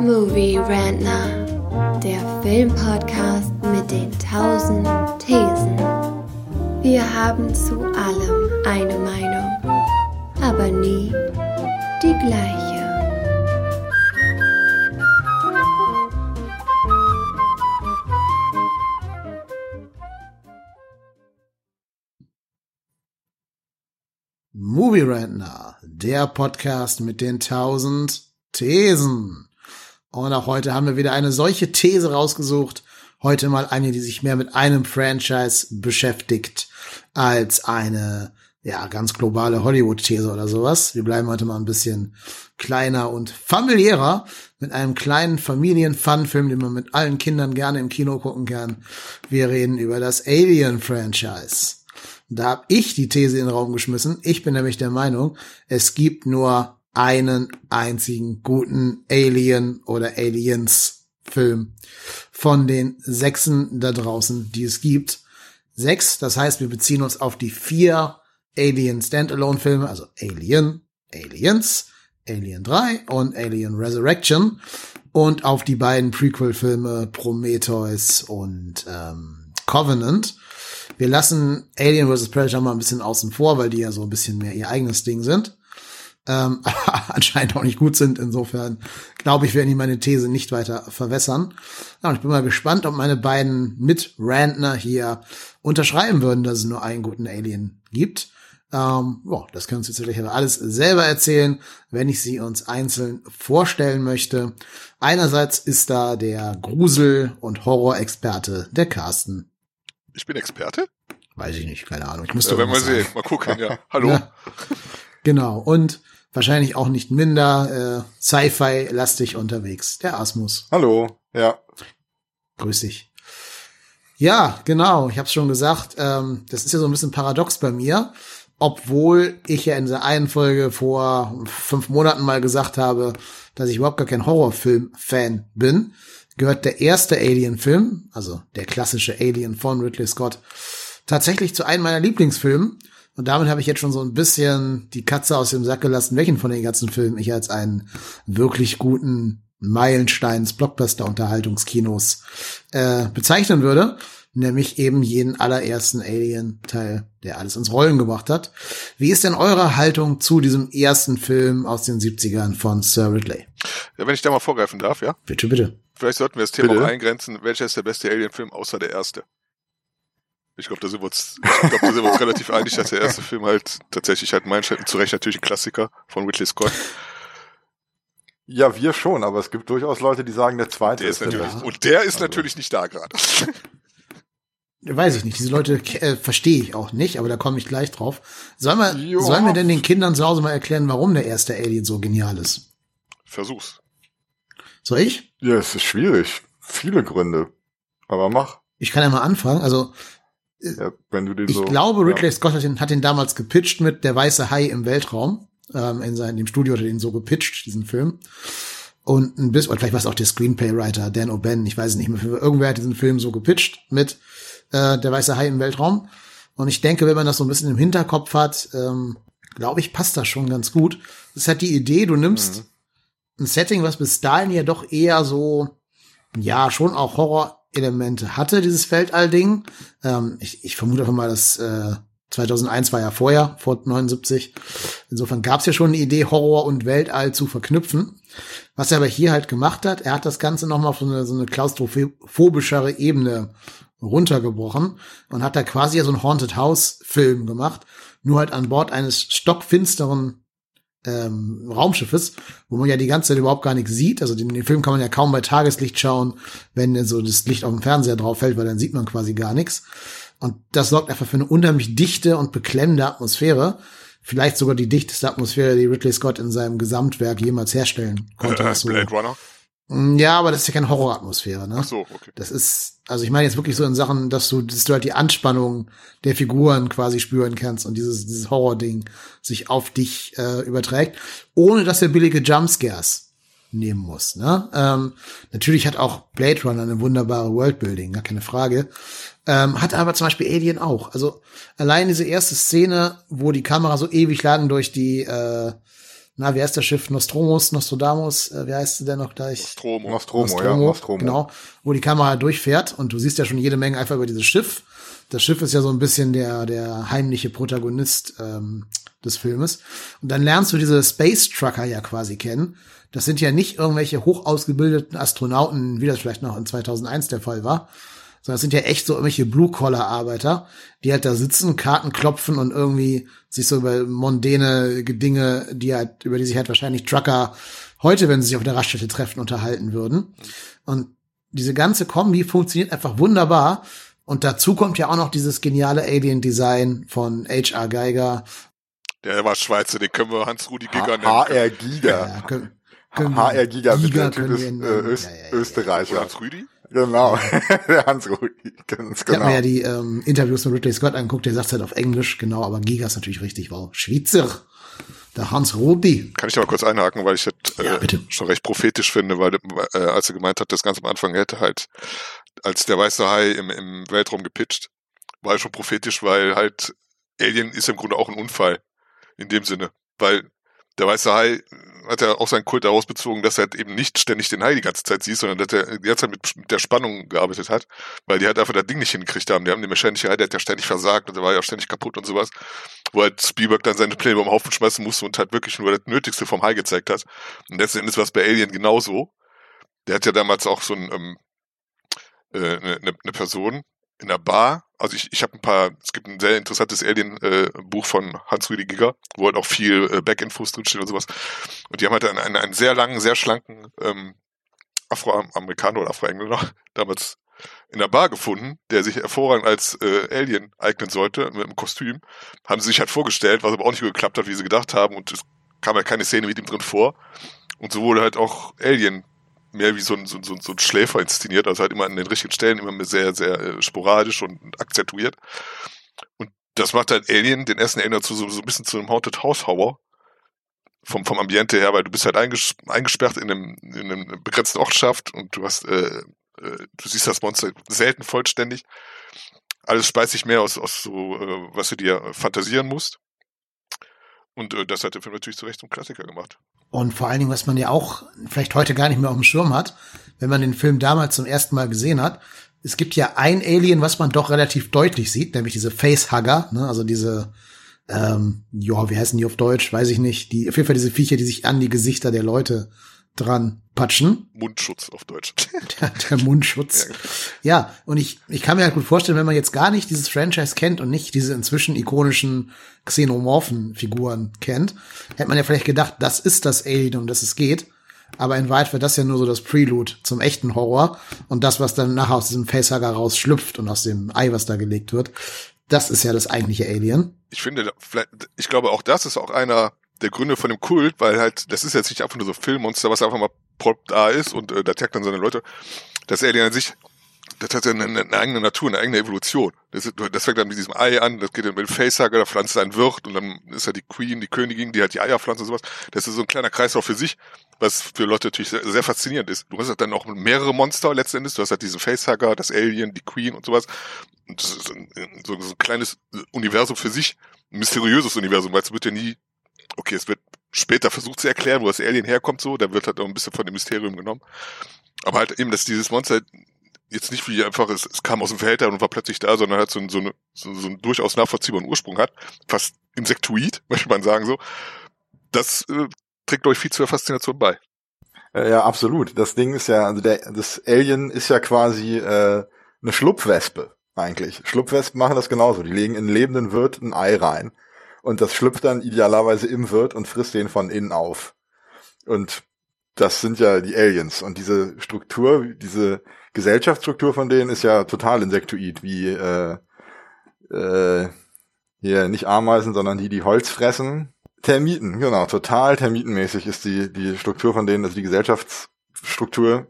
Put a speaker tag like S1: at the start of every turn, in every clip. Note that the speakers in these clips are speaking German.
S1: Movie Rantner, der Filmpodcast mit den tausend Thesen. Wir haben zu allem eine Meinung, aber nie die gleiche.
S2: Movie Rantner, der Podcast mit den tausend Thesen. Und auch heute haben wir wieder eine solche These rausgesucht. Heute mal eine, die sich mehr mit einem Franchise beschäftigt als eine, ja, ganz globale Hollywood-These oder sowas. Wir bleiben heute mal ein bisschen kleiner und familiärer mit einem kleinen Familien-Fun-Film, den man mit allen Kindern gerne im Kino gucken kann. Wir reden über das Alien-Franchise. Da habe ich die These in den Raum geschmissen. Ich bin nämlich der Meinung, es gibt nur einen einzigen guten Alien oder Aliens Film von den sechsen da draußen, die es gibt. Sechs, das heißt, wir beziehen uns auf die vier Alien Standalone Filme, also Alien, Aliens, Alien 3 und Alien Resurrection und auf die beiden Prequel Filme Prometheus und ähm, Covenant. Wir lassen Alien vs. Predator mal ein bisschen außen vor, weil die ja so ein bisschen mehr ihr eigenes Ding sind. Ähm, anscheinend auch nicht gut sind. Insofern glaube ich, werden die meine These nicht weiter verwässern. Ja, und ich bin mal gespannt, ob meine beiden Mit-Rantner hier unterschreiben würden, dass es nur einen guten Alien gibt. Ähm, ja, das können Sie tatsächlich aber alles selber erzählen, wenn ich sie uns einzeln vorstellen möchte. Einerseits ist da der Grusel- und Horrorexperte, der Carsten.
S3: Ich bin Experte?
S2: Weiß ich nicht, keine Ahnung. Ich muss
S3: Ja,
S2: doch
S3: werden wir sehen. Mal gucken, ja. Hallo.
S2: Ja. Genau. Und wahrscheinlich auch nicht minder äh, Sci-Fi-lastig unterwegs. Der Asmus.
S4: Hallo, ja.
S2: Grüß dich. Ja, genau. Ich habe es schon gesagt. Ähm, das ist ja so ein bisschen paradox bei mir. Obwohl ich ja in der einen Folge vor fünf Monaten mal gesagt habe, dass ich überhaupt gar kein Horrorfilm-Fan bin, gehört der erste Alien-Film, also der klassische Alien von Ridley Scott, tatsächlich zu einem meiner Lieblingsfilmen. Und damit habe ich jetzt schon so ein bisschen die Katze aus dem Sack gelassen, welchen von den ganzen Filmen ich als einen wirklich guten Meilenstein des Blockbuster-Unterhaltungskinos äh, bezeichnen würde. Nämlich eben jeden allerersten Alien-Teil, der alles ins Rollen gebracht hat. Wie ist denn eure Haltung zu diesem ersten Film aus den 70ern von Sir Ridley?
S3: Ja, wenn ich da mal vorgreifen darf, ja.
S2: Bitte, bitte.
S3: Vielleicht sollten wir das Thema
S4: Bitte?
S3: auch eingrenzen. Welcher ist der beste Alien-Film außer der erste? Ich glaube, da sind wir uns, ich glaube, da sind wir uns relativ einig, dass der erste Film halt tatsächlich halt Meilenstein, zu Recht natürlich ein Klassiker von Ridley Scott.
S4: Ja, wir schon, aber es gibt durchaus Leute, die sagen, der zweite
S3: Der ist
S4: der
S3: natürlich,
S4: beste.
S3: und der ist
S4: Also-
S3: natürlich nicht da gerade.
S2: Weiß ich nicht. Diese Leute äh, verstehe ich auch nicht, aber da komme ich gleich drauf. Sollen wir, sollen wir denn den Kindern zu Hause mal erklären, warum der erste Alien so genial ist?
S3: Versuch's.
S2: Soll ich?
S4: Ja, es ist schwierig. Viele Gründe. Aber mach.
S2: Ich kann ja mal anfangen. Also,
S4: Ja, wenn du den
S2: ich
S4: so.
S2: glaube,
S4: ja.
S2: Ridley Scott hat den, hat den damals gepitcht mit Der weiße Hai im Weltraum. Ähm, in seinem dem Studio hat er den so gepitcht, diesen Film. Und ein bisschen, oder vielleicht war es auch der Screenplay-Writer, Dan O'Bannon, ich weiß es nicht mehr. Irgendwer hat diesen Film so gepitcht mit äh, Der weiße Hai im Weltraum. Und ich denke, wenn man das so ein bisschen im Hinterkopf hat, ähm, glaube ich, passt das schon ganz gut. Ist halt die Idee, du nimmst ein Setting, was bis dahin ja doch eher so, ja, schon auch Horror-Elemente hatte, dieses Weltall-Ding. Ähm, ich, ich vermute einfach mal, dass äh, 2001 war ja vorher, vor 79. Insofern gab es ja schon eine Idee, Horror und Weltall zu verknüpfen. Was er aber hier halt gemacht hat, er hat das Ganze nochmal auf so eine, so eine klaustrophobischere Ebene runtergebrochen und hat da quasi so einen Haunted House Film gemacht, nur halt an Bord eines stockfinsteren ähm, Raumschiffes, wo man ja die ganze Zeit überhaupt gar nichts sieht. Also den, den Film kann man ja kaum bei Tageslicht schauen, wenn so das Licht auf dem Fernseher drauf fällt, weil dann sieht man quasi gar nichts. Und das sorgt einfach für eine unheimlich dichte und beklemmende Atmosphäre. Vielleicht sogar die dichteste Atmosphäre, die Ridley Scott in seinem Gesamtwerk jemals herstellen konnte. so-
S3: Blade Runner.
S2: Ja, aber das ist ja keine Horroratmosphäre, ne?
S3: Ach so, okay.
S2: Das ist, also ich meine jetzt wirklich so in Sachen, dass du, dass du halt die Anspannung der Figuren quasi spüren kannst und dieses, dieses Horror-Ding sich auf dich äh, überträgt, ohne dass er billige Jumpscares nehmen muss. Ne? Ähm, natürlich hat auch Blade Runner eine wunderbare Worldbuilding, gar keine Frage. Ähm, hat aber zum Beispiel Alien auch. Also allein diese erste Szene, wo die Kamera so ewig lang durch die äh, na, wie heißt das Schiff? Nostromus, Nostradamus, äh, wie heißt der noch gleich?
S3: Nostromo.
S4: Nostromo, ja, Nostromo.
S2: Genau, wo die Kamera durchfährt und du siehst ja schon jede Menge einfach über dieses Schiff. Das Schiff ist ja so ein bisschen der, der heimliche Protagonist ähm, des Filmes. Und dann lernst du diese Space Trucker ja quasi kennen. Das sind ja nicht irgendwelche hoch ausgebildeten Astronauten, wie das vielleicht noch in 2001 der Fall war, sondern es sind ja echt so irgendwelche Blue-Collar-Arbeiter, die halt da sitzen, Karten klopfen und irgendwie sich so über mondäne Dinge, die halt, über die sich halt wahrscheinlich Trucker heute, wenn sie sich auf der Raststätte treffen, unterhalten würden. Und diese ganze Kombi funktioniert einfach wunderbar. Und dazu kommt ja auch noch dieses geniale Alien-Design von H.R. Geiger.
S3: Der war Schweizer, den können wir Hans-Rudi Giger nennen.
S4: HR Giga.
S2: Ja, können, können wir-
S4: HR bitte,
S2: Giga
S4: der Typ ist äh. Öst
S2: Ja, ja, ja,
S4: Österreicher.
S3: Hans-Rüdi?
S4: Genau, der Hans Rudi, ganz
S2: Ich habe
S4: genau.
S2: mir ja die ähm, Interviews mit Ridley Scott angeguckt, der sagt halt auf Englisch, genau, aber Giga ist natürlich richtig, wow. Schweizer. Der Hans Rudi.
S3: Kann ich da mal kurz einhaken, weil ich das äh,
S2: Ja,
S3: schon recht prophetisch finde, weil äh, als er gemeint hat, das ganz am Anfang hätte halt als der weiße Hai im, im Weltraum gepitcht, war er schon prophetisch, weil halt Alien ist im Grunde auch ein Unfall in dem Sinne, weil der weiße Hai hat ja auch seinen Kult daraus bezogen, dass er halt eben nicht ständig den Hai die ganze Zeit sieht, sondern dass er die ganze Zeit mit, mit der Spannung gearbeitet hat, weil die halt einfach das Ding nicht hingekriegt haben. Die haben den mechanischen Hai, der hat ja ständig versagt und der war ja ständig kaputt und sowas, wo halt Spielberg dann seine Pläne beim Haufen schmeißen musste und halt wirklich nur das Nötigste vom Hai gezeigt hat. Und letzten Endes war es bei Alien genauso. Der hat ja damals auch so ein, ähm, äh, eine, eine Person in der Bar. Also ich, ich habe ein paar, es gibt ein sehr interessantes Alien-Buch von Hans-Rüdi Giger, wo halt auch viel äh, Back-Infos drinstehen und sowas. Und die haben halt einen, einen, einen sehr langen, sehr schlanken ähm, Afroamerikaner oder Afroengländer damals in der Bar gefunden, der sich hervorragend als äh, Alien eignen sollte, mit einem Kostüm. Haben sie sich halt vorgestellt, was aber auch nicht so geklappt hat, wie sie gedacht haben. Und es kam halt keine Szene mit ihm drin vor. Und so wurde halt auch Alien mehr wie so ein, so, so, so ein Schläfer inszeniert, also halt immer an den richtigen Stellen, immer sehr, sehr äh, sporadisch und akzentuiert. Und das macht halt Alien, den ersten Alien dazu so, so ein bisschen zu einem Haunted House Horror. Vom, vom Ambiente her, weil du bist halt einges eingesperrt in einem, in einem begrenzten Ortschaft und du hast, äh, äh, du siehst das Monster selten vollständig. Alles speist sich mehr aus, aus so, äh, was du dir fantasieren musst. Und äh, das hat der Film natürlich zu Recht zum Klassiker gemacht.
S2: Und vor allen Dingen, was man ja auch vielleicht heute gar nicht mehr auf dem Schirm hat, wenn man den Film damals zum ersten Mal gesehen hat, es gibt ja ein Alien, was man doch relativ deutlich sieht, nämlich diese Facehugger, ne? also diese, ähm, ja, wie heißen die auf Deutsch, weiß ich nicht, die, auf jeden Fall diese Viecher, die sich an die Gesichter der Leute dran patschen.
S3: Mundschutz auf Deutsch.
S2: Der, der Mundschutz. Ja, und ich, ich kann mir halt gut vorstellen, wenn man jetzt gar nicht dieses Franchise kennt und nicht diese inzwischen ikonischen xenomorphen Figuren kennt, hätte man ja vielleicht gedacht, das ist das Alien, um das es geht. Aber in Wahrheit wird das ja nur so das Prelude zum echten Horror. Und das, was dann nachher aus diesem Facehugger rausschlüpft und aus dem Ei, was da gelegt wird, das ist ja das eigentliche Alien.
S3: ich finde, vielleicht, ich glaube auch das ist auch einer der Gründe von dem Kult, weil halt, das ist jetzt nicht einfach nur so Filmmonster, was einfach mal prompt da ist und äh, da jagt dann seine Leute. Das Alien an sich, das hat ja eine, eine eigene Natur, eine eigene Evolution. Das, das fängt dann mit diesem Ei an, das geht dann mit dem Facehugger, da pflanzt ein Wirt und dann ist ja die Queen, die Königin, die halt die Eier pflanzt und sowas. Das ist so ein kleiner Kreislauf für sich, was für Leute natürlich sehr, sehr faszinierend ist. Du hast halt dann auch mehrere Monster letzten Endes. Du hast halt diesen Facehugger, das Alien, die Queen und sowas. Und das ist ein, so, so ein kleines Universum für sich, ein mysteriöses Universum, weil es wird ja nie, okay, es wird später versucht zu erklären, wo das Alien herkommt, so, da wird halt auch ein bisschen von dem Mysterium genommen. Aber halt eben, dass dieses Monster jetzt nicht wie einfach, es, es kam aus dem Verhälter und war plötzlich da, sondern halt so, ein- so, so, so einen durchaus nachvollziehbaren Ursprung hat, fast insektoid, möchte man sagen so. Das äh, trägt euch viel zur Faszination bei.
S4: Äh, Ja, absolut. Das Ding ist ja, also der, das Alien ist ja quasi äh, eine Schlupfwespe eigentlich. Schlupfwespen machen das genauso. Die legen in lebenden Wirt ein Ei rein. Und das schlüpft dann idealerweise im Wirt und frisst den von innen auf. Und das sind ja die Aliens. Und diese Struktur, diese Gesellschaftsstruktur von denen ist ja total insektoid, wie äh, äh, hier nicht Ameisen, sondern die, die Holz fressen. Termiten, genau, total termitenmäßig ist die, die Struktur von denen, also die Gesellschaftsstruktur.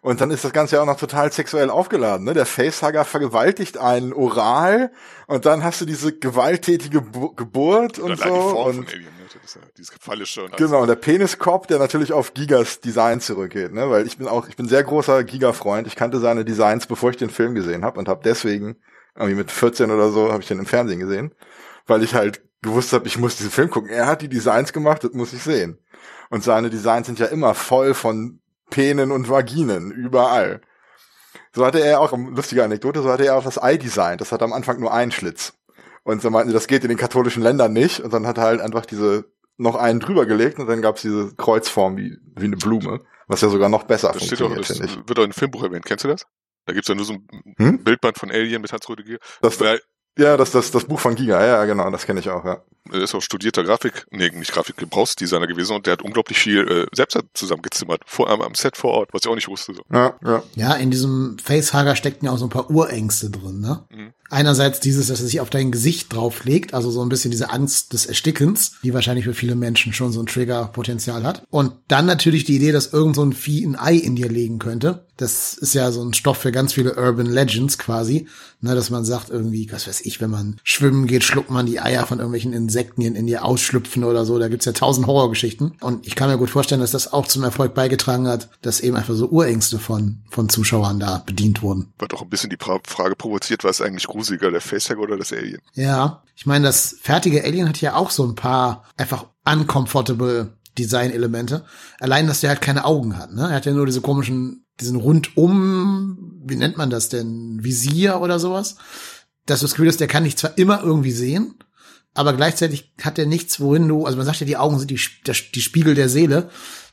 S4: Und dann ist das Ganze ja auch noch total sexuell aufgeladen. Ne? Der Facehugger vergewaltigt einen oral und dann hast du diese gewalttätige Bu Geburt und
S3: Und
S4: so. Und
S3: Alien, ne? das ist ja dieses Gefallische und alles.
S4: Genau, und der Peniskorb, der natürlich auf Gigas Design zurückgeht, ne? Weil ich bin auch, ich bin sehr großer Giga-Freund. Ich kannte seine Designs, bevor ich den Film gesehen habe und habe deswegen, irgendwie mit 14 oder so, habe ich den im Fernsehen gesehen, weil ich halt gewusst habe, ich muss diesen Film gucken. Er hat die Designs gemacht, das muss ich sehen. Und seine Designs sind ja immer voll von Penen und Vaginen, überall. So hatte er auch, lustige Anekdote, so hatte er auch das Ei designt. Das hat am Anfang nur einen Schlitz. Und so meinten sie, das geht in den katholischen Ländern nicht. Und dann hat er halt einfach diese noch einen drüber gelegt und dann gab's diese Kreuzform wie, wie eine Blume, was ja sogar noch besser
S3: Das
S4: funktioniert, finde ich.
S3: wird auch in einem Filmbuch erwähnt. Kennst du das? Da gibt's ja nur so ein
S4: Hm?
S3: Bildband von Alien mit Hans Rüdiger.
S4: Das, ja, das, das, das Buch von Giga, ja, genau, das kenne ich auch, ja.
S3: er ist auch studierter Grafik, nee, nicht Grafik, Gebrauchsdesigner gewesen und der hat unglaublich viel äh, selbst zusammengezimmert, vor, am, am Set vor Ort, was ich auch nicht wusste. So.
S4: Ja, ja.
S2: Ja, in diesem Facehager steckten ja auch so ein paar Urängste drin, ne?
S3: Mhm.
S2: Einerseits dieses, dass er sich auf dein Gesicht drauflegt, also so ein bisschen diese Angst des Erstickens, die wahrscheinlich für viele Menschen schon so ein Triggerpotenzial hat. Und dann natürlich die Idee, dass irgend so ein Vieh ein Ei in dir legen könnte. Das ist ja so ein Stoff für ganz viele Urban Legends quasi, ne, dass man sagt irgendwie, was weiß ich, wenn man schwimmen geht, schluckt man die Eier von irgendwelchen Insekten, die in, dir ausschlüpfen oder so. Da gibt's ja tausend Horrorgeschichten. Und ich kann mir gut vorstellen, dass das auch zum Erfolg beigetragen hat, dass eben einfach so Urängste von, von Zuschauern da bedient wurden.
S3: Wird auch ein bisschen die Frage provoziert, was eigentlich gruseliger, der Facehugger oder das Alien?
S2: Ja, ich meine, das fertige Alien hat ja auch so ein paar einfach uncomfortable Design-Elemente. Allein, dass der halt keine Augen hat, ne? Er hat ja nur diese komischen, diesen rundum, wie nennt man das denn, Visier oder sowas. Dass du das Gefühl hast, der kann dich zwar immer irgendwie sehen, aber gleichzeitig hat er nichts, wohin du, also man sagt ja, die Augen sind die, der, die Spiegel der Seele.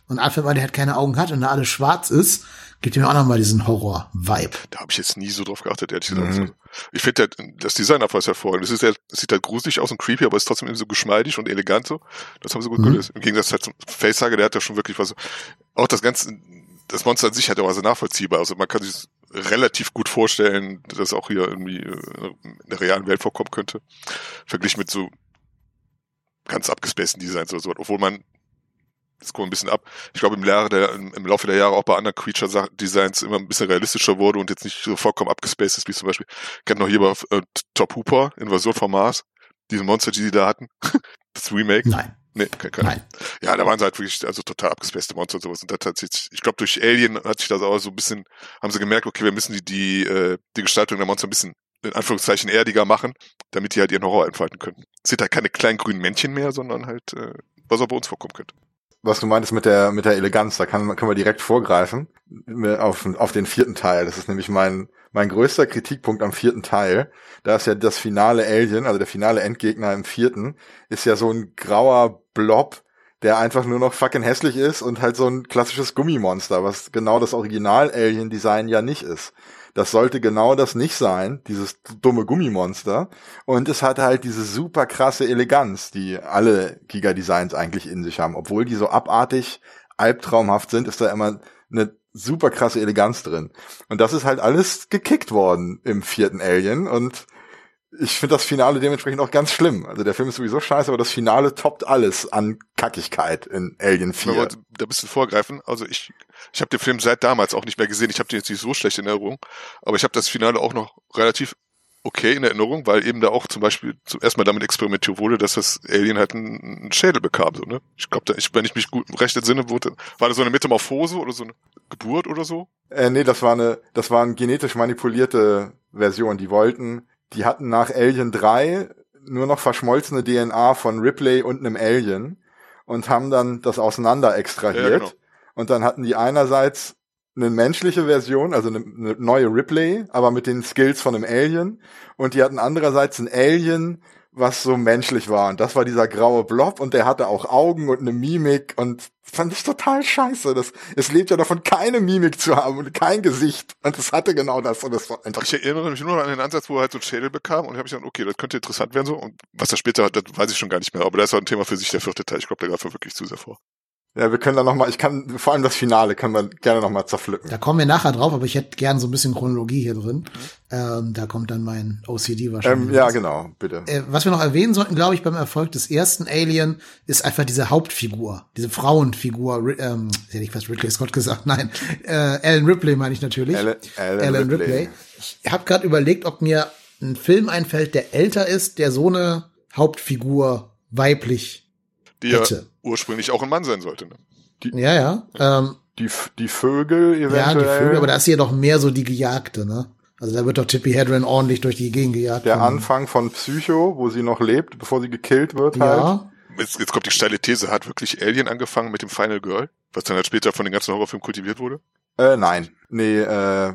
S2: Und Alfred, weil der halt keine Augen hat und da alles schwarz ist, gibt ihm auch nochmal diesen Horror-Vibe.
S3: Da habe ich jetzt nie so drauf geachtet, ehrlich gesagt.
S4: Mhm.
S3: Ich finde das Design einfach ist hervorragend. Es ist halt, es sieht halt gruselig aus und creepy, aber ist trotzdem irgendwie so geschmeidig und elegant so. Das haben sie gut
S2: Mhm.
S3: gelöst. Im Gegensatz halt zum Facehugger, der hat ja schon wirklich was, auch das ganze, das Monster an sich hat ja was nachvollziehbar. Also man kann sich relativ gut vorstellen, dass es auch hier irgendwie äh, in der realen Welt vorkommen könnte. Verglichen mit so ganz abgespaceden Designs oder so. Obwohl man, das kommt ein bisschen ab. Ich glaube, im, der, im Laufe der Jahre auch bei anderen Creature-Designs immer ein bisschen realistischer wurde und jetzt nicht so vollkommen abgespaced ist, wie zum Beispiel, kennt noch hier bei äh, Top Hooper, Invasion vom Mars, diese Monster, die die da hatten. das Remake.
S2: Nein,
S3: Nee, kein, kein.
S2: nein.
S3: Ja, da waren sie halt wirklich also total abgespacete Monster und sowas. Und das hat sich, ich glaube, durch Alien hat sich das auch so ein bisschen, haben sie gemerkt, okay, wir müssen die, die, äh, die Gestaltung der Monster ein bisschen in Anführungszeichen erdiger machen, damit die halt ihren Horror entfalten können. Es sind halt keine kleinen grünen Männchen mehr, sondern halt, äh, was auch bei uns vorkommen könnte.
S4: Was du meintest mit der, mit der Eleganz, da kann, können wir direkt vorgreifen auf, auf den vierten Teil. Das ist nämlich mein, mein größter Kritikpunkt am vierten Teil. Da ist ja das finale Alien, also der finale Endgegner im vierten, ist ja so ein grauer Blob, der einfach nur noch fucking hässlich ist und halt so ein klassisches Gummimonster, was genau das Original-Alien-Design ja nicht ist. Das sollte genau das nicht sein, dieses dumme Gummimonster. Und es hat halt diese super krasse Eleganz, die alle Giga-Designs eigentlich in sich haben. Obwohl die so abartig, albtraumhaft sind, ist da immer eine super krasse Eleganz drin. Und das ist halt alles gekickt worden im vierten Alien und ich finde das Finale dementsprechend auch ganz schlimm. Also der Film ist sowieso scheiße, aber das Finale toppt alles an Kackigkeit in Alien
S3: Wenn wir
S4: 4.
S3: uns da ein bisschen vorgreifen, also ich, ich habe den Film seit damals auch nicht mehr gesehen. Ich habe den jetzt nicht so schlecht in Erinnerung, aber ich habe das Finale auch noch relativ okay in Erinnerung, weil eben da auch zum Beispiel zum ersten Mal damit experimentiert wurde, dass das Alien halt einen, einen Schädel bekam. So, ne? Ich glaube, ich, wenn ich mich gut recht entsinne, wurde, war das so eine Metamorphose oder so eine Geburt oder so?
S4: Äh, nee, das war eine, das waren genetisch manipulierte Versionen. Die wollten, die hatten nach Alien 3 nur noch verschmolzene DNA von Ripley und einem Alien und haben dann das auseinander extrahiert.
S3: Ja, genau.
S4: Und dann hatten die einerseits eine menschliche Version, also eine, eine neue Ripley, aber mit den Skills von einem Alien. Und die hatten andererseits ein Alien, was so menschlich war. Und das war dieser graue Blob und der hatte auch Augen und eine Mimik und fand ich total scheiße. Das, es lebt ja davon, keine Mimik zu haben und kein Gesicht. Und es hatte genau das und das war einfach
S3: Ich erinnere mich nur an den Ansatz, wo er halt so einen Schädel bekam und habe ich gedacht, okay, das könnte interessant werden so. Und was er später hat, das weiß ich schon gar nicht mehr. Aber das war ein Thema für sich, der vierte Teil. Ich glaube, der greift wirklich zu sehr vor.
S4: Ja, wir können da noch mal, ich kann, vor allem das Finale können wir gerne noch mal zerpflücken.
S2: Da kommen wir nachher drauf, aber ich hätte gern so ein bisschen Chronologie hier drin. Ähm, da kommt dann mein OCD wahrscheinlich.
S4: Ähm, ja, genau, bitte.
S2: Äh, was wir noch erwähnen sollten, glaube ich, beim Erfolg des ersten Alien, ist einfach diese Hauptfigur, diese Frauenfigur. Ähm, hätte ich fast Ridley Scott gesagt, nein. Äh, Alan Ripley meine ich natürlich.
S4: Alan- Alan
S2: Alan
S4: Ripley.
S2: Ripley. Ich habe gerade überlegt, ob mir ein Film einfällt, der älter ist, der so eine Hauptfigur weiblich
S3: Die ja
S2: hätte.
S3: ursprünglich auch ein Mann sein sollte. Ne?
S2: Ja, ja. Ähm,
S4: Die, die Vögel eventuell.
S2: ja, die Vögel, aber da ist ja doch mehr so die Gejagte, ne? Also da wird doch Tippy Hedren ordentlich durch die Gegend gejagt.
S4: Der
S2: von-
S4: Anfang von Psycho, wo sie noch lebt, bevor sie gekillt wird halt.
S2: Ja,
S3: Jetzt, jetzt kommt die steile These, hat wirklich Alien angefangen mit dem Final Girl, was dann halt später von den ganzen Horrorfilmen kultiviert wurde?
S4: Äh, nein. Nee, äh, äh,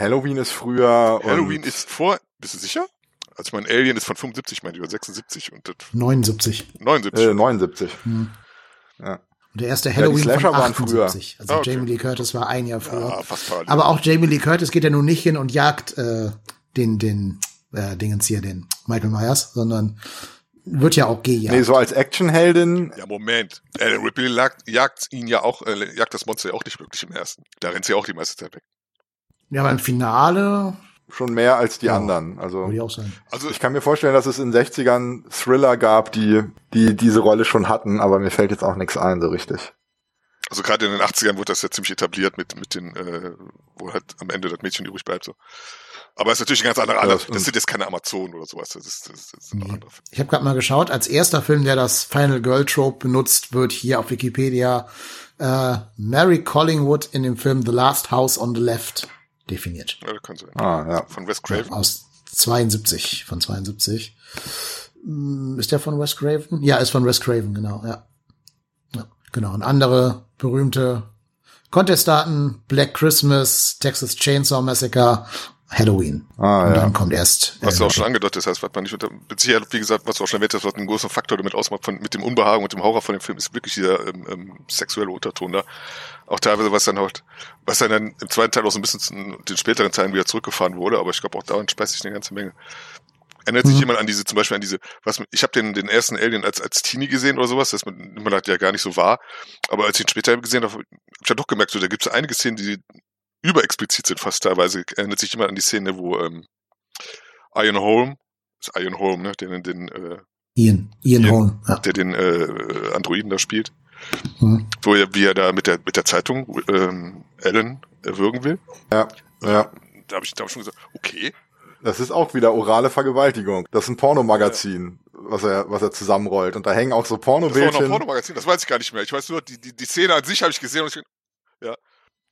S4: Halloween ist früher.
S3: Halloween
S4: und,
S3: ist vor, bist du sicher? Also ich meine, Alien ist von 75, meine ich, oder 76 und das
S2: 79.
S3: 79.
S4: Äh, 79.
S2: Hm.
S4: Ja.
S2: Und der erste
S4: die
S2: Halloween
S4: Slasher
S2: von
S4: waren früher.
S2: 78. Also
S3: Ah, okay.
S2: Jamie Lee Curtis war ein Jahr früher.
S3: ja.
S2: Aber auch Jamie Lee Curtis geht ja nun nicht hin und jagt äh, den, den äh, Dingens hier, den Michael Myers, sondern wird ja auch gejagt.
S4: Nee, so als Actionheldin.
S3: ja, Moment. Äh, Ripley jagt, jagt ihn ja auch, äh, jagt das Monster ja auch nicht wirklich im ersten. Da rennt sie auch die meiste Zeit weg.
S2: Ja, aber im Finale
S4: Schon mehr als die
S2: Ja.
S4: anderen. Also
S2: würde ich auch sagen.
S3: Also
S4: ich kann mir vorstellen, dass es in den 60ern Thriller gab, die, die diese Rolle schon hatten, aber mir fällt jetzt auch nichts ein so richtig.
S3: Also gerade in den 80ern wurde das ja ziemlich etabliert mit, mit den, äh, wo halt am Ende das Mädchen übrig bleibt. So. Aber es ist natürlich ein ganz anderer
S4: Ja, das
S3: sind jetzt keine Amazonen oder sowas. Das ist, das, das sind
S2: Nee.
S3: andere.
S2: Ich habe gerade mal geschaut, als erster Film, der das Final Girl Trope benutzt, wird hier auf Wikipedia äh, Mary Collingwood in dem Film The Last House on the Left definiert.
S3: Ja, das kann sein.
S4: Ah, ja.
S3: Von Wes Craven.
S2: Aus 72, von 72. Hm, Ist der von Wes Craven? Ja, ist von Wes Craven, genau, ja. ja genau. Und andere berühmte Contestdaten, Black Christmas, Texas Chainsaw Massacre, Halloween.
S4: Ah,
S2: Und
S4: ja.
S2: dann kommt erst.
S3: Was du auch schon angedeutet hast, heißt, was man nicht unter, mit Sicherheit, wie gesagt, was du auch schon erwähnt hast, was einen großen Faktor damit ausmacht, von, mit dem Unbehagen und dem Horror von dem Film, ist wirklich dieser ähm, ähm, sexuelle Unterton da. Auch teilweise, was dann halt, was dann, dann im zweiten Teil auch so ein bisschen zu den späteren Teilen wieder zurückgefahren wurde, aber ich glaube auch daran speist sich eine ganze Menge. Erinnert sich
S2: Mhm.
S3: jemand an diese, zum Beispiel an diese, was, ich habe den, den ersten Alien als, als Teenie gesehen oder sowas, das man, man hat ja gar nicht so wahr, aber als ich ihn später gesehen habe, habe ich ja doch gemerkt, so, da gibt es einige Szenen, die überexplizit sind fast teilweise. Erinnert sich jemand an die Szene, wo ähm, Ian Holm, ist Ian Holm, ne, den, den, äh,
S2: Ian, Ian
S3: Ian.
S2: Holm. Ja.
S3: der den äh, Androiden da spielt,
S2: Hm.
S3: wo er, wie er da mit der mit der Zeitung ähm, Ellen erwürgen will.
S4: Ja, ja.
S3: Da habe ich, da hab ich schon gesagt, okay,
S4: Das ist auch wieder orale Vergewaltigung. Das ist ein Pornomagazin, was er, was er zusammenrollt. Und da hängen auch so
S3: das war noch ein
S4: Pornobildchen.
S3: Pornomagazin, das weiß ich gar nicht mehr. Ich weiß nur, die, die, die Szene an sich habe ich gesehen und ich,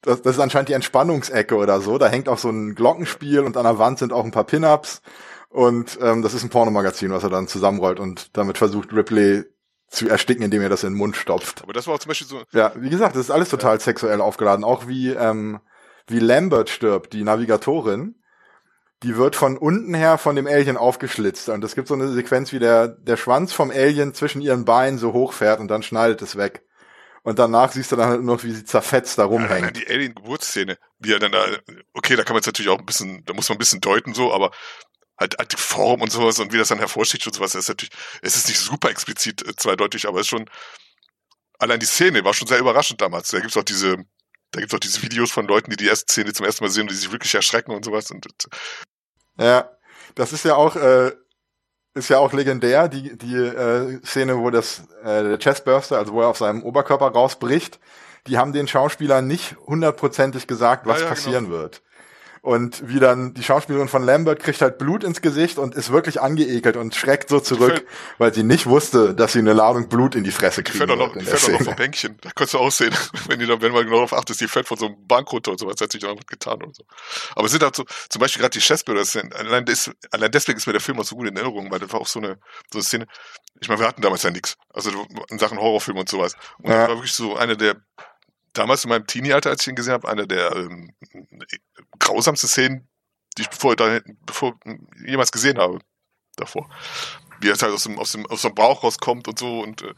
S4: Das, das ist anscheinend die Entspannungsecke oder so. Da hängt auch so ein Glockenspiel und an der Wand sind auch ein paar Pin-Ups. Und ähm, das ist ein Pornomagazin, was er dann zusammenrollt und damit versucht Ripley zu ersticken, indem er das in den Mund stopft.
S3: aber das war auch zum Beispiel so,
S4: Ja, wie gesagt, das ist alles total sexuell aufgeladen. Auch wie, ähm, wie Lambert stirbt, die Navigatorin. Die wird von unten her von dem Alien aufgeschlitzt. Und es gibt so eine Sequenz, wie der, der Schwanz vom Alien zwischen ihren Beinen so hochfährt und dann schneidet es weg. Und danach siehst du dann halt nur noch, wie sie zerfetzt da
S3: ja,
S4: rumhängt.
S3: die Alien-Geburtsszene, wie er dann da, okay, da kann man jetzt natürlich auch ein bisschen, da muss man ein bisschen deuten so, aber halt, halt die Form und sowas und wie das dann hervorsticht und sowas, das ist natürlich, es ist nicht super explizit äh, zweideutig, aber es ist schon, allein die Szene war schon sehr überraschend damals. Da gibt's auch diese, da gibt's auch diese Videos von Leuten, die die erste Szene zum ersten Mal sehen und die sich wirklich erschrecken und sowas und äh,
S4: Ja, das ist ja auch, äh, ist ja auch legendär, die, die äh, Szene, wo das, äh, der Chestburster, also wo er auf seinem Oberkörper rausbricht, die haben den Schauspielern nicht hundertprozentig gesagt, was
S3: Ja, ja,
S4: passieren wird. Und wie dann die Schauspielerin von Lambert kriegt halt Blut ins Gesicht und ist wirklich angeekelt und schreckt so zurück,
S3: fällt-
S4: weil sie nicht wusste, dass sie eine Ladung Blut in die Fresse
S3: die
S4: kriegen
S3: fällt auch noch, die fällt auch noch
S4: Szene.
S3: vom Bänkchen. Da kannst du aussehen, wenn die dann, wenn man genau darauf achtet, die fällt von so einem Bank runter und sowas, hat sich was getan und so. Aber es sind halt so, zum Beispiel gerade die Chessbilder, allein, des, allein deswegen ist mir der Film auch so gut in Erinnerung, weil das war auch so eine, so eine Szene. Ich meine, wir hatten damals ja nichts. Also in Sachen Horrorfilm und sowas. Und
S4: Ja.
S3: das war wirklich so eine der, damals in meinem Teenie-Alter, als ich ihn gesehen habe, eine der ähm, grausamsten Szenen, die ich bevor, bevor jemals gesehen habe. Davor. Wie er halt aus dem, aus dem, aus dem Bauch rauskommt und so und äh,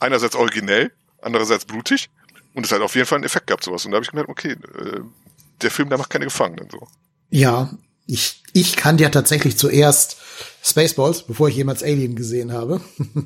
S3: einerseits originell, andererseits blutig und es hat auf jeden Fall einen Effekt gehabt, sowas. Und da habe ich gemerkt, okay, äh, der Film, der macht keine Gefangenen so.
S2: Ja, ich, ich kannte ja tatsächlich zuerst Spaceballs, bevor ich jemals Alien gesehen habe.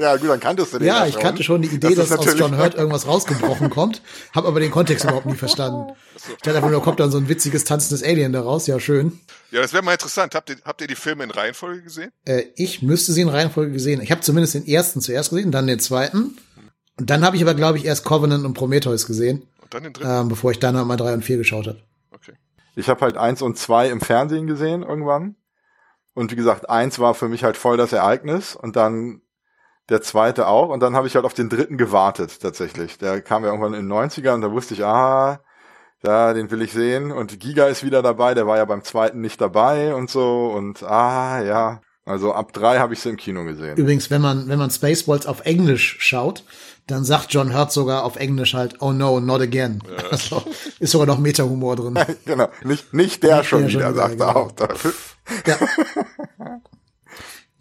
S4: Ja, gut, dann kanntest du den
S2: Ja,
S4: ja
S2: ich kannte schon die Idee,
S4: Das
S2: dass aus John Hurt irgendwas rausgebrochen kommt, habe aber den Kontext überhaupt nie verstanden. Ich dachte einfach nur, kommt dann so ein witziges tanzendes Alien daraus, ja schön.
S3: Ja, das wäre mal interessant. Habt ihr, habt ihr die Filme in Reihenfolge gesehen?
S2: Äh, ich müsste sie in Reihenfolge gesehen. Ich habe zumindest den ersten zuerst gesehen, dann den zweiten. Und dann habe ich aber, glaube ich, erst Covenant und Prometheus gesehen,
S3: Und dann den dritten?
S2: ähm, bevor ich dann noch mal drei und vier geschaut habe.
S4: Ich habe halt eins und zwei im Fernsehen gesehen irgendwann. Und wie gesagt, eins war für mich halt voll das Ereignis und dann der zweite auch. Und dann habe ich halt auf den dritten gewartet tatsächlich. Der kam ja irgendwann in den 90ern und da wusste ich, ah, ja, den will ich sehen. Und Giga ist wieder dabei, der war ja beim zweiten nicht dabei und so. Und ah, ja. Also ab drei habe ich sie im Kino gesehen.
S2: Übrigens, wenn man, wenn man Spaceballs auf Englisch schaut, dann sagt John Hurt sogar auf Englisch halt, oh no, not again. Ja. Also, ist sogar noch Meta-Humor drin.
S4: genau, nicht, nicht der nicht schon der wieder, schon sagt er auch. Ja.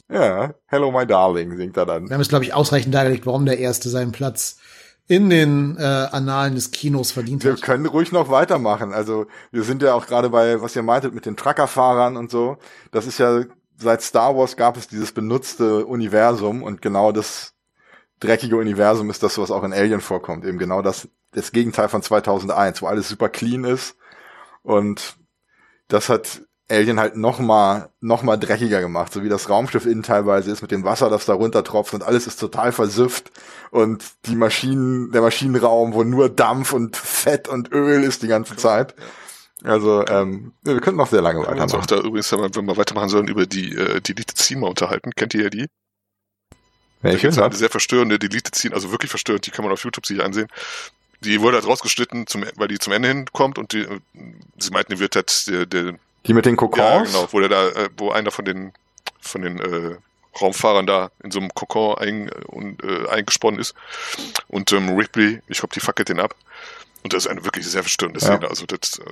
S4: ja, Hello My Darling singt er dann.
S2: Wir haben es, glaube ich, ausreichend dargelegt, warum der Erste seinen Platz in den äh, Annalen des Kinos verdient
S4: hat. Wir können ruhig noch weitermachen. Also wir sind ja auch gerade bei, was ihr meintet, mit den Truckerfahrern und so. Das ist ja, seit Star Wars gab es dieses benutzte Universum und genau das dreckige Universum ist das, was auch in Alien vorkommt. Eben genau das, das Gegenteil von 2001, wo alles super clean ist. Und das hat Alien halt noch mal, noch mal dreckiger gemacht, so wie das Raumschiff innen teilweise ist mit dem Wasser, das da runtertropft und alles ist total versüfft und die Maschinen, der Maschinenraum, wo nur Dampf und Fett und Öl ist die ganze Zeit. Also ähm, wir könnten noch sehr lange weitermachen. Wir uns
S3: auch da übrigens, wenn wir weitermachen sollen, über die äh, die Litizima unterhalten. Kennt ihr ja die? Welche? Da eine sehr verstörende Delete-Ziehen, also wirklich verstörend, die kann man auf YouTube sich ansehen. Die wurde halt rausgeschnitten, zum, weil die zum Ende hinkommt und die, sie meinten, die wird halt der, der
S4: Die mit den Kokons? Ja,
S3: genau, wo der da, äh, wo einer von den von den äh, Raumfahrern da in so einem Kokon ein, und, äh, eingesponnen ist. Und ähm, Ripley, ich hoffe, die fackelt den ab. Und das ist eine wirklich sehr verstörende Szene. Ja. Also das, äh,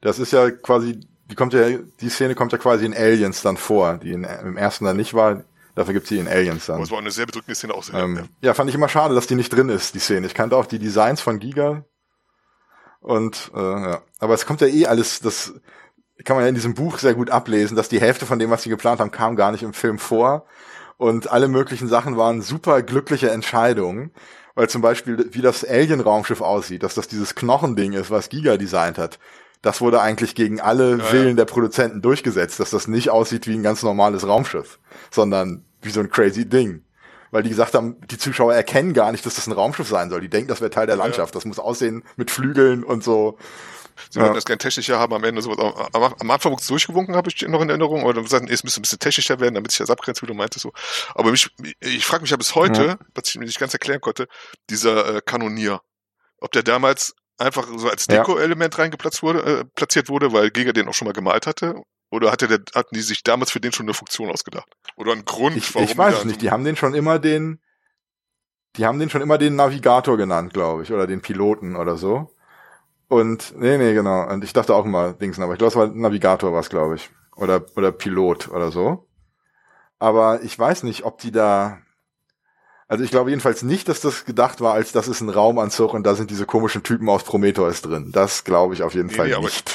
S4: das ist ja quasi, die kommt ja, die Szene kommt ja quasi in Aliens dann vor, die in, im ersten dann nicht war. Dafür gibt's die in Aliens dann.
S3: Es war eine sehr bedrückende Szene auch.
S4: Ähm, ja. ja, fand ich immer schade, dass die nicht drin ist, die Szene. Ich kannte auch die Designs von Giga. Und äh, ja. Aber es kommt ja eh alles, das kann man ja in diesem Buch sehr gut ablesen, dass die Hälfte von dem, was sie geplant haben, kam gar nicht im Film vor. Und alle möglichen Sachen waren super glückliche Entscheidungen. Weil zum Beispiel, wie das Alien-Raumschiff aussieht, dass das dieses Knochending ist, was Giga designt hat das wurde eigentlich gegen alle ja, Willen ja. der Produzenten durchgesetzt, dass das nicht aussieht wie ein ganz normales Raumschiff, sondern wie so ein crazy Ding. Weil die gesagt haben, die Zuschauer erkennen gar nicht, dass das ein Raumschiff sein soll. Die denken, das wäre Teil der Landschaft. Das muss aussehen mit Flügeln und so.
S3: Sie wollten das gerne technischer haben am Ende. So, am, am Anfang wurde es durchgewunken, habe ich noch in Erinnerung. Oder gesagt, es müsste ein bisschen technischer werden, damit sich das abgrenzt, wie du meintest. So. Aber mich, ich frage mich ja bis heute, ja. was ich mir nicht ganz erklären konnte, dieser äh, Kanonier. Ob der damals einfach so als Deko-Element ja. reingeplatziert wurde, äh, platziert wurde, weil Giga den auch schon mal gemalt hatte? Oder hatte der, hatten die sich damals für den schon eine Funktion ausgedacht? Oder einen Grund,
S4: ich, warum? Ich weiß es nicht. Die haben den schon immer den, die haben den schon immer den Navigator genannt, glaube ich, oder den Piloten oder so. Und, nee, nee, genau. Und ich dachte auch immer Dingsen, aber ich glaube, es war Navigator was, glaube ich. Oder, oder Pilot oder so. Aber ich weiß nicht, ob die da, also ich glaube jedenfalls nicht, dass das gedacht war, als das ist ein Raumanzug und da sind diese komischen Typen aus Prometheus drin. Das glaube ich auf jeden nee, Fall nee, nicht.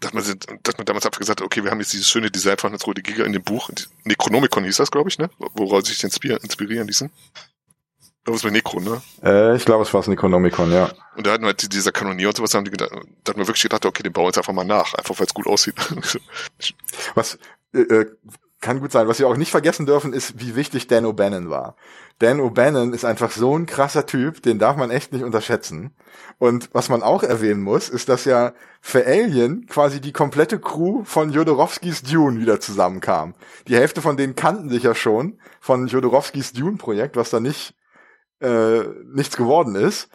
S3: dass man, dass man damals einfach gesagt hat, okay, wir haben jetzt dieses schöne Design von Hans Rode Giga in dem Buch. Necronomicon hieß das, glaube ich, ne? Woraus sich inspirieren, inspirieren ließen. Glaube, es war Necro, ne?
S4: Äh, ich glaube, es war das Necronomicon, ja.
S3: Und da hatten wir halt dieser Kanonier und sowas, haben die gedacht, da hatten wir wirklich gedacht, okay, den bauen wir jetzt einfach mal nach, einfach weil es gut aussieht.
S4: Was, äh, äh kann gut sein. Was wir auch nicht vergessen dürfen, ist, wie wichtig Dan O'Bannon war. Dan O'Bannon ist einfach so ein krasser Typ, den darf man echt nicht unterschätzen. Und was man auch erwähnen muss, ist, dass ja für Alien quasi die komplette Crew von Jodorowskis Dune wieder zusammenkam. Die Hälfte von denen kannten sich ja schon von Jodorowskis Dune-Projekt, was da nicht äh, nichts geworden ist.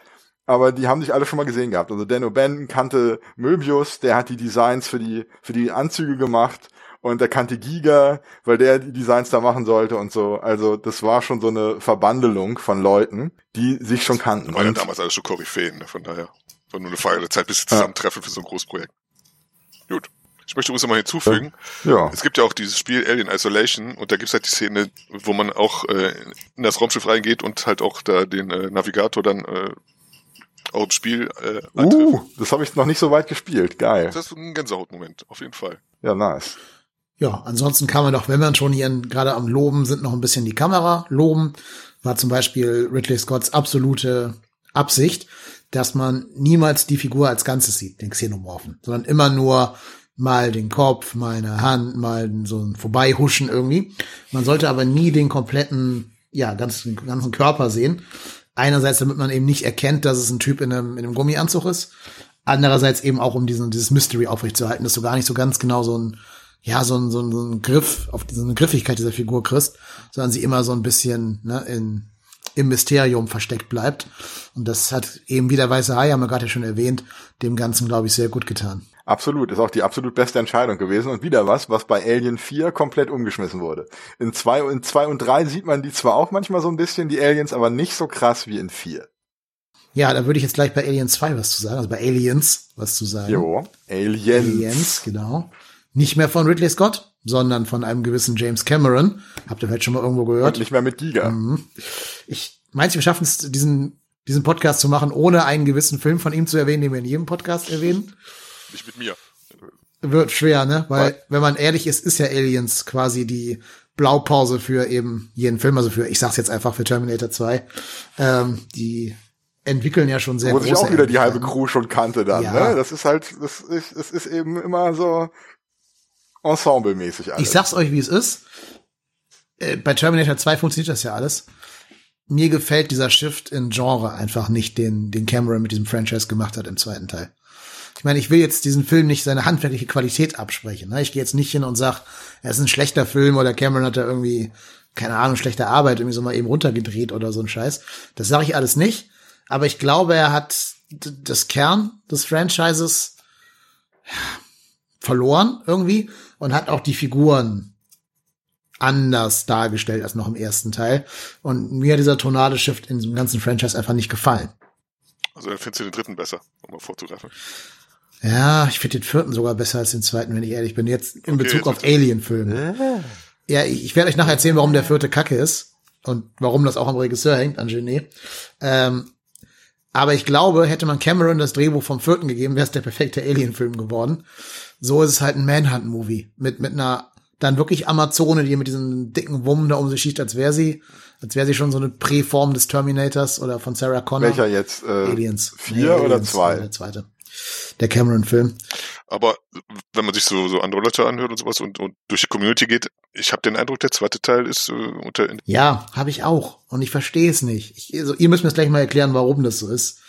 S4: Aber die haben sich alle schon mal gesehen gehabt. Also Dan O'Bannon kannte Möbius, der hat die Designs für die, für die Anzüge gemacht und er kannte Giga, weil der die Designs da machen sollte und so. Also das war schon so eine Verbandelung von Leuten, die sich schon kannten.
S3: War ja damals alles schon Koryphäen, ne? von daher. War nur eine Frage der Zeit, bis sie zusammentreffen ja. für so ein großes Projekt. Gut. Ich möchte übrigens mal hinzufügen, ja. es gibt ja auch dieses Spiel Alien Isolation und da gibt's halt die Szene, wo man auch äh, in das Raumschiff reingeht und halt auch da den äh, Navigator dann äh, auch im Spiel äh,
S4: antrifft. Uh, das habe ich noch nicht so weit gespielt. Geil.
S3: Das ist ein Gänsehautmoment, auf jeden Fall.
S4: Ja, nice.
S2: Ja, ansonsten kann man doch, wenn man schon hier gerade am Loben sind, noch ein bisschen die Kamera loben. War zum Beispiel Ridley Scotts absolute Absicht, dass man niemals die Figur als Ganzes sieht, den Xenomorphen, sondern immer nur mal den Kopf, mal eine Hand, mal so ein Vorbeihuschen irgendwie. Man sollte aber nie den kompletten, ja, ganzen, ganzen Körper sehen. Einerseits, damit man eben nicht erkennt, dass es ein Typ in einem, in einem Gummianzug ist. Andererseits eben auch, um diesen, dieses Mystery aufrechtzuerhalten, dass du gar nicht so ganz genau so ein ja, so ein, so ein, so ein Griff, auf diese Griffigkeit dieser Figur kriegst, sondern sie immer so ein bisschen, ne, in, im Mysterium versteckt bleibt. Und das hat eben wie der Weiße Hai, haben wir gerade ja schon erwähnt, dem Ganzen, glaube ich, sehr gut getan.
S4: Absolut, ist auch die absolut beste Entscheidung gewesen und wieder was, was bei Alien 4 komplett umgeschmissen wurde. In 2 in zwei und 3 sieht man die zwar auch manchmal so ein bisschen, die Aliens, aber nicht so krass wie in 4.
S2: Ja, da würde ich jetzt gleich bei Alien 2 was zu sagen, also bei Aliens was zu sagen.
S4: Jo, Aliens.
S2: Aliens, genau. Nicht mehr von Ridley Scott, sondern von einem gewissen James Cameron. Habt ihr vielleicht schon mal irgendwo gehört?
S4: Und nicht mehr mit Giga.
S2: Mhm. Ich meinst, wir schaffen es, diesen, diesen Podcast zu machen, ohne einen gewissen Film von ihm zu erwähnen, den wir in jedem Podcast erwähnen?
S3: Nicht mit mir.
S2: Wird schwer, ne? Weil, wenn man ehrlich ist, ist ja Aliens quasi die Blaupause für eben jeden Film, also für, ich sag's jetzt einfach für Terminator 2. Ähm, die entwickeln ja schon sehr
S4: Wo sich
S2: große
S4: auch wieder die halbe
S2: Entwicklung.
S4: Crew schon kannte dann,
S2: Ja.
S4: ne? Das ist halt, das ist, es ist eben immer so ensemblemäßig alles.
S2: Ich sag's euch, wie es ist. Äh, Bei Terminator 2 funktioniert das ja alles. Mir gefällt dieser Shift in Genre einfach nicht, den, den Cameron mit diesem Franchise gemacht hat im zweiten Teil. Ich meine, ich will jetzt diesen Film nicht seine handwerkliche Qualität absprechen. Ne? Ich gehe jetzt nicht hin und sag, er ist ein schlechter Film oder Cameron hat da irgendwie, keine Ahnung, schlechte Arbeit irgendwie so mal eben runtergedreht oder so ein Scheiß. Das sage ich alles nicht. Aber ich glaube, er hat das Kern des Franchises verloren irgendwie und hat auch die Figuren anders dargestellt als noch im ersten Teil. Und mir hat dieser tonale Shift in diesem ganzen Franchise einfach nicht gefallen.
S3: Also dann findest du den dritten besser, um mal vorzugreifen.
S2: Ja, ich finde den vierten sogar besser als den zweiten, wenn ich ehrlich bin. Jetzt in
S3: Okay,
S2: Bezug
S3: jetzt
S2: auf Alien-Filme. Ja, ich, ich werde euch nachher erzählen, warum der vierte Kacke ist und warum das auch am Regisseur hängt, an Genet. Ähm, aber ich glaube, hätte man Cameron das Drehbuch vom vierten gegeben, wäre es der perfekte Alien-Film geworden. So ist es halt ein Manhunt-Movie mit mit einer dann wirklich Amazone, die mit diesen dicken Wummen da um sich schießt, als wäre sie, als wäre sie schon so eine Präform des Terminators oder von Sarah Connor.
S4: Welcher jetzt? Äh,
S2: Aliens.
S4: Vier oder
S2: Aliens,
S4: zwei?
S2: Der zweite. Der Cameron-Film.
S3: Aber wenn man sich so, so andere Leute anhört und sowas und, und durch die Community geht, ich habe den Eindruck, der zweite Teil ist äh, unter
S2: Ja, habe ich auch. Und ich verstehe es nicht. Ich, also, ihr müsst mir jetzt gleich mal erklären, warum das so ist.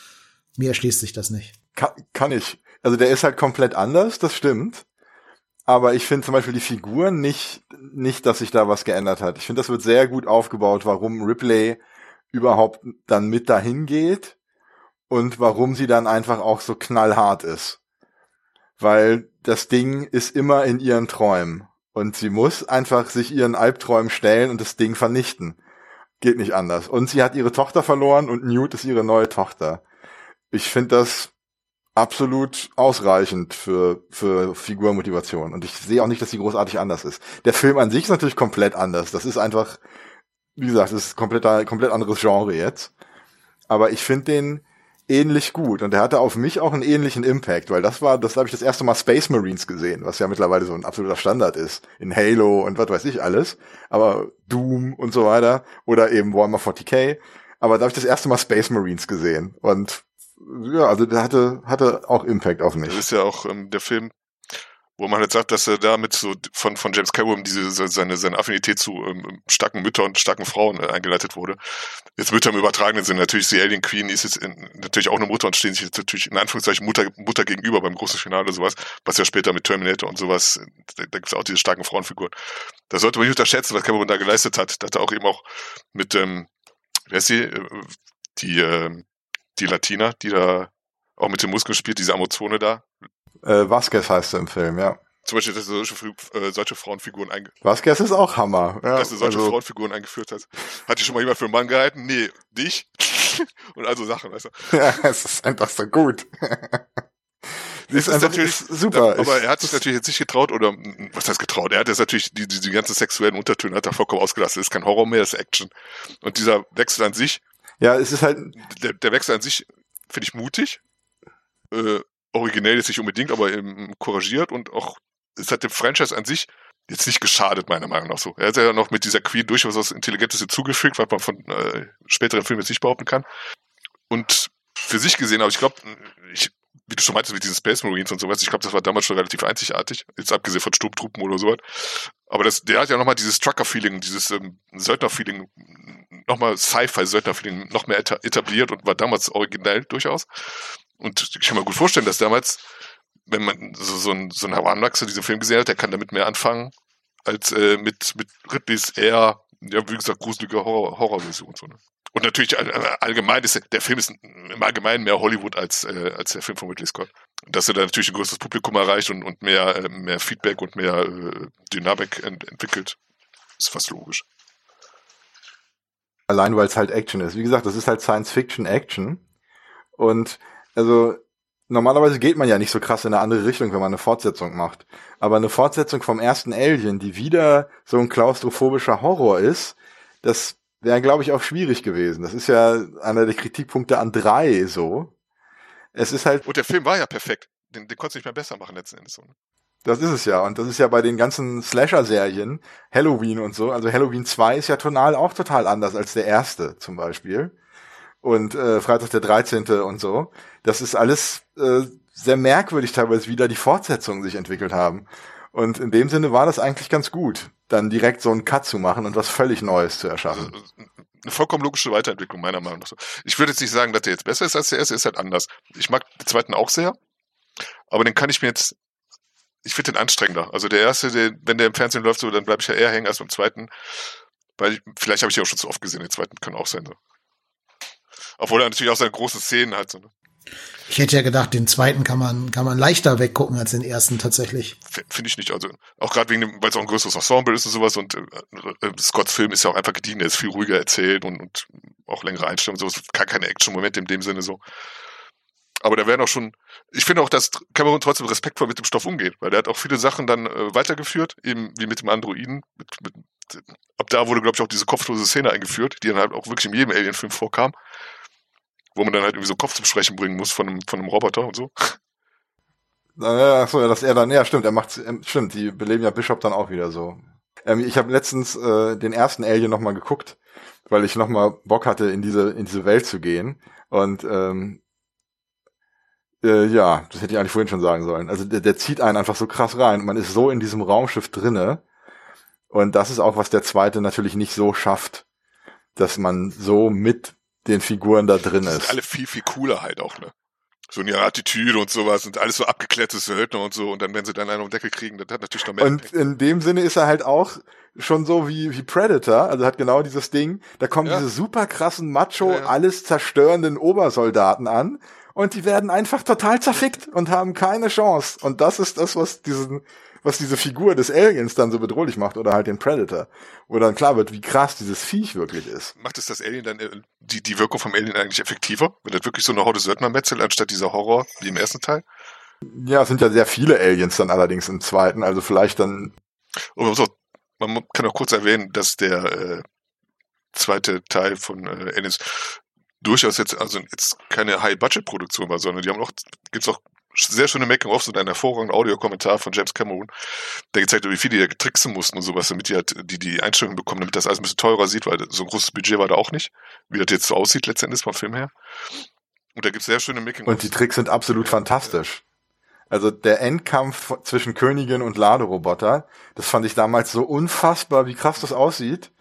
S2: Mir erschließt sich das nicht.
S4: Kann, kann ich. Also der ist halt komplett anders, das stimmt. Aber ich finde zum Beispiel die Figuren nicht, nicht, dass sich da was geändert hat. Ich finde, das wird sehr gut aufgebaut, warum Ripley überhaupt dann mit dahin geht und warum sie dann einfach auch so knallhart ist. Weil das Ding ist immer in ihren Träumen. Und sie muss einfach sich ihren Albträumen stellen und das Ding vernichten. Geht nicht anders. Und sie hat ihre Tochter verloren und Newt ist ihre neue Tochter. Ich finde das absolut ausreichend für, für Figurmotivation. Und ich sehe auch nicht, dass sie großartig anders ist. Der Film an sich ist natürlich komplett anders. Das ist einfach, wie gesagt, das ist komplett, komplett anderes Genre jetzt. Aber ich finde den ähnlich gut. Und der hatte auf mich auch einen ähnlichen Impact, weil das war, das habe ich das erste Mal Space Marines gesehen, was ja mittlerweile so ein absoluter Standard ist. In Halo und was weiß ich alles. Aber Doom und so weiter. Oder eben Warhammer 40k. Aber da habe ich das erste Mal Space Marines gesehen. Und ja, also der hatte, hatte auch Impact auf
S3: Das
S4: mich.
S3: ist ja auch ähm, der Film, wo man halt sagt, dass er damit so von, von James Cameron diese se- seine, seine Affinität zu ähm, starken Müttern und starken Frauen äh, eingeleitet wurde. Jetzt Mütter im übertragenen Sinne. Natürlich, die Alien Queen ist jetzt in, natürlich auch eine Mutter und stehen sich jetzt natürlich in Anführungszeichen Mutter, Mutter gegenüber beim großen Finale sowas, was ja später mit Terminator und sowas, da, da gibt es auch diese starken Frauenfiguren. Das sollte man nicht unterschätzen, was Cameron da geleistet hat. Da hat er auch eben auch mit, ähm, wer ist sie? Äh, Die, ähm, die Latina, die da auch mit den Muskeln spielt, diese Amazone da,
S4: Äh, Vasquez heißt er im Film, ja.
S3: zum Beispiel, dass er solche, äh, solche Frauenfiguren, einge
S4: Vasquez ist auch Hammer. Ja,
S3: dass er solche
S4: also,
S3: Frauenfiguren eingeführt hat. Hat die schon mal jemand für einen Mann gehalten? Nee, dich? Und also Sachen, weißt du.
S4: ja, es ist einfach so gut. Sie
S3: Es ist natürlich-
S4: ist super.
S3: Aber er hat sich natürlich jetzt nicht getraut, oder was heißt getraut? Er hat jetzt natürlich die, die, die ganzen sexuellen Untertöne hat er vollkommen ausgelassen. Das ist kein Horror mehr, das ist Action. Und dieser Wechsel an sich,
S4: ja, es ist halt,
S3: der, der Wechsel an sich finde ich mutig. Äh, originell jetzt nicht unbedingt, aber eben couragiert und auch, es hat dem Franchise an sich jetzt nicht geschadet, meiner Meinung nach so. Er hat ja noch mit dieser Queen durchaus was Intelligentes hinzugefügt, was man von äh, späteren Filmen jetzt nicht behaupten kann. Und für sich gesehen, aber ich glaube, ich, wie du schon meintest, mit diesen Space Marines und sowas, ich glaube, das war damals schon relativ einzigartig, jetzt abgesehen von Sturmtruppen oder sowas. Aber das, der hat ja nochmal dieses Trucker-Feeling, dieses ähm, Söldner-Feeling, nochmal Sci-Fi-Söldner-Feeling noch mehr eta- etabliert und war damals originell durchaus. Und ich kann mir gut vorstellen, dass damals, wenn man so, so ein, so ein Heranwachser diesen Film gesehen hat, der kann damit mehr anfangen, als äh, mit, mit Ridleys eher, ja, wie gesagt, gruselige Horror- Horrorversion. So, ne? Und natürlich allgemein ist der Film ist im Allgemeinen mehr Hollywood als, äh, als der Film von Ridley Scott. Dass er da natürlich ein größeres Publikum erreicht und, und mehr, äh, mehr Feedback und mehr äh, Dynamik ent entwickelt, ist fast logisch.
S4: Allein weil es halt Action ist. Wie gesagt, das ist halt Science-Fiction-Action. Und also normalerweise geht man ja nicht so krass in eine andere Richtung, wenn man eine Fortsetzung macht. Aber eine Fortsetzung vom ersten Alien, die wieder so ein klaustrophobischer Horror ist, das wäre, glaube ich, auch schwierig gewesen. Das ist ja einer der Kritikpunkte an drei so. Es ist halt.
S3: Und der Film war ja perfekt. Den, den konntest du nicht mehr besser machen letzten Endes. So. Ne?
S4: Das ist es ja. Und das ist ja bei den ganzen Slasher-Serien, Halloween und so. Also Halloween 2 ist ja tonal auch total anders als der erste zum Beispiel. Und äh, Freitag der 13. und so. Das ist alles äh, sehr merkwürdig teilweise, wie da die Fortsetzungen sich entwickelt haben. Und in dem Sinne war das eigentlich ganz gut, dann direkt so einen Cut zu machen und was völlig Neues zu erschaffen. Also,
S3: eine vollkommen logische Weiterentwicklung, meiner Meinung nach. Ich würde jetzt nicht sagen, dass der jetzt besser ist als der erste, ist halt anders. Ich mag den zweiten auch sehr, aber den kann ich mir jetzt, ich finde den anstrengender. Also der erste, der, wenn der im Fernsehen läuft, so, dann bleibe ich ja eher hängen als beim zweiten. Weil ich, vielleicht habe ich den auch schon zu oft gesehen, den zweiten können auch sein. So. Obwohl er natürlich auch seine großen Szenen hat. So, ne?
S2: Ich hätte ja gedacht, den zweiten kann man, kann man leichter weggucken als den ersten tatsächlich.
S3: Finde ich nicht. Also auch gerade wegen dem, weil es auch ein größeres Ensemble ist und sowas und äh, äh, Scotts Film ist ja auch einfach gediehen, der ist viel ruhiger erzählt und, und auch längere Einstellungen und sowas. Gar keine Action-Momente in dem Sinne so. Aber da werden auch schon, ich finde auch, dass Cameron trotzdem respektvoll mit dem Stoff umgeht, weil der hat auch viele Sachen dann äh, weitergeführt, eben wie mit dem Androiden. Mit, mit, ab da wurde, glaube ich, auch diese kopflose Szene eingeführt, die dann halt auch wirklich in jedem Alien-Film vorkam wo man dann halt irgendwie so Kopf zum Sprechen bringen muss von einem, von einem Roboter und so.
S4: Ach so, ja, dass er dann, ja, stimmt, er macht, ähm, stimmt, die beleben ja Bishop dann auch wieder so. Ähm, ich habe letztens äh, den ersten Alien nochmal geguckt, weil ich nochmal Bock hatte, in diese, in diese Welt zu gehen. Und ähm, äh, ja, das hätte ich eigentlich vorhin schon sagen sollen. Also der, der zieht einen einfach so krass rein. Man ist so in diesem Raumschiff drinne. Und das ist auch, was der zweite natürlich nicht so schafft, dass man so mit den Figuren da drin ist. Sind
S3: alle viel, viel cooler halt auch, ne? So in ihrer Attitüde und sowas und alles so abgeklärte Söldner und so und dann, wenn sie dann einen um Deckel kriegen, das hat natürlich noch mehr.
S4: Und in dem Sinne ist er halt auch schon so wie, wie Predator, also hat genau dieses Ding, da kommen ja. diese super krassen Macho, ja, ja. alles zerstörenden Obersoldaten an und die werden einfach total zerfickt und haben keine Chance. Und das ist das, was diesen, was diese Figur des Aliens dann so bedrohlich macht oder halt den Predator. Wo dann klar wird, wie krass dieses Viech wirklich ist.
S3: Macht es das Alien dann, äh, die, die Wirkung vom Alien eigentlich effektiver? Wird das wirklich so eine Horde Söldnermetzel anstatt dieser Horror wie im ersten Teil?
S4: Ja, es sind ja sehr viele Aliens dann allerdings im zweiten, also vielleicht dann.
S3: Und so, man kann auch kurz erwähnen, dass der äh, zweite Teil von äh, Aliens durchaus jetzt, also jetzt keine High-Budget-Produktion war, sondern die haben auch, gibt's auch sehr schöne Making-ofs und ein hervorragender Audiokommentar von James Cameron, der gezeigt hat, wie viel die da tricksen mussten und sowas, damit die halt die, die Einstellungen bekommen, damit das alles ein bisschen teurer sieht, weil so ein großes Budget war da auch nicht, wie das jetzt so aussieht letztendlich vom Film her. Und da gibt's sehr schöne Making-ofs.
S4: Und die Tricks sind absolut ja, fantastisch. Also der Endkampf zwischen Königin und Laderoboter, das fand ich damals so unfassbar, wie krass das aussieht,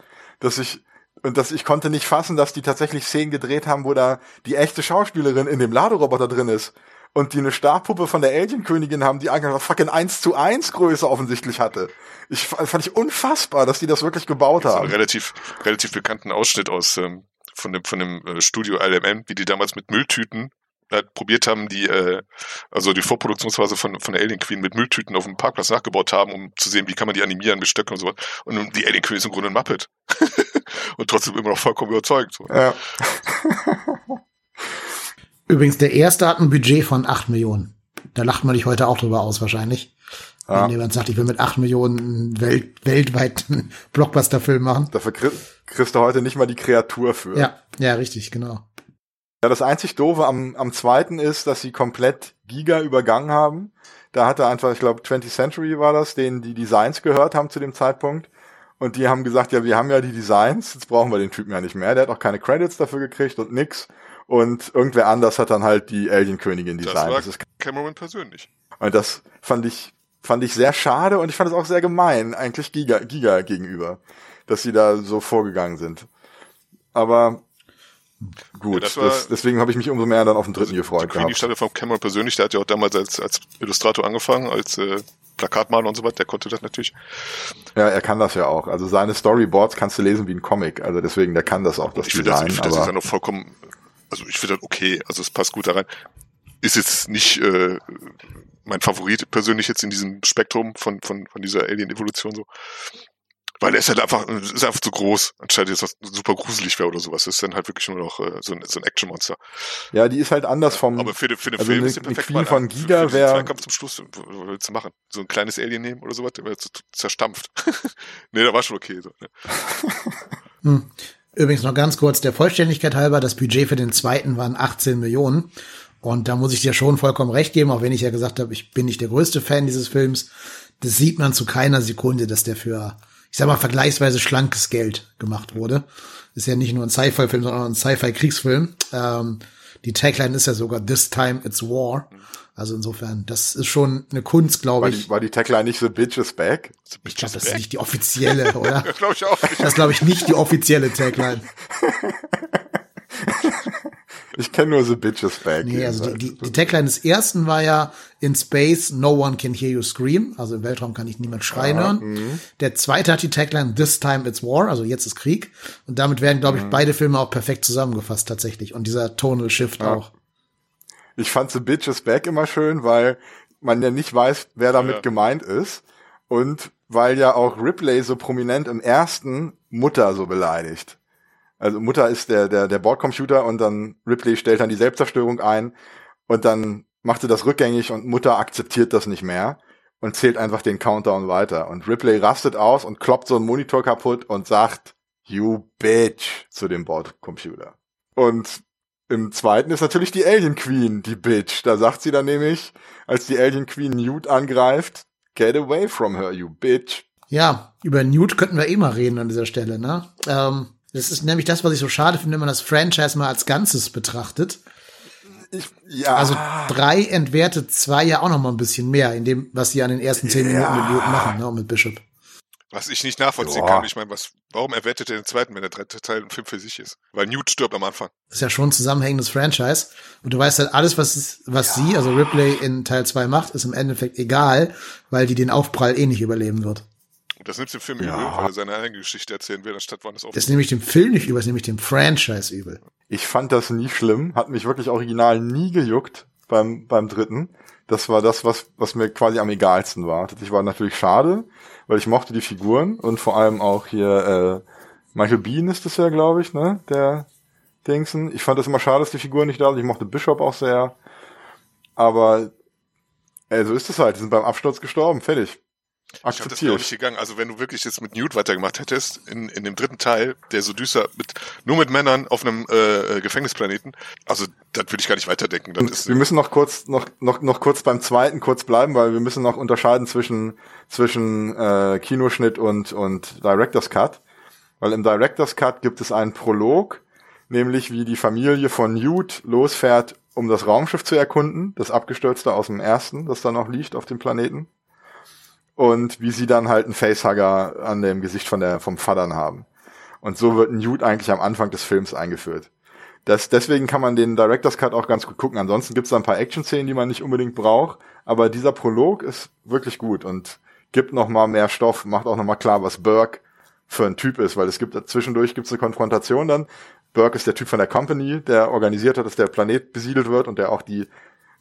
S4: dass ich und dass ich konnte nicht fassen, dass die tatsächlich Szenen gedreht haben, wo da die echte Schauspielerin in dem Laderoboter drin ist und die eine Starpuppe von der Alien-Königin haben, die eigentlich fucking 1 zu 1 Größe offensichtlich hatte. Ich fand ich unfassbar, dass die das wirklich gebaut haben. So
S3: einen relativ, relativ bekannten Ausschnitt aus ähm, von dem, von dem äh, Studio LMN, wie die damals mit Mülltüten halt probiert haben, die, äh, also die Vorproduktionsphase von, von der Alien Queen mit Mülltüten auf dem Parkplatz nachgebaut haben, um zu sehen, wie kann man die animieren mit Stöcken und sowas. Und die Alien Queen ist im Grunde ein Muppet. und trotzdem immer noch vollkommen überzeugt. So. Ja.
S2: Übrigens, der erste hat ein Budget von 8 Millionen. Da lacht man dich heute auch drüber aus, wahrscheinlich. Ja. Wenn jemand sagt, ich will mit 8 Millionen Welt, weltweit einen Blockbuster-Film machen.
S4: Dafür kriegst du heute nicht mal die Kreatur für.
S2: Ja, ja, richtig, genau.
S4: Ja, das einzig Doofe am, am zweiten ist, dass sie komplett Giga übergangen haben. Da hatte einfach, ich glaube, 20th Century war das, denen die Designs gehört haben zu dem Zeitpunkt. Und die haben gesagt, ja, wir haben ja die Designs, jetzt brauchen wir den Typen ja nicht mehr. Der hat auch keine Credits dafür gekriegt und nix und irgendwer anders hat dann halt die Alien-Königin designt. Das war
S3: Cameron persönlich.
S4: Und das fand ich, fand ich sehr schade und ich fand es auch sehr gemein, eigentlich Giga, Giga gegenüber, dass sie da so vorgegangen sind. Aber gut, ja, das das, deswegen habe ich mich umso mehr dann auf den dritten also, gefreut.
S3: Die Queen, die von Cameron persönlich, der hat ja auch damals als, als Illustrator angefangen, als äh, Plakatmaler und so weiter, der konnte das natürlich.
S4: Ja, er kann das ja auch. Also seine Storyboards kannst du lesen wie ein Comic. Also deswegen, der kann das auch, das
S3: ich finde das,
S4: Design.
S3: ich find das ist ja noch vollkommen, also ich finde das okay, also es passt gut da rein. Ist jetzt nicht äh, mein Favorit persönlich jetzt in diesem Spektrum von, von, von dieser Alien-Evolution so. Weil er ist halt einfach, ist einfach zu groß, anstatt jetzt was super gruselig wäre oder sowas. Das ist dann halt wirklich nur noch äh, so ein, so ein Action-Monster.
S4: ja, die ist halt anders vom.
S3: Aber für, den- für den
S4: also
S3: Film
S4: eine-
S3: ist der
S4: eine
S3: perfekt.
S4: Queen von Giga
S3: für, für
S4: wär-
S3: den Zweikampf zum Schluss, was willst du machen? So ein kleines Alien nehmen oder sowas, der wäre zerstampft. nee, der war schon okay. So, ne?
S2: Hm. Übrigens noch ganz kurz, der Vollständigkeit halber, das Budget für den zweiten waren 18 Millionen. Und da muss ich dir schon vollkommen recht geben, auch wenn ich ja gesagt habe, ich bin nicht der größte Fan dieses Films. Das sieht man zu keiner Sekunde, dass der für, ich sag mal, vergleichsweise schlankes Geld gemacht wurde. Ist ja nicht nur ein Sci-Fi-Film, sondern auch ein Sci-Fi-Kriegsfilm. Ähm, die Tagline ist ja sogar This Time It's War. Also insofern, das ist schon eine Kunst, glaube ich.
S4: die, war die Tagline nicht so Bitch is back?
S2: Ich glaube, das ist nicht die offizielle, oder?
S3: Glaube ich auch nicht.
S2: Das ist, glaube ich, nicht die offizielle Tagline.
S4: Ich kenne nur The Bitch is back.
S2: Nee, also die, die, die Tagline des ersten war ja In Space, no one can hear you scream. Also im Weltraum kann ich niemand schreien hören. Der zweite hat die Tagline This time it's war, also jetzt ist Krieg. Und damit werden, glaube ich, beide Filme auch perfekt zusammengefasst tatsächlich. Und dieser Tonal Shift auch.
S4: Ich fand The Bitch is Back immer schön, weil man ja nicht weiß, wer damit
S3: Ja.
S4: gemeint ist. Und weil ja auch Ripley so prominent im ersten Mutter so beleidigt. Also Mutter ist der, der, der Bordcomputer und dann Ripley stellt dann die Selbstzerstörung ein und dann macht sie das rückgängig und Mutter akzeptiert das nicht mehr und zählt einfach den Countdown weiter. Und Ripley rastet aus und kloppt so einen Monitor kaputt und sagt, you bitch, zu dem Bordcomputer. Und im zweiten ist natürlich die Alien Queen, die Bitch. Da sagt sie dann nämlich, als die Alien Queen Newt angreift, get away from her, you bitch.
S2: Ja, über Newt könnten wir eh mal reden an dieser Stelle, ne? Ähm, das ist nämlich das, was ich so schade finde, wenn man das Franchise mal als Ganzes betrachtet.
S4: Ich, ja,
S2: Also drei entwertet zwei ja auch noch mal ein bisschen mehr, in dem, was sie an den ersten zehn
S4: Ja.
S2: Minuten mit Newt machen, ne, und mit Bishop.
S3: Was ich nicht nachvollziehen
S4: Ja.
S3: kann. Ich meine, was, warum erwertet er den zweiten, wenn der dritte Teil ein Film für sich ist? Weil Newt stirbt am Anfang.
S2: Das ist ja schon ein zusammenhängendes Franchise. Und du weißt halt, alles, was, was sie, also Ripley in Teil 2 macht, ist im Endeffekt egal, weil die den Aufprall eh nicht überleben wird.
S3: Und das nimmt dem Film
S4: Ja.
S3: übel, weil er seine eigene Geschichte erzählen will, anstatt wann es auf.
S2: Das ist nämlich dem Film nicht übel, das ist nämlich dem Franchise übel.
S4: ich fand das nie schlimm, hat mich wirklich original nie gejuckt beim, beim dritten. Das war das, was, was mir quasi am egalsten war. Das war natürlich schade, weil ich mochte die Figuren und vor allem auch hier, äh, Michael Bean ist das ja, glaube ich, ne, der Dingsen. Ich fand das immer schade, dass die Figuren nicht da sind. Ich mochte Bishop auch sehr. Aber, ey, so ist es halt. Die sind beim Absturz gestorben. Fertig.
S3: Ich hab das glaube
S4: Akzeptiert.
S3: ich gegangen. Also wenn du wirklich jetzt mit Newt weitergemacht hättest, in, in dem dritten Teil, der so düster mit, nur mit Männern auf einem äh, Gefängnisplaneten, also das würde ich gar nicht weiterdenken. Das ist,
S4: wir müssen noch kurz noch noch noch kurz beim zweiten kurz bleiben, weil wir müssen noch unterscheiden zwischen zwischen äh, Kinoschnitt und und Directors Cut, weil im Directors Cut gibt es einen Prolog, nämlich wie die Familie von Newt losfährt, um das Raumschiff zu erkunden, das abgestürzte aus dem ersten, das da noch liegt auf dem Planeten. Und wie sie dann halt einen Facehugger an dem Gesicht von der vom Vatern haben. Und so wird Newt eigentlich am Anfang des Films eingeführt. Das, deswegen kann man den Director's Cut auch ganz gut gucken. Ansonsten gibt's da ein paar Action-Szenen, die man nicht unbedingt braucht. Aber dieser Prolog ist wirklich gut und gibt noch mal mehr Stoff, macht auch noch mal klar, was Burke für ein Typ ist, weil es gibt zwischendurch gibt's eine Konfrontation dann. Burke ist der Typ von der Company, der organisiert hat, dass der Planet besiedelt wird und der auch die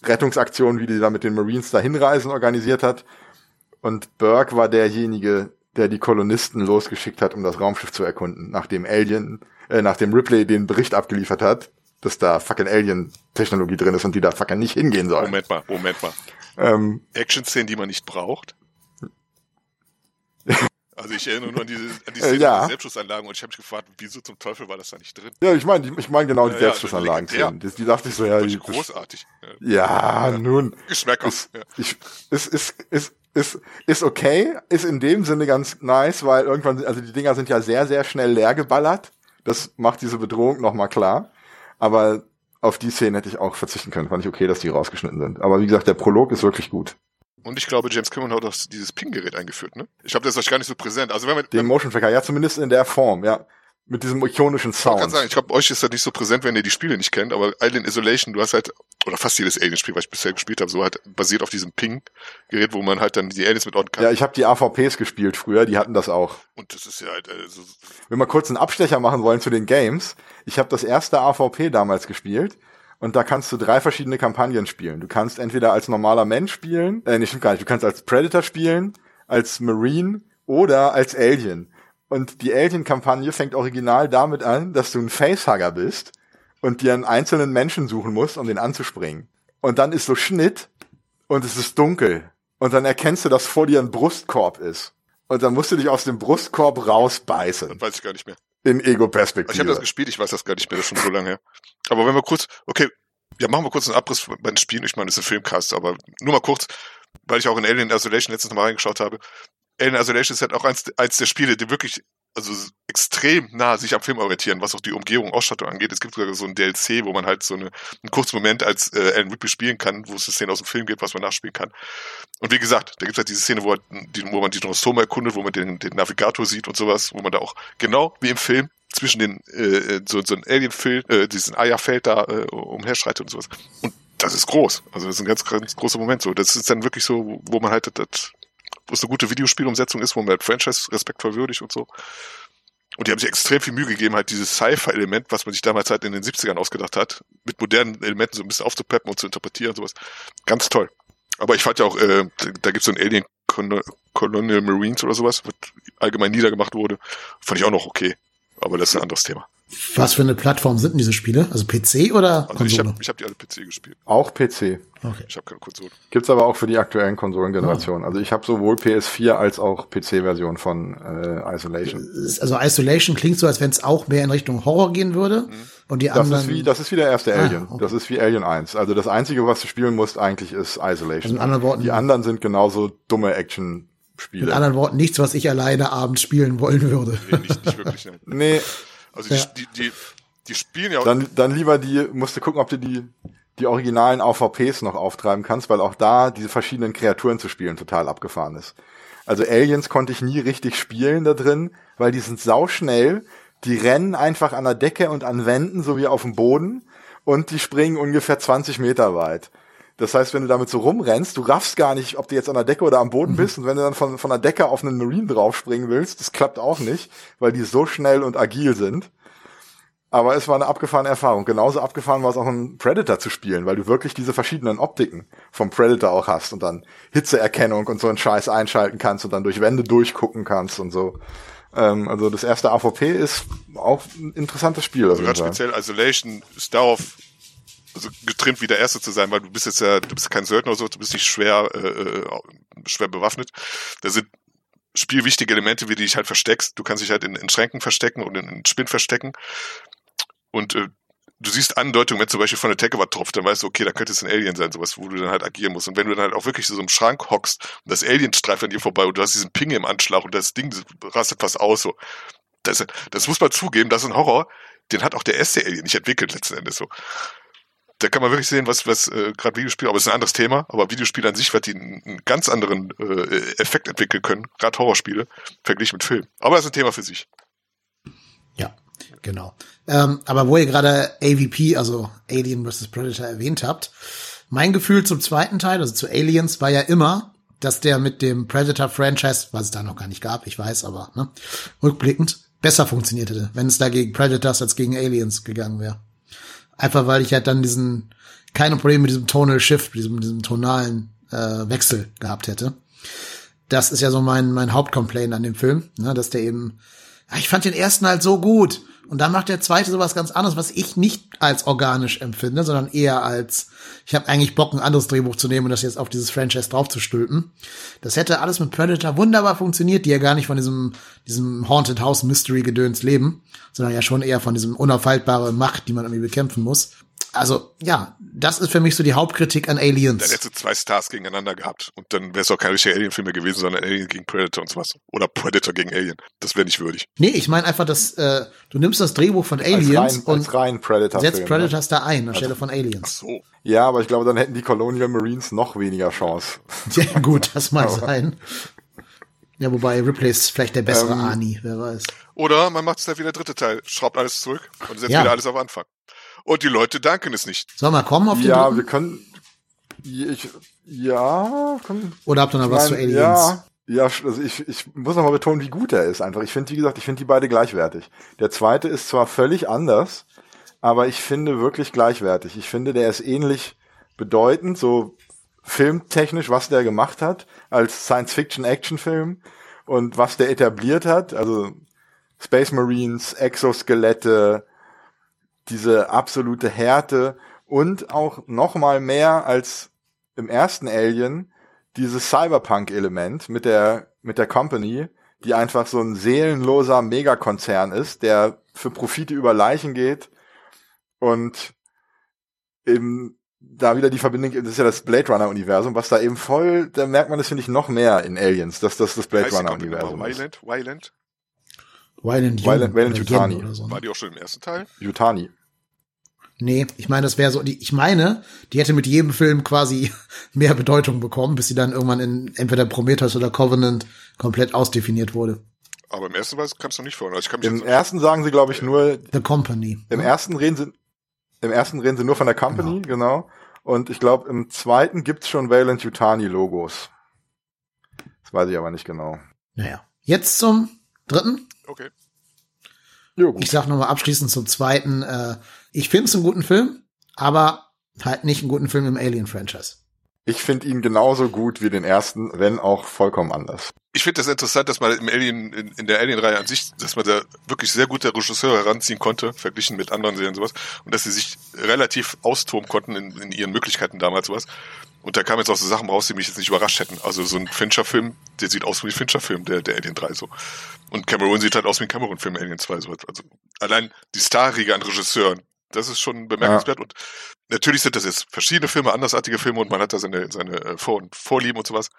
S4: Rettungsaktion, wie die da mit den Marines da hinreisen, organisiert hat. Und Burke war derjenige, der die Kolonisten losgeschickt hat, um das Raumschiff zu erkunden, nachdem Alien, äh, nachdem Ripley den Bericht abgeliefert hat, dass da fucking Alien-Technologie drin ist und die da fucking nicht hingehen sollen.
S3: Moment mal, Moment mal.
S4: Ähm,
S3: Action-Szenen, die man nicht braucht. Also ich erinnere nur an diese, an die
S4: Äh,
S3: Szene
S4: ja.
S3: mit Selbstschussanlagen und ich habe mich gefragt, wieso zum Teufel war das da nicht drin?
S4: ja, ich meine, ich meine genau die
S3: Ja, ja,
S4: Selbstschussanlagen.
S3: legendär.
S4: Die, die dachte ich so, ja, die,
S3: ich großartig. Ja.
S4: ja, nun,
S3: Geschmäcker.
S4: ist,
S3: Ja.
S4: ich, ist, ist, ist, ist, ist okay, ist in dem Sinne ganz nice, weil irgendwann, also die Dinger sind ja sehr, sehr schnell leer geballert. Das macht diese Bedrohung nochmal klar. Aber auf die Szene hätte ich auch verzichten können. Fand ich okay, dass die rausgeschnitten sind. Aber wie gesagt, der Prolog ist wirklich gut.
S3: Und ich glaube, James Cameron hat auch dieses Ping-Gerät eingeführt, ne? Ich glaube, das ist euch gar nicht so präsent. Also wenn man,
S4: Den Motion Tracker, ja, zumindest in der Form, ja. Mit diesem ikonischen
S3: Ich kann
S4: Sound.
S3: sagen, ich glaube, euch ist das nicht so präsent, wenn ihr die Spiele nicht kennt, aber Alien Isolation, du hast halt, oder fast jedes Alien-Spiel, was ich bisher gespielt habe, so halt basiert auf diesem Ping-Gerät, wo man halt dann die Aliens mit orten kann.
S4: Ja, ich habe die AVPs gespielt früher, die hatten das auch.
S3: Und das ist ja halt, also,
S4: Wenn wir kurz einen Abstecher machen wollen zu den Games, ich habe das erste AVP damals gespielt und da kannst du drei verschiedene Kampagnen spielen. Du kannst entweder als normaler Mensch spielen, äh, nicht stimmt gar nicht, du kannst als Predator spielen, als Marine oder als Alien. Und die Alien-Kampagne fängt original damit an, dass du ein Facehugger bist und dir einen einzelnen Menschen suchen musst, um den anzuspringen. Und dann ist so Schnitt und es ist dunkel. Und dann erkennst du, dass vor dir ein Brustkorb ist. Und dann musst du dich aus dem Brustkorb rausbeißen.
S3: das weiß ich gar nicht mehr.
S4: In
S3: Ich habe
S4: Ego-Perspektive.
S3: das gespielt, ich weiß das gar nicht mehr, das ist schon so lange her. Aber wenn wir kurz, okay, ja, machen wir kurz einen Abriss bei den Spielen. Ich meine, das ist ein Filmcast, aber nur mal kurz, weil ich auch in Alien Isolation letztens mal reingeschaut habe. Alien Isolation ist halt auch eins, eins der Spiele, die wirklich also extrem nah sich am Film orientieren, was auch die Umgebung, Ausstattung angeht. Es gibt sogar so ein DLC, wo man halt so eine, einen kurzen Moment als äh, Alan Ripley spielen kann, wo es eine Szene aus dem Film gibt, was man nachspielen kann. Und wie gesagt, da gibt es halt diese Szene, wo, die, wo man die Drostoma erkundet, wo man den, den Navigator sieht und sowas, wo man da auch genau wie im Film zwischen den äh, so, so ein Alien-Film, äh, diesen Eierfeld da äh, umherschreitet und sowas. Und das ist groß. Also das ist ein ganz, ganz großer Moment so. Das ist dann wirklich so, wo man halt das, wo es eine gute Videospielumsetzung ist, wo man halt Franchise respektvoll würdigt und so. Und die haben sich extrem viel Mühe gegeben, halt dieses Sci-Fi-Element, was man sich damals halt in den 70ern ausgedacht hat, mit modernen Elementen so ein bisschen aufzupeppen und zu interpretieren und sowas. Ganz toll. Aber ich fand ja auch, äh, da gibt's so ein Alien Colonial Marines oder sowas, was allgemein niedergemacht wurde. Fand ich auch noch okay. Aber das ist ein anderes Thema.
S2: Was für eine Plattform sind denn diese Spiele? Also PC oder
S3: Also ich habe ich hab die alle PC gespielt.
S4: Auch PC.
S2: Okay.
S3: Ich habe keine Konsole.
S4: Gibt's aber auch für die aktuellen Konsolengenerationen. Also ich habe sowohl PS4 als auch PC-Version von äh, Isolation.
S2: Also Isolation klingt so, als wenn es auch mehr in Richtung Horror gehen würde. Und die
S4: Das
S2: anderen.
S4: ist wie, das ist wie der erste
S2: Ah,
S4: Alien.
S2: okay.
S4: Das ist wie Alien 1. Also das einzige, was du spielen musst, eigentlich ist Isolation.
S2: Also mit anderen Worten-
S4: die anderen sind genauso dumme
S2: mit
S4: Action-Spiele.
S2: anderen Worten nichts, was ich alleine abends spielen wollen würde.
S3: Nee, nicht, nicht wirklich. Ne.
S4: Nee,
S3: Also
S2: Ja.
S3: die, die, die, die spielen ja auch.
S4: dann, dann lieber die, musst du gucken, ob du die, die originalen AVPs noch auftreiben kannst, weil auch da diese verschiedenen Kreaturen zu spielen total abgefahren ist. Also Aliens konnte ich nie richtig spielen da drin, weil die sind sauschnell, die rennen einfach an der Decke und an Wänden sowie auf dem Boden und die springen ungefähr 20 Meter weit. Das heißt, wenn du damit so rumrennst, du raffst gar nicht, ob du jetzt an der Decke oder am Boden bist. Und wenn du dann von, von der Decke auf einen Marine draufspringen willst, das klappt auch nicht, weil die so schnell und agil sind. Aber es war eine abgefahrene Erfahrung. Genauso abgefahren war es auch, einen Predator zu spielen, weil du wirklich diese verschiedenen Optiken vom Predator auch hast und dann Hitzeerkennung und so einen Scheiß einschalten kannst und dann durch Wände durchgucken kannst und so. Ähm, also das erste AVP ist auch ein interessantes Spiel.
S3: Also ganz
S4: Fall.
S3: speziell Isolation ist darauf also getrimmt, wie der Erste zu sein, weil du bist jetzt ja, du bist kein Söldner oder so, du bist nicht schwer, äh, äh, schwer bewaffnet. Da sind spielwichtige Elemente, wie du dich halt versteckst. Du kannst dich halt in, in Schränken verstecken und in, in Spind verstecken. Und äh, du siehst Andeutungen, wenn zum Beispiel von der Decke was tropft, dann weißt du, okay, da könnte es ein Alien sein, sowas, wo du dann halt agieren musst. Und wenn du dann halt auch wirklich so im Schrank hockst und das Alien streift an dir vorbei und du hast diesen Ping im Anschlag und das Ding rastet fast aus, so. Das, das muss man zugeben, das ist ein Horror, den hat auch der erste Alien nicht entwickelt, letzten Endes so. Da kann man wirklich sehen, was, was äh, gerade Videospiele, aber es ist ein anderes Thema, aber Videospiele an sich wird die einen, einen ganz anderen äh, Effekt entwickeln können, gerade Horrorspiele, verglichen mit Film. Aber das ist ein Thema für sich.
S2: Ja, genau. Ähm, aber wo ihr gerade AVP, also Alien vs. Predator, erwähnt habt, mein Gefühl zum zweiten Teil, also zu Aliens, war ja immer, dass der mit dem Predator-Franchise, was es da noch gar nicht gab, ich weiß, aber ne, rückblickend, besser funktioniert hätte, wenn es da gegen Predators als gegen Aliens gegangen wäre. Einfach weil ich halt dann diesen, keine Probleme mit diesem Tonal Shift, diesem, diesem tonalen äh, Wechsel gehabt hätte. Das ist ja so mein, mein Hauptcomplaint an dem Film, ne, dass der eben, ja, ich fand den ersten halt so gut. Und dann macht der zweite sowas ganz anderes, was ich nicht als organisch empfinde, sondern eher als, ich habe eigentlich Bock, ein anderes Drehbuch zu nehmen und das jetzt auf dieses Franchise draufzustülpen. Das hätte alles mit Predator wunderbar funktioniert, die ja gar nicht von diesem, diesem Haunted House Mystery Gedöns leben, sondern ja schon eher von diesem unaufhaltbare Macht, die man irgendwie bekämpfen muss. Also, ja, das ist für mich so die Hauptkritik an
S3: Dann
S2: Aliens.
S3: hättest du zwei Stars gegeneinander gehabt und dann wäre es auch kein richtiger Alien-Film mehr gewesen, sondern Alien gegen Predator und sowas. Oder Predator gegen Alien. Das wäre nicht würdig.
S2: Nee, ich meine einfach, dass äh, du nimmst das Drehbuch von
S4: Als
S2: Aliens
S4: rein,
S2: und
S4: als rein Predator.
S2: setzt Predators da ein, anstelle von Aliens.
S3: So.
S4: Ja, aber ich glaube, dann hätten die Colonial Marines noch weniger Chance.
S2: Ja, gut, das mag sein. Ja, wobei Ripley ist vielleicht der bessere
S4: Ähm,
S2: Arnie, wer weiß.
S3: Oder man macht es halt wie der dritte Teil, schraubt alles zurück und setzt
S2: Ja.
S3: wieder alles auf Anfang. Und die Leute danken es nicht.
S2: Sollen wir kommen auf den
S4: Ja,
S2: dritten?
S4: wir können. Ich, ja, können,
S2: Oder habt ihr noch
S4: ich
S2: was zu Aliens?
S4: Ja, ja, also ich, ich muss noch mal betonen, wie gut er ist einfach. Ich finde, wie gesagt, ich finde die beide gleichwertig. Der zweite ist zwar völlig anders, aber ich finde wirklich gleichwertig. Ich finde, der ist ähnlich bedeutend, so filmtechnisch, was der gemacht hat, als Science-Fiction-Action-Film und was der etabliert hat. Also Space Marines, Exoskelette, diese absolute Härte und auch noch mal mehr als im ersten Alien dieses Cyberpunk-Element mit der mit der Company, die einfach so ein seelenloser Megakonzern ist, der für Profite über Leichen geht und eben da wieder die Verbindung, das ist ja das Blade Runner Universum, was da eben voll, da merkt man das finde ich noch mehr in Aliens, dass das das Blade Runner Universum
S3: nochmal
S4: ist.
S3: Wayland? Wayland?
S2: Oder
S4: Yutani.
S2: Oder so, ne?
S3: War die auch schon im ersten Teil?
S4: Yutani.
S2: Nee, ich meine, das wäre so, die, ich meine, die hätte mit jedem Film quasi mehr Bedeutung bekommen, bis sie dann irgendwann in entweder Prometheus oder Covenant komplett ausdefiniert wurde.
S3: Aber im ersten Mal kannst du nicht vorne. Also ich kann mich
S4: Im ersten sagen sie, glaube ich, nur
S2: The Company.
S4: Im ersten reden sie, im ersten reden sie nur von der Company, genau. Und ich glaube, im zweiten gibt's schon Valent Yutani Logos. Das weiß ich aber nicht genau.
S2: Naja. Jetzt zum dritten.
S3: okay.
S4: Jo,
S2: Ich sag nochmal abschließend zum zweiten. Äh, ich finde es einen guten Film, aber halt nicht einen guten Film im Alien-Franchise.
S4: Ich finde ihn genauso gut wie den ersten, wenn auch vollkommen anders.
S3: Ich finde das interessant, dass man im Alien, in, in der Alien-Reihe an sich, dass man da wirklich sehr gute Regisseure heranziehen konnte, verglichen mit anderen Serien und sowas, und dass sie sich relativ austoben konnten in, in ihren Möglichkeiten damals sowas. Und da kamen jetzt auch so Sachen raus, die mich jetzt nicht überrascht hätten. Also so ein Fincher-Film, der sieht aus wie ein Fincher-Film, der, der Alien 3 so. Und Cameron sieht halt aus wie ein Cameron-Film, Alien 2 so. Also allein die Starriege an Regisseuren, das ist schon bemerkenswert. Und natürlich sind das jetzt verschiedene Filme, andersartige Filme und man hat da seine, seine äh, Vor- und Vorlieben und sowas.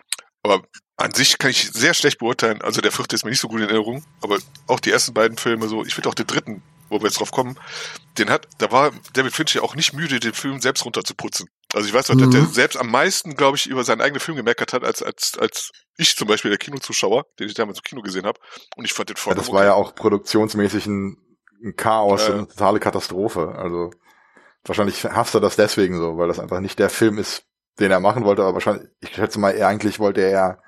S3: Aber an sich kann ich sehr schlecht beurteilen. Also der vierte ist mir nicht so gut in Erinnerung, aber auch die ersten beiden Filme so. Ich finde auch den dritten, wo wir jetzt drauf kommen, den hat, da war David Fincher auch nicht müde, den Film selbst runterzuputzen. Also ich weiß noch, dass
S2: Mhm.
S3: der selbst am meisten, glaube ich, über seinen eigenen Film gemeckert hat, als, als, als ich zum Beispiel der Kinozuschauer, den ich damals im Kino gesehen habe. Und ich fand den
S4: Ja,
S3: voll
S4: das war ja auch produktionsmäßig ein, ein Chaos,
S3: Ja, ja.
S4: eine totale Katastrophe. Also wahrscheinlich hasst er das deswegen so, weil das einfach nicht der Film ist, den er machen wollte, aber wahrscheinlich, ich schätze mal, er eigentlich wollte er ja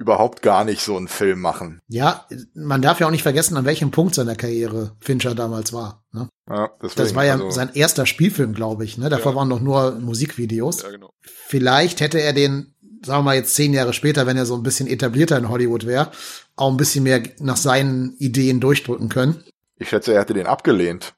S4: überhaupt gar nicht so einen Film machen.
S2: Ja, man darf ja auch nicht vergessen, an welchem Punkt seiner Karriere Fincher damals war. Ne?
S4: Ja, deswegen,
S2: Das war ja
S4: also,
S2: sein erster Spielfilm, glaube ich. Ne? Davor
S3: Ja.
S2: waren doch nur Musikvideos.
S3: Ja, genau.
S2: Vielleicht hätte er den, sagen wir mal jetzt zehn Jahre später, wenn er so ein bisschen etablierter in Hollywood wäre, auch ein bisschen mehr nach seinen Ideen durchdrücken können.
S4: ich schätze, er hätte den abgelehnt.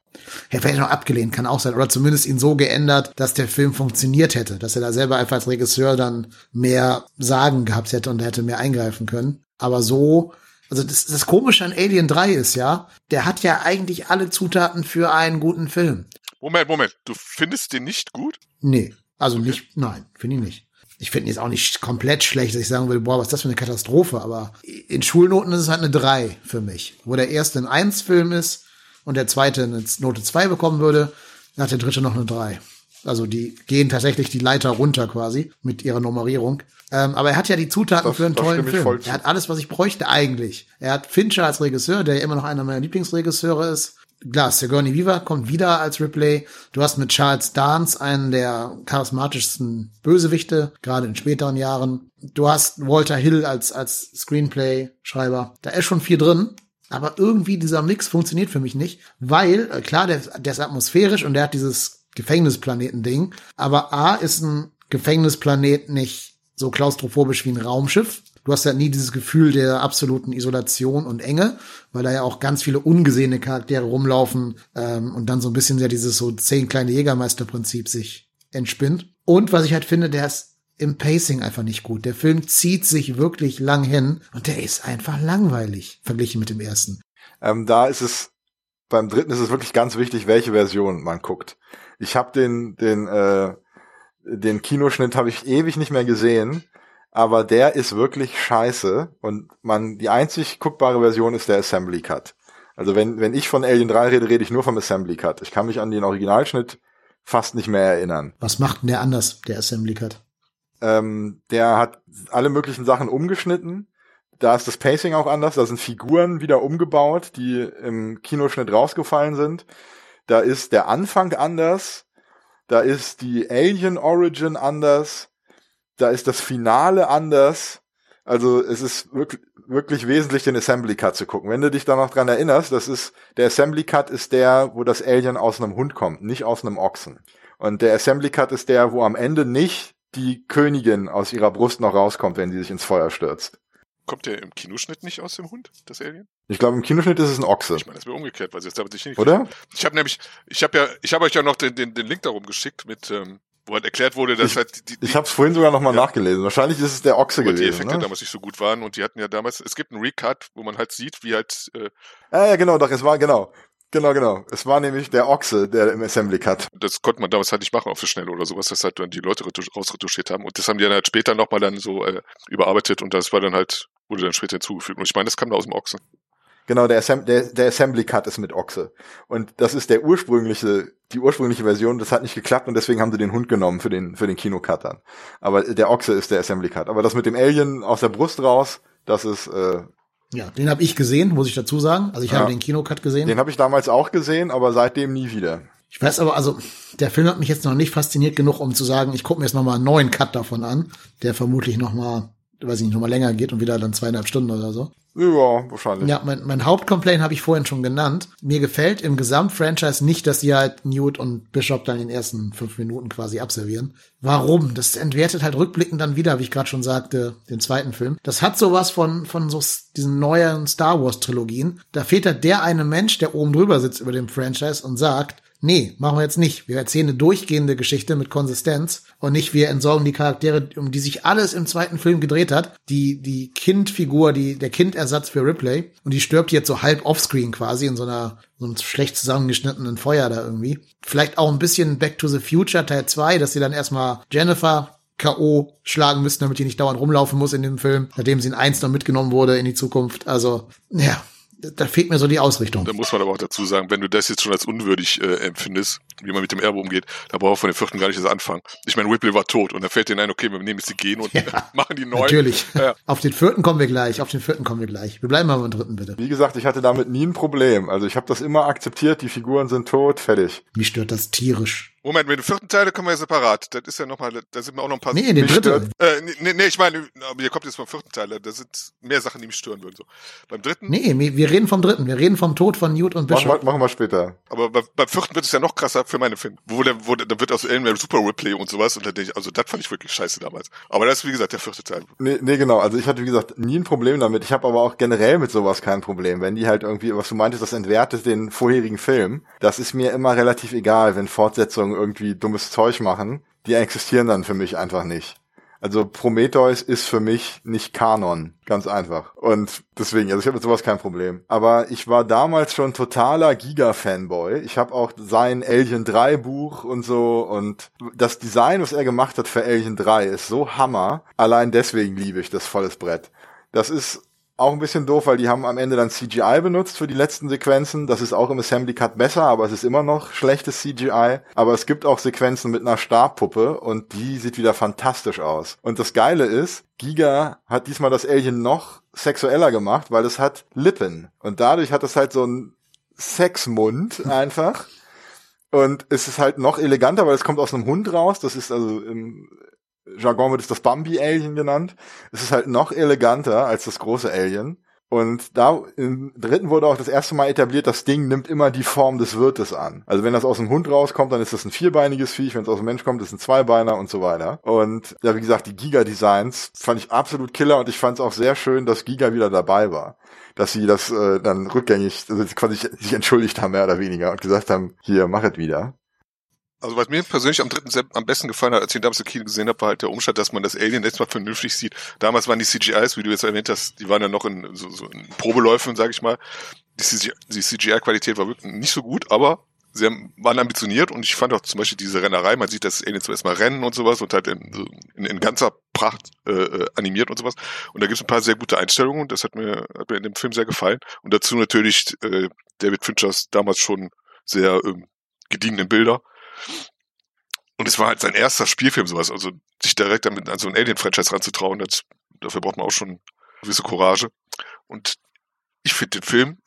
S2: Er vielleicht noch abgelehnt, kann auch sein. Oder zumindest ihn so geändert, dass der Film funktioniert hätte. Dass er da selber einfach als Regisseur dann mehr Sagen gehabt hätte und er hätte mehr eingreifen können. Aber so, also das, das Komische an Alien 3 ist ja, der hat ja eigentlich alle Zutaten für einen guten Film.
S3: Moment, Moment. Du findest den nicht gut?
S2: Nee, also nicht, nein, finde ich nicht. Ich finde ihn jetzt auch nicht komplett schlecht, dass ich sagen würde, boah, was ist das für eine Katastrophe, aber in Schulnoten ist es halt eine 3 für mich. Wo der erste ein 1-Film ist und der zweite eine Note 2 bekommen würde, dann hat der dritte noch eine 3. Also die gehen tatsächlich die Leiter runter quasi mit ihrer Nummerierung. Ähm, aber er hat ja die Zutaten
S4: Das-
S2: für einen tollen Film. Er hat alles, was ich bräuchte eigentlich. Er hat Fincher als Regisseur, der ja immer noch einer meiner Lieblingsregisseure ist. Klar, Sigourney Weaver kommt wieder als Ripley. Du hast mit Charles Dance einen der charismatischsten Bösewichte, gerade in späteren Jahren. Du hast Walter Hill als, als Screenplay-Schreiber. Da ist schon viel drin. Aber irgendwie dieser Mix funktioniert für mich nicht, weil, äh, klar, der, der ist atmosphärisch und der hat dieses Gefängnisplaneten-Ding. Aber A ist ein Gefängnisplanet nicht so klaustrophobisch wie ein Raumschiff. Du hast ja nie dieses Gefühl der absoluten Isolation und Enge, weil da ja auch ganz viele ungesehene Charaktere rumlaufen ähm, und dann so ein bisschen ja dieses so zehn kleine Jägermeister-Prinzip sich entspinnt. Und was ich halt finde, der ist im Pacing einfach nicht gut. Der Film zieht sich wirklich lang hin und der ist einfach langweilig verglichen mit dem ersten.
S4: Ähm, da ist es, beim dritten ist es wirklich ganz wichtig, welche Version man guckt. Ich habe den, den, äh, den Kinoschnitt habe ich ewig nicht mehr gesehen, aber der ist wirklich scheiße und man, die einzig guckbare Version ist der Assembly Cut. Also wenn, wenn ich von Alien 3 rede, rede ich nur vom Assembly Cut. Ich kann mich an den Originalschnitt fast nicht mehr erinnern.
S2: Was macht denn der anders, der Assembly Cut?
S4: Ähm, der hat alle möglichen Sachen umgeschnitten. da ist das Pacing auch anders, da sind Figuren wieder umgebaut, die im Kinoschnitt rausgefallen sind. Da ist der Anfang anders, da ist die Alien Origin anders, da ist das Finale anders. Also es ist wirklich, wirklich wesentlich, den Assembly Cut zu gucken. Wenn du dich da noch dran erinnerst, das ist, der Assembly Cut ist der, wo das Alien aus einem Hund kommt, nicht aus einem Ochsen. Und der Assembly Cut ist der, wo am Ende nicht die Königin aus ihrer Brust noch rauskommt, wenn sie sich ins Feuer stürzt.
S3: Kommt der im Kinoschnitt nicht aus dem Hund, das Alien?
S4: Ich glaube, im Kinoschnitt ist es ein Ochse.
S3: Ich meine, das wäre umgekehrt, weil sie jetzt damit nicht
S4: Oder?
S3: Ich habe nämlich, ich habe ja, ich habe euch ja noch den, den, den Link darum geschickt mit, ähm, wo halt erklärt wurde, dass
S4: ich,
S3: halt die, die
S4: Ich habe es vorhin sogar nochmal
S3: Ja.
S4: nachgelesen. Wahrscheinlich ist es der Ochse
S3: die
S4: gewesen.
S3: Effekte
S4: Ne?
S3: damals nicht so gut waren und die hatten ja damals, es gibt einen Recut, wo man halt sieht, wie halt äh,
S4: Ja, ja, genau, doch, es war, genau. Genau, genau. Es war nämlich der Ochse, der im Assembly Cut.
S3: das konnte man damals halt nicht machen auf so schnell oder sowas, dass halt dann die Leute retusch- rausretuschiert haben. Und das haben die dann halt später nochmal dann so äh, überarbeitet und das war dann halt, wurde dann später hinzugefügt. Und ich meine, das kam da aus dem Ochsen.
S4: Genau, der, Assem der, der Assembly Cut ist mit Ochse. Und das ist der ursprüngliche, die ursprüngliche Version, das hat nicht geklappt und deswegen haben sie den Hund genommen für den, für den Kinocut dann. Aber der Ochse ist der Assembly Cut. Aber das mit dem Alien aus der Brust raus, das ist, äh,
S2: Ja, den habe ich gesehen, muss ich dazu sagen. Also ich
S4: Ja.
S2: habe den Kinocut gesehen.
S4: den habe ich damals auch gesehen, aber seitdem nie wieder.
S2: Ich weiß aber, also der Film hat mich jetzt noch nicht fasziniert genug, um zu sagen, ich gucke mir jetzt noch mal einen neuen Cut davon an, der vermutlich noch mal, weiß ich nicht, noch mal länger geht und wieder dann zweieinhalb Stunden oder so.
S4: Ja, wahrscheinlich.
S2: Ja, mein, mein Hauptcomplaint habe ich vorhin schon genannt. Mir gefällt im Gesamtfranchise nicht, dass sie halt Newt und Bishop dann in den ersten fünf Minuten quasi abservieren. Warum? Das entwertet halt rückblickend dann wieder, wie ich gerade schon sagte, den zweiten Film. Das hat sowas von, von so diesen neuen Star Wars Trilogien. Da fehlt halt der eine Mensch, der oben drüber sitzt über dem Franchise und sagt, Nee, machen wir jetzt nicht. Wir erzählen eine durchgehende Geschichte mit Konsistenz und nicht wir entsorgen die Charaktere, um die sich alles im zweiten Film gedreht hat. Die, die Kindfigur, die, der Kindersatz für Ripley. Und die stirbt jetzt so halb offscreen quasi in so einer, so einem schlecht zusammengeschnittenen Feuer da irgendwie. Vielleicht auch ein bisschen Back to the Future Teil 2, dass sie dann erstmal Jennifer K.O. schlagen müssen, damit die nicht dauernd rumlaufen muss in dem Film, nachdem sie in eins noch mitgenommen wurde in die Zukunft. Also, ja, da fehlt mir so die Ausrichtung.
S3: Da muss man aber auch dazu sagen, wenn du das jetzt schon als unwürdig äh, empfindest, wie man mit dem Erbe umgeht, da braucht man von dem vierten gar nicht erst anfangen. Ich meine, Ripley war tot und da fällt denen ein, okay, wir nehmen jetzt die Gen und
S2: Ja,
S3: machen die neu.
S2: Natürlich.
S3: Ja.
S2: Auf den vierten kommen wir gleich. Auf den vierten kommen wir gleich. Wir bleiben mal beim dritten, bitte.
S4: Wie gesagt, ich hatte damit nie ein Problem. Also ich habe das immer akzeptiert, die Figuren sind tot, fertig.
S2: Mich stört das tierisch.
S3: Moment, mit dem vierten Teil, können wir ja separat. Das ist ja nochmal, da sind mir auch noch ein paar.
S2: Nee, den
S4: Mich
S2: dritten.
S3: Äh, nee, nee, ich meine, aber ihr kommt jetzt vom vierten Teil, da sind mehr Sachen, die mich stören würden. So. Beim dritten,
S2: Nee, wir wir reden vom dritten. Wir reden vom Tod von Newt und
S4: Machen wir,
S2: Bishop.
S4: machen wir später.
S3: aber bei, beim vierten wird es ja noch krasser für meine Film. Wo der, wo der, da wird aus Alien Super Ripley und sowas und da denke ich, also das fand ich wirklich scheiße damals. Aber das ist wie gesagt der vierte Teil.
S4: Nee, nee, genau. Also ich hatte, wie gesagt, nie ein Problem damit. Ich habe aber auch generell mit sowas kein Problem. Wenn die halt irgendwie, was du meintest, das entwertet den vorherigen Film, das ist mir immer relativ egal, wenn Fortsetzungen irgendwie dummes Zeug machen. Die existieren dann für mich einfach nicht. Also Prometheus ist für mich nicht Kanon, ganz einfach. Und deswegen, also ich habe mit sowas kein Problem. Aber ich war damals schon totaler Giga-Fanboy. Ich habe auch sein Alien 3 Buch und so und das Design, was er gemacht hat für Alien 3, ist so Hammer. Allein deswegen liebe ich das volles Brett. Das ist auch ein bisschen doof, weil die haben am Ende dann CGI benutzt für die letzten Sequenzen. Das ist auch im Assembly Cut besser, aber es ist immer noch schlechtes CGI. Aber es gibt auch Sequenzen mit einer Stabpuppe und die sieht wieder fantastisch aus. Und das Geile ist, Giga hat diesmal das Alien noch sexueller gemacht, weil es hat Lippen. Und dadurch hat es halt so einen Sexmund einfach. Und es ist halt noch eleganter, weil es kommt aus einem Hund raus. Das ist also im Jargon wird es das Bambi-Alien genannt. Es ist halt noch eleganter als das große Alien. Und da im dritten wurde auch das erste Mal etabliert, das Ding nimmt immer die Form des Wirtes an. Also wenn das aus dem Hund rauskommt, dann ist das ein vierbeiniges Viech, wenn es aus dem Mensch kommt, ist es ein Zweibeiner und so weiter. Und ja, wie gesagt, die Giga-Designs fand ich absolut killer und ich fand es auch sehr schön, dass Giga wieder dabei war. Dass sie das äh, dann rückgängig, also quasi sich entschuldigt haben, mehr oder weniger, und gesagt haben, hier, mach es wieder.
S3: Also was mir persönlich am dritten Set am besten gefallen hat, als ich ihn damals im Kino gesehen habe, war halt der Umstand, dass man das Alien jetzt mal vernünftig sieht. Damals waren die CGIs, wie du jetzt erwähnt hast, die waren ja noch in so, so in Probeläufen, sag ich mal. Die, CGI die CGI-Qualität war wirklich nicht so gut, aber sie haben, waren ambitioniert und ich fand auch zum Beispiel diese Rennerei, man sieht das Alien zuerst mal rennen und sowas und halt in, in, in ganzer Pracht äh, äh, animiert und sowas. Und da gibt es ein paar sehr gute Einstellungen und das hat mir, hat mir in dem Film sehr gefallen. Und dazu natürlich äh, David Finchers damals schon sehr ähm, gediegenen Bilder. Und es war halt sein erster Spielfilm, sowas. Also sich direkt damit an so ein Alien-Franchise ranzutrauen, das, dafür braucht man auch schon gewisse Courage. Und ich finde den Film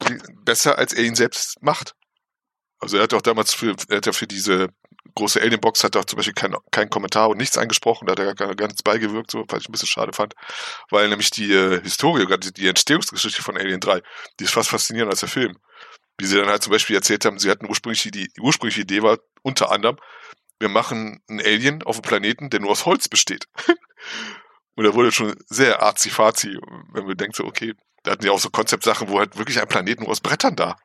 S3: besser, als er ihn selbst macht. Also er hat auch damals für, er hat ja für diese große Alien-Box hat auch zum Beispiel keinen kein Kommentar und nichts eingesprochen, da hat er gar, gar nichts beigewirkt, so, was ich ein bisschen schade fand. Weil nämlich die äh, Historie, die Entstehungsgeschichte von Alien 3, die ist fast faszinierender als der Film. Wie sie dann halt zum Beispiel erzählt haben, sie hatten ursprünglich die, die ursprüngliche Idee war unter anderem, wir machen einen Alien auf einem Planeten, der nur aus Holz besteht. und da wurde schon sehr arzi-fazi, wenn man denkt so, okay, da hatten die auch so Konzeptsachen, wo halt wirklich ein Planet nur aus Brettern da,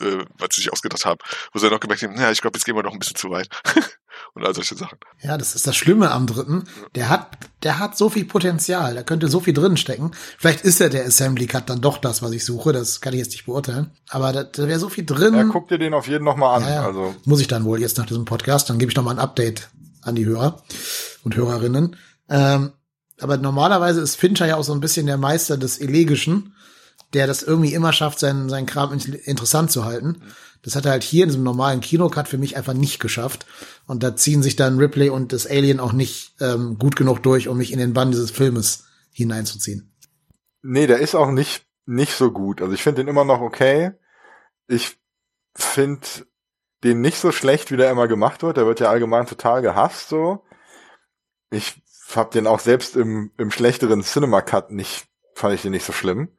S3: äh, was sie sich ausgedacht haben. Wo sie dann auch gemerkt haben, naja, ich glaube, jetzt gehen wir noch ein bisschen zu weit. und all solche Sachen.
S2: Ja, das ist das Schlimme am dritten. Der hat, der hat so viel Potenzial, da könnte so viel drin stecken. Vielleicht ist ja der Assembly Cut dann doch das, was ich suche. Das kann ich jetzt nicht beurteilen. Aber da, da wäre so viel drin.
S4: Ja, guck dir den auf jeden noch mal an.
S2: Ja, ja.
S4: Also
S2: Muss ich dann wohl jetzt nach diesem Podcast. Dann gebe ich noch mal ein Update an die Hörer und Hörerinnen. Ähm, aber normalerweise ist Fincher ja auch so ein bisschen der Meister des Elegischen, der das irgendwie immer schafft, seinen, seinen Kram in- interessant zu halten. Das hat er halt hier in diesem normalen Kinocut für mich einfach nicht geschafft. Und da ziehen sich dann Ripley und das Alien auch nicht ähm, gut genug durch, um mich in den Bann dieses Filmes hineinzuziehen.
S4: Nee, der ist auch nicht, nicht so gut. Also ich finde den immer noch okay. Ich finde den nicht so schlecht, wie der immer gemacht wird. Der wird ja allgemein total gehasst, so. Ich hab den auch selbst im, im schlechteren Cinema Cut nicht, fand ich den nicht so schlimm.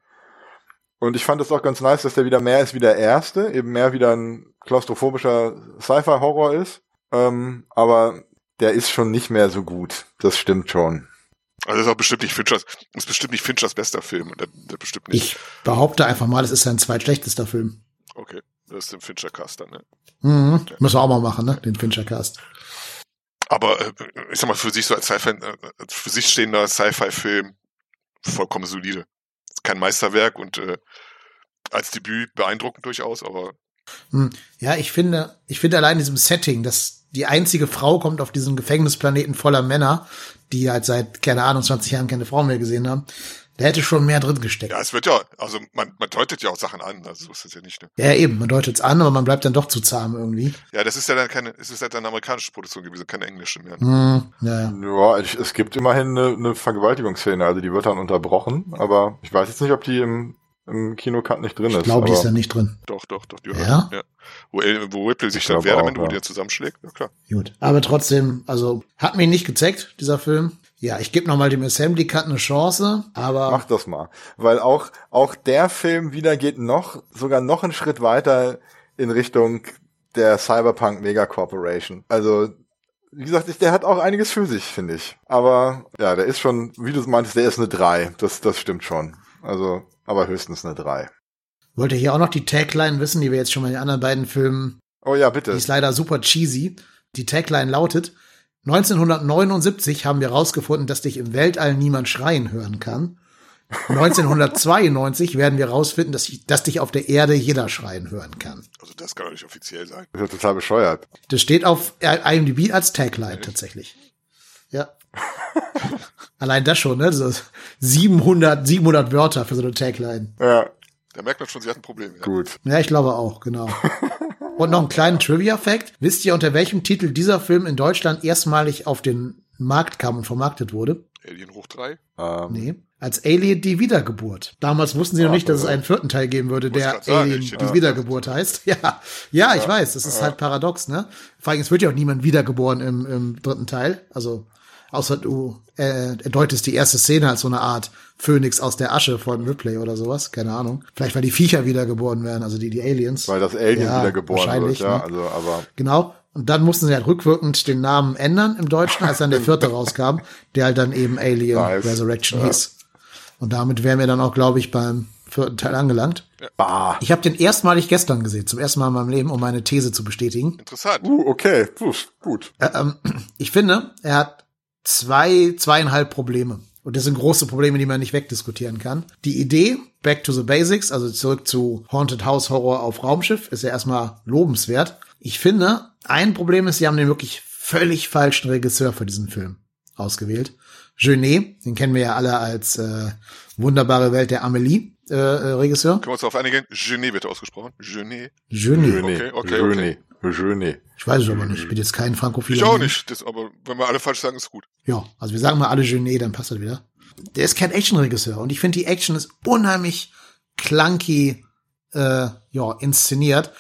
S4: Und ich fand es auch ganz nice, dass der wieder mehr ist wie der erste, eben mehr wieder ein klaustrophobischer Sci-Fi-Horror ist. Ähm, aber der ist schon nicht mehr so gut. Das stimmt schon.
S3: Also das ist auch bestimmt nicht Finchers, ist bestimmt nicht Finchers bester Film. Der, der bestimmt nicht.
S2: Ich behaupte einfach mal, es ist sein zweitschlechtester Film.
S3: Okay, das ist im Fincher-Cast dann, ne?
S2: Mhm. Müssen wir auch mal machen, ne? Den Fincher-Cast.
S3: Aber äh, ich sag mal, für sich so als Sci-Fi, äh, für sich stehender Sci-Fi-Film vollkommen solide. Kein Meisterwerk und äh, als Debüt beeindruckend durchaus, aber
S2: Hm, Ja, ich finde, ich finde allein in diesem Setting, dass die einzige Frau kommt auf diesen Gefängnisplaneten voller Männer, die halt seit, keine Ahnung, 20 Jahren keine Frau mehr gesehen haben, da hätte schon mehr drin gesteckt.
S3: ja, es wird ja, also man, man deutet ja auch Sachen an, also so ist es ja nicht, ne?
S2: Ja, eben, man deutet's an, aber man bleibt dann doch zu zahm irgendwie.
S3: Ja, das ist ja dann keine, es ist ja dann eine amerikanische Produktion gewesen, keine englische mehr.
S2: Hm, ja, ja.
S4: Ja, ich, es gibt immerhin eine, eine Vergewaltigungsszene, also die wird dann unterbrochen, aber ich weiß jetzt nicht, ob die im, im Kinocut nicht drin
S2: Ich
S4: ist.
S2: glaube, die ist da nicht drin.
S3: Doch, doch, doch, die
S2: Ja?
S3: ja. Wo, wo Ripley sich
S4: Ich
S3: dann
S4: auch,
S3: wenn du
S4: ja.
S3: dir zusammenschlägt, ja klar.
S2: Gut. Aber trotzdem, also, hat mich nicht gezeckt, dieser Film. Ja, ich gebe noch mal dem Assembly Cut eine Chance, aber
S4: Mach das mal. Weil auch, auch der Film wieder geht noch, sogar noch einen Schritt weiter in Richtung der Cyberpunk Mega Corporation. Also, wie gesagt, der hat auch einiges für sich, finde ich. Aber, ja, der ist schon, wie du es meintest, der ist eine 3. Das, das stimmt schon. Also, aber höchstens eine 3.
S2: wollt ihr hier auch noch die Tagline wissen, die wir jetzt schon mal in den anderen beiden Filmen
S4: Oh ja,
S2: Die
S4: bitte.
S2: ist leider super cheesy. Die Tagline lautet, 1979 haben wir herausgefunden, dass dich im Weltall niemand schreien hören kann. 1992 werden wir herausfinden, dass, ich, dass dich auf der Erde jeder schreien hören kann.
S3: Also das kann doch nicht offiziell sein.
S4: Das ist ja total bescheuert.
S2: Das steht auf IMDb als Tagline tatsächlich. Ja. Allein das schon, ne? So 700, 700 Wörter für so eine Tagline.
S4: Ja,
S3: Da merkt man schon, sie hat ein Problem. Ja.
S4: gut.
S2: Ja, ich glaube auch, genau. Und noch einen kleinen Trivia-Fact. Wisst ihr, unter welchem Titel dieser Film in Deutschland erstmalig auf den Markt kam und vermarktet wurde?
S3: Alien hoch 3.
S4: Ähm,
S2: Nee. Als Alien die Wiedergeburt. Damals wussten sie noch
S4: Ach,
S2: nicht, dass es
S4: äh,
S2: einen vierten Teil geben würde, der
S3: sagen,
S2: Alien
S3: ich-
S2: die
S3: ja.
S2: Wiedergeburt heißt. Ja, ja, ich weiß, das ist halt paradox, ne? Vor allem, es wird ja auch niemand wiedergeboren im, im dritten Teil. Also, außer du äh, deutest die erste Szene als so eine Art Phönix aus der Asche von Ripley oder sowas. Keine Ahnung. Vielleicht, weil die Viecher wiedergeboren werden, also die, die Aliens.
S4: Weil das Alien
S2: Ja,
S4: wieder geboren wird,
S2: wahrscheinlich,
S4: ja.
S2: ne?
S4: Also, aber
S2: Genau. Und dann mussten sie halt rückwirkend den Namen ändern im Deutschen, als dann der vierte rauskam, der halt dann eben Alien
S4: Nice.
S2: Resurrection
S4: Ja.
S2: hieß. Und damit wären wir dann auch, glaube ich, beim vierten Teil angelangt.
S4: bah.
S2: Ich habe den erstmalig gestern gesehen, zum ersten Mal in meinem Leben, um meine These zu bestätigen.
S3: Interessant.
S4: Uh, okay. Puh, gut.
S2: Ä- ähm, ich finde, er hat zwei, zweieinhalb Probleme. Und das sind große Probleme, die man nicht wegdiskutieren kann. Die Idee, back to the basics, also zurück zu Haunted House Horror auf Raumschiff, ist ja erstmal lobenswert. Ich finde, ein Problem ist, sie haben den wirklich völlig falschen Regisseur für diesen Film ausgewählt. Genet, den kennen wir ja alle als äh, wunderbare Welt der Amelie äh, äh, Regisseur.
S3: Können wir uns darauf einigen? Genet wird ausgesprochen. Genet.
S2: Genet.
S3: Okay, okay,
S4: Genet. Genet.
S2: Ich weiß es aber nicht. Ich bin jetzt kein Frankophiler.
S3: Ich auch nicht. Das, aber wenn wir alle falsch sagen, ist gut.
S2: Ja, also wir sagen mal alle Genet, dann passt das wieder. der ist kein Actionregisseur und ich finde die Action ist unheimlich clunky, äh, ja, inszeniert.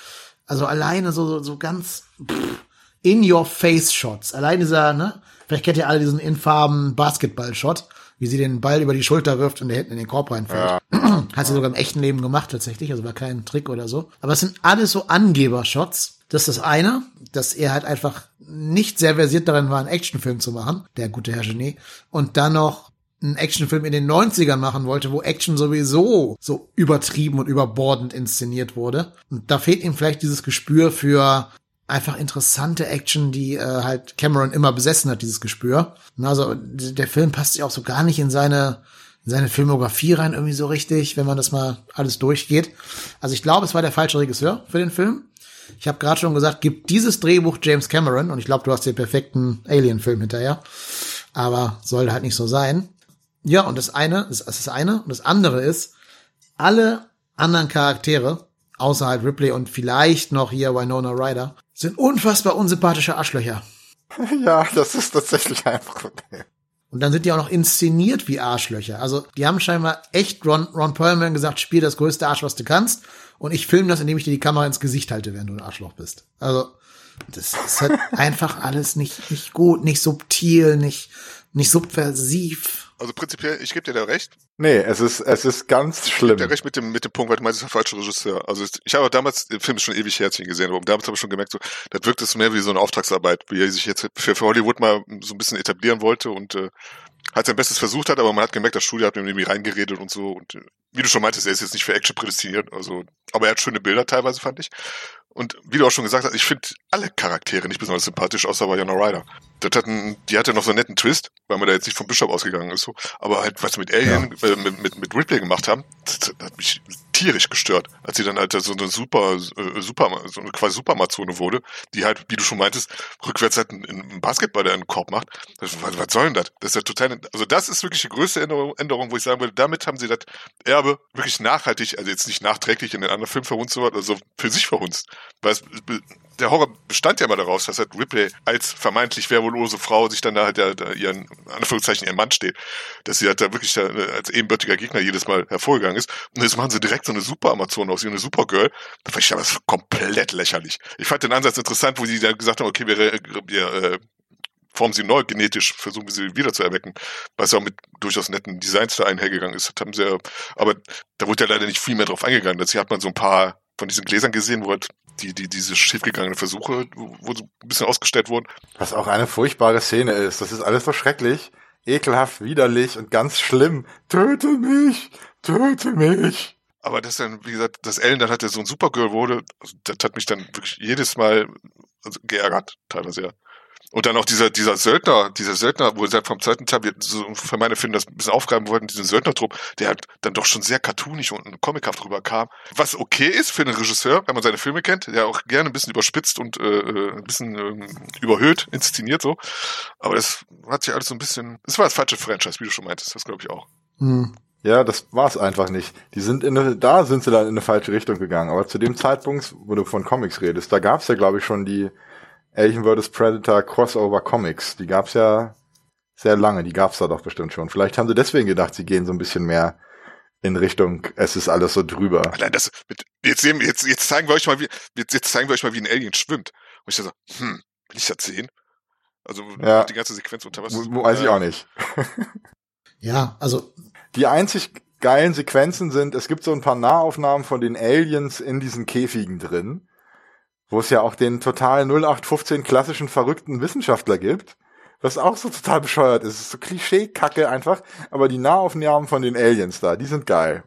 S2: Also alleine so, so, so ganz pff, in your face Shots. Allein dieser, ne? Vielleicht kennt ihr alle diesen infarben Basketball-Shot, wie sie den Ball über die Schulter wirft und der hinten in den Korb reinfällt. Ja. Hat sie sogar im echten Leben gemacht tatsächlich, also war kein Trick oder so. Aber es sind alles so Angeber-Shots. Das ist das eine, dass er halt einfach nicht sehr versiert darin war, einen Actionfilm zu machen, der gute Herr Genet. Und dann noch einen Actionfilm in den 90ern machen wollte, wo Action sowieso so übertrieben und überbordend inszeniert wurde. Und da fehlt ihm vielleicht dieses Gespür für einfach interessante Action, die äh, halt Cameron immer besessen hat, dieses Gespür. Also der Film passt sich auch so gar nicht in seine in seine Filmografie rein irgendwie so richtig, wenn man das mal alles durchgeht. Also ich glaube, es war der falsche Regisseur für den Film. Ich habe gerade schon gesagt, gibt dieses Drehbuch James Cameron und ich glaube, du hast den perfekten Alien-Film hinterher. Aber soll halt nicht so sein. Ja, und das eine, das ist das eine. Und das andere ist, alle anderen Charaktere, außer halt Ripley und vielleicht noch hier Winona Ryder, sind unfassbar unsympathische Arschlöcher.
S4: Ja, das ist tatsächlich einfach.
S2: Und dann sind die auch noch inszeniert wie Arschlöcher. Also die haben scheinbar echt Ron, Ron Perlman gesagt, spiel das größte Arsch, was du kannst. Und ich filme das, indem ich dir die Kamera ins Gesicht halte, während du ein Arschloch bist. Also das ist halt einfach alles nicht, nicht gut, nicht subtil, nicht, nicht subversiv.
S3: Also prinzipiell, ich gebe dir da recht.
S4: Nee, es ist, es ist ganz schlimm. Ich
S3: gebe dir recht mit dem, mit dem Punkt, weil du meinst, das ist der falsche Regisseur. Also ich habe damals, den Film ist schon ewig her, als ich ihn gesehen habe, damals habe ich schon gemerkt, so, das wirkt es mehr wie so eine Auftragsarbeit, wie er sich jetzt für, für Hollywood mal so ein bisschen etablieren wollte und äh, halt sein Bestes versucht hat, aber man hat gemerkt, das Studio hat ihm irgendwie reingeredet und so. Und äh, wie du schon meintest, er ist jetzt nicht für Action prädestiniert, also, aber er hat schöne Bilder teilweise, fand ich. Und wie du auch schon gesagt hast, ich finde alle Charaktere nicht besonders sympathisch, außer Winona Ryder. Das hat ein, die hatte noch so einen netten Twist, weil man da jetzt nicht vom Bishop ausgegangen ist. So. Aber halt, was sie mit Alien, ja. äh, mit, mit, mit Ripley gemacht haben, das, das hat mich tierisch gestört, als sie dann halt so eine super, äh, super, so eine quasi Superamazone wurde, die halt, wie du schon meintest, rückwärts halt einen, einen Basketball in den Korb macht. Das, was, was soll denn das? Das ist ja total, also das ist wirklich die größte Änderung, Änderung, wo ich sagen würde, damit haben sie das Erbe wirklich nachhaltig, also jetzt nicht nachträglich in den anderen Film verhunzt, also für sich verhunzt. Weil es, der Horror bestand ja immer daraus, dass halt Ripley als vermeintlich wehrwohlose Frau sich dann da halt der, der ihren, Anführungszeichen, ihren Mann steht. Dass sie halt da wirklich da, äh, als ebenbürtiger Gegner jedes Mal hervorgegangen ist. Und jetzt machen sie direkt so eine Super-Amazon aus, wie eine Supergirl. Da fand ich das komplett lächerlich. Ich fand den Ansatz interessant, wo sie dann gesagt haben, okay, wir, wir äh, formen sie neu genetisch, versuchen wir sie wieder zu erwecken, was ja auch mit durchaus netten Designs da einhergegangen ist. Das haben sie ja, aber da wurde ja leider nicht viel mehr drauf eingegangen. Dazu hat man so ein paar von diesen Gläsern gesehen, wo halt die, die, diese schiefgegangenen Versuche, wo so ein bisschen ausgestellt wurden.
S4: Was auch eine furchtbare Szene ist. Das ist alles so schrecklich, ekelhaft, widerlich und ganz schlimm. Töte mich! Töte mich!
S3: Aber das dann, wie gesagt, dass Ellen dann halt so ein Supergirl wurde, also das hat mich dann wirklich jedes Mal also geärgert, teilweise ja. Und dann auch dieser, dieser Söldner, dieser Söldner, wo sie halt vom zweiten Teil, so für meine Finden das ein bisschen aufgreifen wollten, diesen Söldnertrupp, der halt dann doch schon sehr cartoonig und comichaft rüberkam. Was okay ist für einen Regisseur, wenn man seine Filme kennt, der auch gerne ein bisschen überspitzt und äh, äh ein bisschen äh, überhöht inszeniert so. Aber das hat sich alles so ein bisschen, das war das falsche Franchise, wie du schon meintest, das glaube ich auch.
S4: Hm. Ja, das war's einfach nicht. Die sind in eine, da sind sie dann in eine falsche Richtung gegangen. Aber zu dem Zeitpunkt, wo du von Comics redest, da gab's ja, glaube ich, schon die Alien vs. Predator Crossover Comics. Die gab's ja sehr lange, die gab's da doch bestimmt schon. Vielleicht haben sie deswegen gedacht, sie gehen so ein bisschen mehr in Richtung, es ist alles so drüber.
S3: Allein das, mit, jetzt sehen wir, jetzt, jetzt zeigen wir euch mal, wie, jetzt, jetzt zeigen wir euch mal, wie ein Alien schwimmt. Und ich so, hm, will ich das sehen? Also,
S4: ja.
S3: die ganze Sequenz unter was?
S4: Weiß ich auch nicht.
S2: ja, also.
S4: Die einzig geilen Sequenzen sind, es gibt so ein paar Nahaufnahmen von den Aliens in diesen Käfigen drin wo es ja auch den total 0815 klassischen verrückten Wissenschaftler gibt, was auch so total bescheuert ist. Es ist so Klischee-Kacke einfach, aber die Nahaufnahmen von den Aliens da, die sind geil.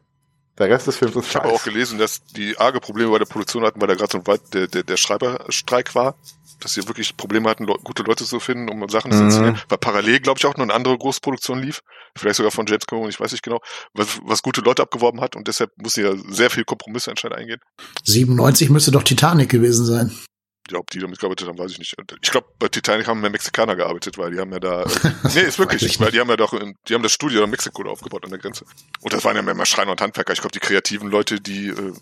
S4: Der Rest des Films ist
S3: Ich habe auch gelesen, dass die arge Probleme bei der Produktion hatten, weil da gerade so ein der, der, der Schreiberstreik war dass sie wirklich Probleme hatten, le gute Leute zu finden, um Sachen zu inszenieren. Mhm. Weil parallel, glaube ich, auch noch eine andere Großproduktion lief. Vielleicht sogar von James Cameron, ich weiß nicht genau, was, was gute Leute abgeworben hat und deshalb muss sie ja sehr viel Kompromisse anscheinend eingehen.
S2: 97 müsste doch Titanic gewesen sein.
S3: Ja, ob die damit gearbeitet haben, weiß ich nicht. Ich glaube, bei Titanic haben mehr Mexikaner gearbeitet, weil die haben ja da. nee, ist wirklich, weil die haben ja doch, die haben das Studio in Mexiko da aufgebaut an der Grenze. Und das waren ja mehr Schreiner und Handwerker. Ich glaube, die kreativen Leute, die, äh,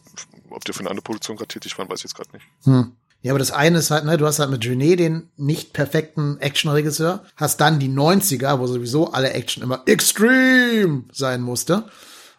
S3: ob die für eine andere Produktion gerade tätig waren, weiß ich jetzt gerade nicht.
S2: Hm. Ja, aber das eine ist halt, ne, du hast halt mit Genet den nicht perfekten Actionregisseur, hast dann die 90er, wo sowieso alle Action immer extreme sein musste.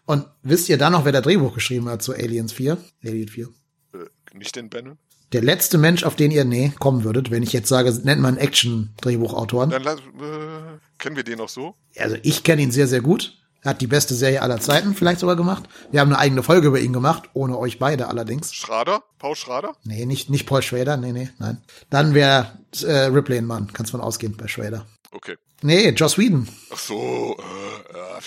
S2: Und wisst ihr dann noch, wer der Drehbuch geschrieben hat zu Aliens 4? Alien 4.
S3: Äh, nicht den Bannon?
S2: Der letzte Mensch, auf den ihr, nee, kommen würdet, wenn ich jetzt sage, nennt man Action-Drehbuchautoren.
S3: Dann äh, kennen wir den noch so?
S2: Also ich kenne ihn sehr, sehr gut. Er hat die beste Serie aller Zeiten vielleicht sogar gemacht. Wir haben eine eigene Folge über ihn gemacht, ohne euch beide allerdings.
S3: Schrader? Paul Schrader?
S2: Nee, nicht, nicht Paul Schrader, nee, nee, nein. Dann wäre äh, Ripley ein Mann, kannst von ausgehen bei Schrader.
S3: Okay.
S2: Nee, Joss Whedon.
S3: Ach so, äh, ja.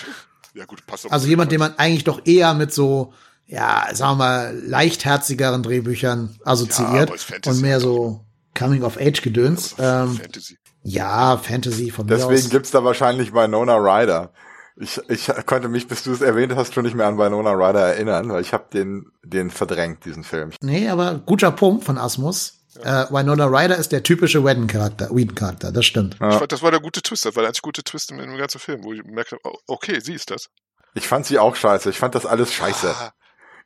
S3: ja gut, passt auf.
S2: Also jemand, den man eigentlich doch eher mit so, ja, sagen wir mal, leichtherzigeren Drehbüchern assoziiert
S3: aber ist Fantasy
S2: und mehr
S3: halt
S2: so Coming-of-Age-Gedöns. Ähm,
S3: Fantasy.
S2: ja, Fantasy von mir
S4: Deswegen
S2: aus.
S4: gibt's da wahrscheinlich Winona Ryder. Ich, ich konnte mich, bis du es erwähnt hast, schon nicht mehr an Winona Ryder erinnern, weil ich habe den, den verdrängt, diesen Film.
S2: Nee, aber guter Punkt von Asmus. Äh, Winona Ryder ist der typische Whedon-Charakter, Whedon-Charakter, das stimmt.
S3: Ich fand, das war der gute Twist, das war der einzig gute Twist im, ganzen Film, wo ich merkte, oh, okay, sie ist das.
S4: Ich fand sie auch scheiße. Ich fand das alles scheiße.
S3: Ah,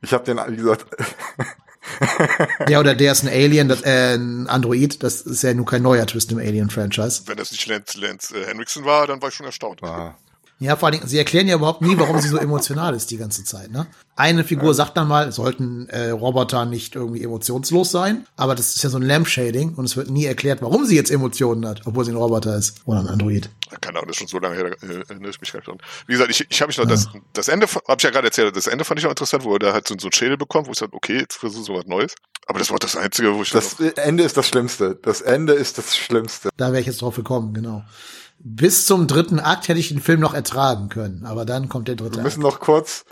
S4: Ich habe den, wie gesagt,
S2: Der oder der ist ein Alien, das, äh, ein Android, das ist ja nun kein neuer Twist im Alien-Franchise.
S3: wenn das nicht Lance, Lance äh, Henriksen war, dann war ich schon erstaunt.
S4: ah,
S2: Ja, vor allen Dingen, sie erklären ja überhaupt nie, warum sie so emotional ist die ganze Zeit. Ne? Eine Figur sagt dann mal, sollten äh, Roboter nicht irgendwie emotionslos sein, aber das ist ja so ein Lampshading und es wird nie erklärt, warum sie jetzt Emotionen hat, obwohl sie ein Roboter ist oder ein Android.
S3: Keine Ahnung, das ist schon so lange her, da äh, erinnere ich mich nicht dran. Wie gesagt, ich, ich habe mich noch, das, das Ende, habe ich ja gerade erzählt, das Ende fand ich noch interessant, wo er da halt so, so einen Schädel bekommt, wo ich sage, okay, jetzt versuche ich so was Neues. Aber das war das Einzige, wo ich
S4: das Ende ist das Schlimmste. Das Ende ist das Schlimmste.
S2: Da wäre ich jetzt drauf gekommen, genau. Bis zum dritten Akt hätte ich den Film noch ertragen können, aber dann kommt der dritte
S4: Wir müssen
S2: Akt.
S4: noch kurz,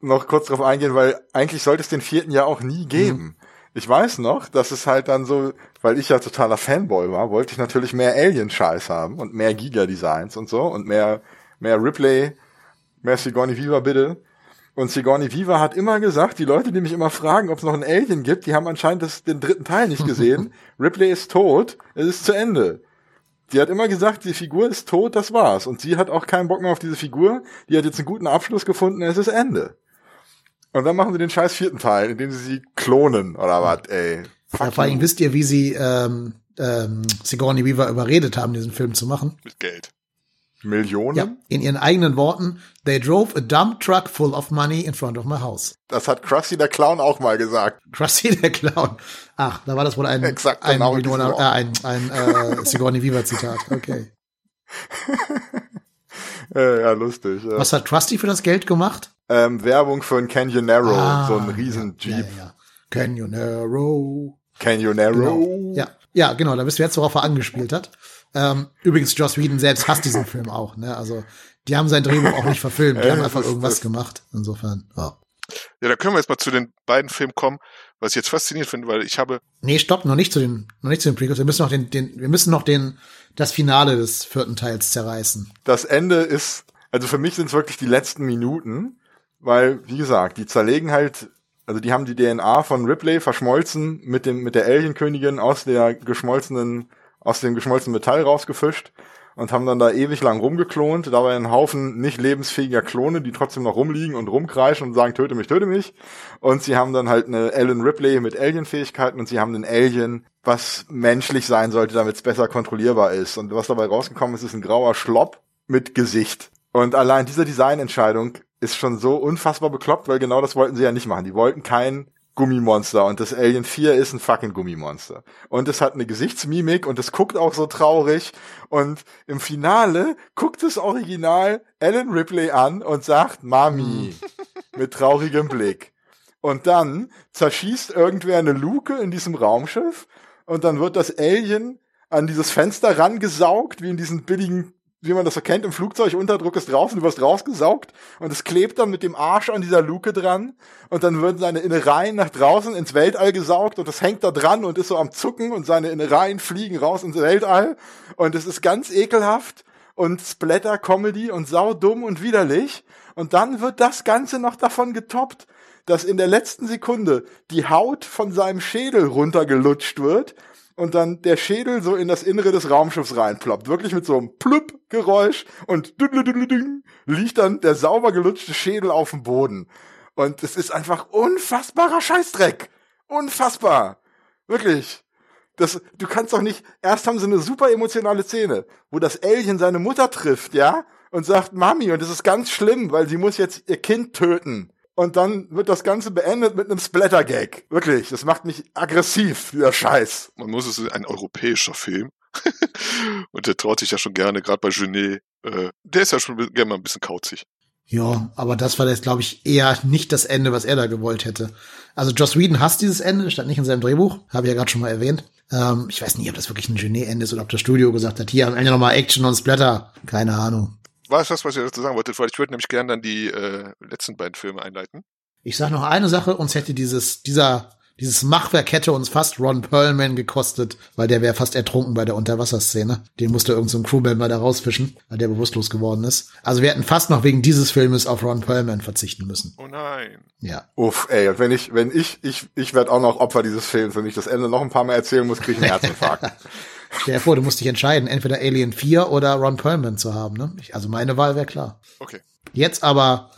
S4: noch kurz drauf eingehen, weil eigentlich sollte es den vierten ja auch nie geben.
S2: Mhm.
S4: Ich weiß noch, dass es halt dann so, weil ich ja totaler Fanboy war, wollte ich natürlich mehr Alien-Scheiß haben und mehr Giga-Designs und so und mehr, mehr Ripley, mehr Sigourney Viva bitte. Und Sigourney Viva hat immer gesagt, die Leute, die mich immer fragen, ob es noch ein Alien gibt, die haben anscheinend das, den dritten Teil nicht gesehen. Ripley ist tot, es ist zu Ende. Die hat immer gesagt, die Figur ist tot, das war's. Und sie hat auch keinen Bock mehr auf diese Figur. Die hat jetzt einen guten Abschluss gefunden, es ist Ende. Und dann machen sie den scheiß vierten Teil, in dem sie sie klonen, oder was, ey.
S2: Ja, vor allem wisst ihr, wie sie ähm, ähm, Sigourney Weaver überredet haben, diesen Film zu machen?
S3: mit Geld.
S4: Millionen?
S2: Ja, in ihren eigenen Worten, they drove a dump truck full of money in front of my house.
S4: Das hat Krusty der Clown auch mal gesagt.
S2: Krusty der Clown. Ach, da war das wohl ein,
S4: Exakt,
S2: ein,
S4: genau
S2: Winona, äh, ein, ein äh, Sigourney Weaver Zitat. Okay.
S4: Äh, ja, lustig. Ja.
S2: Was hat Krusty für das Geld gemacht?
S4: Ähm, Werbung für ein Canyonero,
S2: Ah,
S4: so ein riesen Jeep.
S2: Ja, ja, ja. Canyonero.
S4: Canyonero.
S2: Genau. Ja, ja, genau, da bist du jetzt, worauf er angespielt hat. Ähm, übrigens, Joss Whedon selbst hasst diesen Film auch. Ne? Also, die haben sein Drehbuch auch nicht verfilmt. Die haben einfach irgendwas gemacht. Insofern, ja.
S3: Ja, da können wir jetzt mal zu den beiden Filmen kommen, was ich jetzt faszinierend finde, weil ich habe,
S2: Nee, stopp, noch nicht zu den, noch nicht zu den Prequels. Wir müssen noch den, den, wir müssen noch den, das Finale des vierten Teils zerreißen.
S4: Das Ende ist, also für mich sind es wirklich die letzten Minuten, weil, wie gesagt, die zerlegen halt, also die haben die DNA von Ripley verschmolzen mit dem, mit der Alienkönigin aus der geschmolzenen, aus dem geschmolzenen Metall rausgefischt und haben dann da ewig lang rumgeklont, dabei einen Haufen nicht lebensfähiger Klone, die trotzdem noch rumliegen und rumkreischen und sagen, töte mich, töte mich. Und sie haben dann halt eine Ellen Ripley mit Alien-Fähigkeiten und sie haben einen Alien, was menschlich sein sollte, damit es besser kontrollierbar ist. Und was dabei rausgekommen ist, ist ein grauer Schlopp mit Gesicht. Und allein diese Designentscheidung ist schon so unfassbar bekloppt, weil genau das wollten sie ja nicht machen. Die wollten kein Gummimonster und das Alien 4 ist ein fucking Gummimonster. Und es hat eine Gesichtsmimik und es guckt auch so traurig und im Finale guckt das Original Ellen Ripley an und sagt Mami mit traurigem Blick. Und dann zerschießt irgendwer eine Luke in diesem Raumschiff und dann wird das Alien an dieses Fenster rangesaugt, wie in diesen billigen, wie man das so kennt, im Flugzeug, Unterdruck ist draußen, du wirst rausgesaugt und es klebt dann mit dem Arsch an dieser Luke dran und dann würden seine Innereien nach draußen ins Weltall gesaugt und das hängt da dran und ist so am Zucken und seine Innereien fliegen raus ins Weltall und es ist ganz ekelhaft und Splatter-Comedy und saudumm und widerlich und dann wird das Ganze noch davon getoppt, dass in der letzten Sekunde die Haut von seinem Schädel runtergelutscht wird und dann der Schädel so in das Innere des Raumschiffs reinploppt. Wirklich mit so einem Plüpp-Geräusch und liegt dann der sauber gelutschte Schädel auf dem Boden. Und es ist einfach unfassbarer Scheißdreck. Unfassbar. Wirklich. Das, du kannst doch nicht, erst haben sie eine super emotionale Szene, wo das Alien seine Mutter trifft, ja, und sagt Mami, und das ist ganz schlimm, weil sie muss jetzt ihr Kind töten. Und dann wird das Ganze beendet mit einem Splatter-Gag. Wirklich, das macht mich aggressiv, dieser Scheiß.
S3: Man muss es ein europäischer Film. und der traut sich ja schon gerne, gerade bei Genet. Äh, der ist ja schon gerne mal ein bisschen kauzig.
S2: Ja, aber das war jetzt, glaube ich, eher nicht das Ende, was er da gewollt hätte. Also Joss Whedon hasst dieses Ende, stand nicht in seinem Drehbuch, habe ich ja gerade schon mal erwähnt. Ähm, ich weiß nicht, ob das wirklich ein Genet-Ende ist oder ob das Studio gesagt hat, hier am Ende nochmal Action und Splatter. Keine Ahnung.
S3: War es das, was ich dazu sagen wollte? Weil ich würde nämlich gerne dann die äh, letzten beiden Filme einleiten.
S2: Ich sag noch eine Sache, uns hätte dieses, dieser dieses Machwerk hätte uns fast Ron Perlman gekostet, weil der wäre fast ertrunken bei der Unterwasserszene. Den musste irgendein so Crewmember da rausfischen, weil der bewusstlos geworden ist. Also wir hätten fast noch wegen dieses Filmes auf Ron Perlman verzichten müssen.
S3: Oh nein.
S2: Ja.
S4: Uff, ey, wenn ich, wenn ich, ich, ich werde auch noch Opfer dieses Films. Wenn ich das Ende noch ein paar Mal erzählen muss, kriege ich einen Herzinfarkt.
S2: Stell dir vor, du musst dich entscheiden, entweder Alien 4 oder Ron Perlman zu haben. Ne? Ich, also meine Wahl wäre klar.
S3: Okay.
S2: Jetzt aber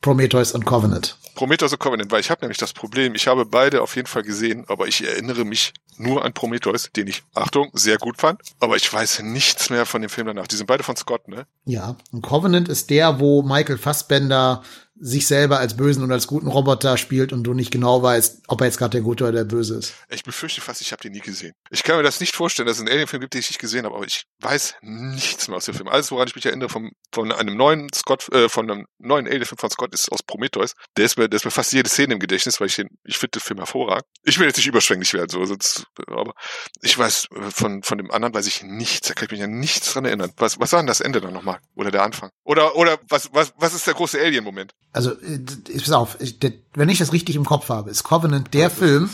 S2: Prometheus und Covenant.
S3: Prometheus und Covenant, weil ich habe nämlich das Problem, ich habe beide auf jeden Fall gesehen, aber ich erinnere mich nur an Prometheus, den ich, Achtung, sehr gut fand, aber ich weiß nichts mehr von dem Film danach. Die sind beide von Scott, ne?
S2: Ja, und Covenant ist der, wo Michael Fassbender sich selber als bösen und als guten Roboter spielt und du nicht genau weißt, ob er jetzt gerade der Gute oder der Böse ist.
S3: Ich befürchte fast, ich habe den nie gesehen. Ich kann mir das nicht vorstellen, dass es einen Alien-Film gibt, den ich nicht gesehen habe, aber ich weiß nichts mehr aus dem Film. Alles, woran ich mich erinnere vom, von einem neuen Scott, äh, von einem neuen Alien-Film von Scott ist aus Prometheus. Der ist mir, der ist mir fast jede Szene im Gedächtnis, weil ich den, ich finde den Film hervorragend. Ich will jetzt nicht überschwänglich werden, so, sonst, aber ich weiß, von, von dem anderen weiß ich nichts, da kann ich mich an nichts dran erinnern. Was, was war denn das Ende dann nochmal? Oder der Anfang? Oder, oder was, was, was ist der große Alien-Moment?
S2: Also, äh, pass auf, ich, der, wenn ich das richtig im Kopf habe, ist Covenant der Film,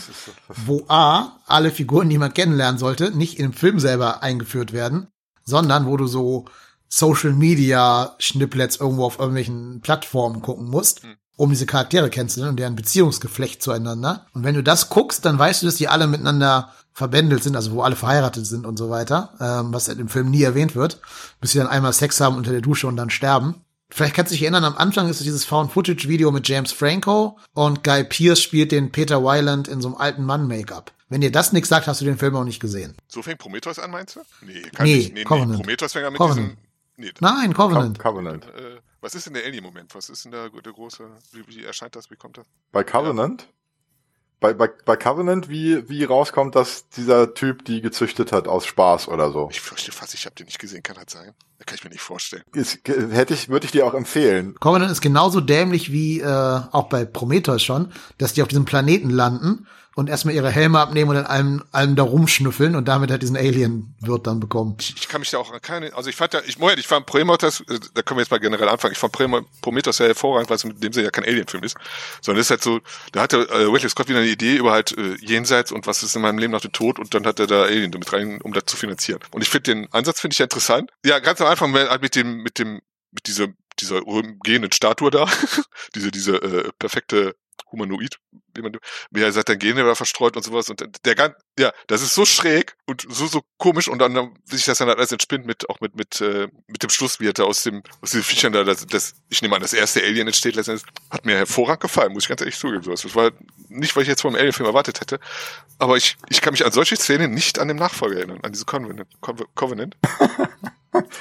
S2: wo A, alle Figuren, die man kennenlernen sollte, nicht in dem Film selber eingeführt werden, sondern wo du so Social Media Schnipplets irgendwo auf irgendwelchen Plattformen gucken musst,
S3: Hm.
S2: um diese Charaktere kennenzulernen und deren Beziehungsgeflecht zueinander. Und wenn du das guckst, dann weißt du, dass die alle miteinander verbändelt sind, also wo alle verheiratet sind und so weiter, ähm, was im Film nie erwähnt wird, bis sie dann einmal Sex haben unter der Dusche und dann sterben. Vielleicht kannst du dich erinnern, am Anfang ist es dieses Found-Footage-Video mit James Franco und Guy Pearce spielt den Peter Wyland in so einem alten Mann-Make-up. Wenn dir das nichts sagt, hast du den Film auch nicht gesehen.
S3: So fängt Prometheus an, meinst du? Nee, kann
S2: Nee,
S3: nicht. Nee, nee,
S2: Covenant.
S3: Prometheus fängt an mit
S2: Covenant.
S3: diesem, nee,
S2: Nein, Covenant.
S4: Co Covenant.
S3: Äh, was ist denn der Alien-Moment? Was ist denn der, der große, wie, wie erscheint das, wie kommt das?
S4: Bei Covenant? Bei, bei, bei Covenant, wie, wie rauskommt, dass dieser Typ die gezüchtet hat aus Spaß oder so?
S3: Ich fürchte fast, ich habe den nicht gesehen, kann das sein? Das kann ich mir nicht vorstellen.
S4: Ist, hätte ich, würde ich dir auch empfehlen.
S2: Covenant ist genauso dämlich wie äh, auch bei Prometheus schon, dass die auf diesem Planeten landen und erstmal ihre Helme abnehmen und dann allem, allem da rumschnüffeln und damit halt diesen Alien-Wirt dann bekommen.
S3: Ich, ich kann mich da auch an keine, also ich fand ja, ich, ich fand Prometheus, äh, da können wir jetzt mal generell anfangen, ich fand Prometheus sehr hervorragend, weil es mit dem Sinne ja kein Alien-Film ist, sondern es ist halt so, da hatte äh, Ridley Scott wieder eine Idee über halt äh, Jenseits und was ist in meinem Leben nach dem Tod und dann hat er da Alien damit rein, um das zu finanzieren. Und ich finde den Ansatz finde ich ja interessant. Ja, ganz am Anfang halt mit dem, mit dem, mit dieser, dieser gehenden Statue da, diese, diese äh, perfekte Humanoid, wie man, wie er sagt, dann Gene da verstreut und sowas und der ganz, ja, das ist so schräg und so, so komisch und dann, wie sich das dann halt alles entspinnt mit, auch mit, mit, äh, mit dem Schluss, wie er da aus dem, aus den Viechern da, das, das, ich nehme an, das erste Alien entsteht letztendlich, hat mir hervorragend gefallen, muss ich ganz ehrlich zugeben, sowas. Das war nicht, was ich jetzt vom Alien-Film erwartet hätte, aber ich, ich kann mich an solche Szenen nicht an dem Nachfolger erinnern, an diese Covenant, Covenant.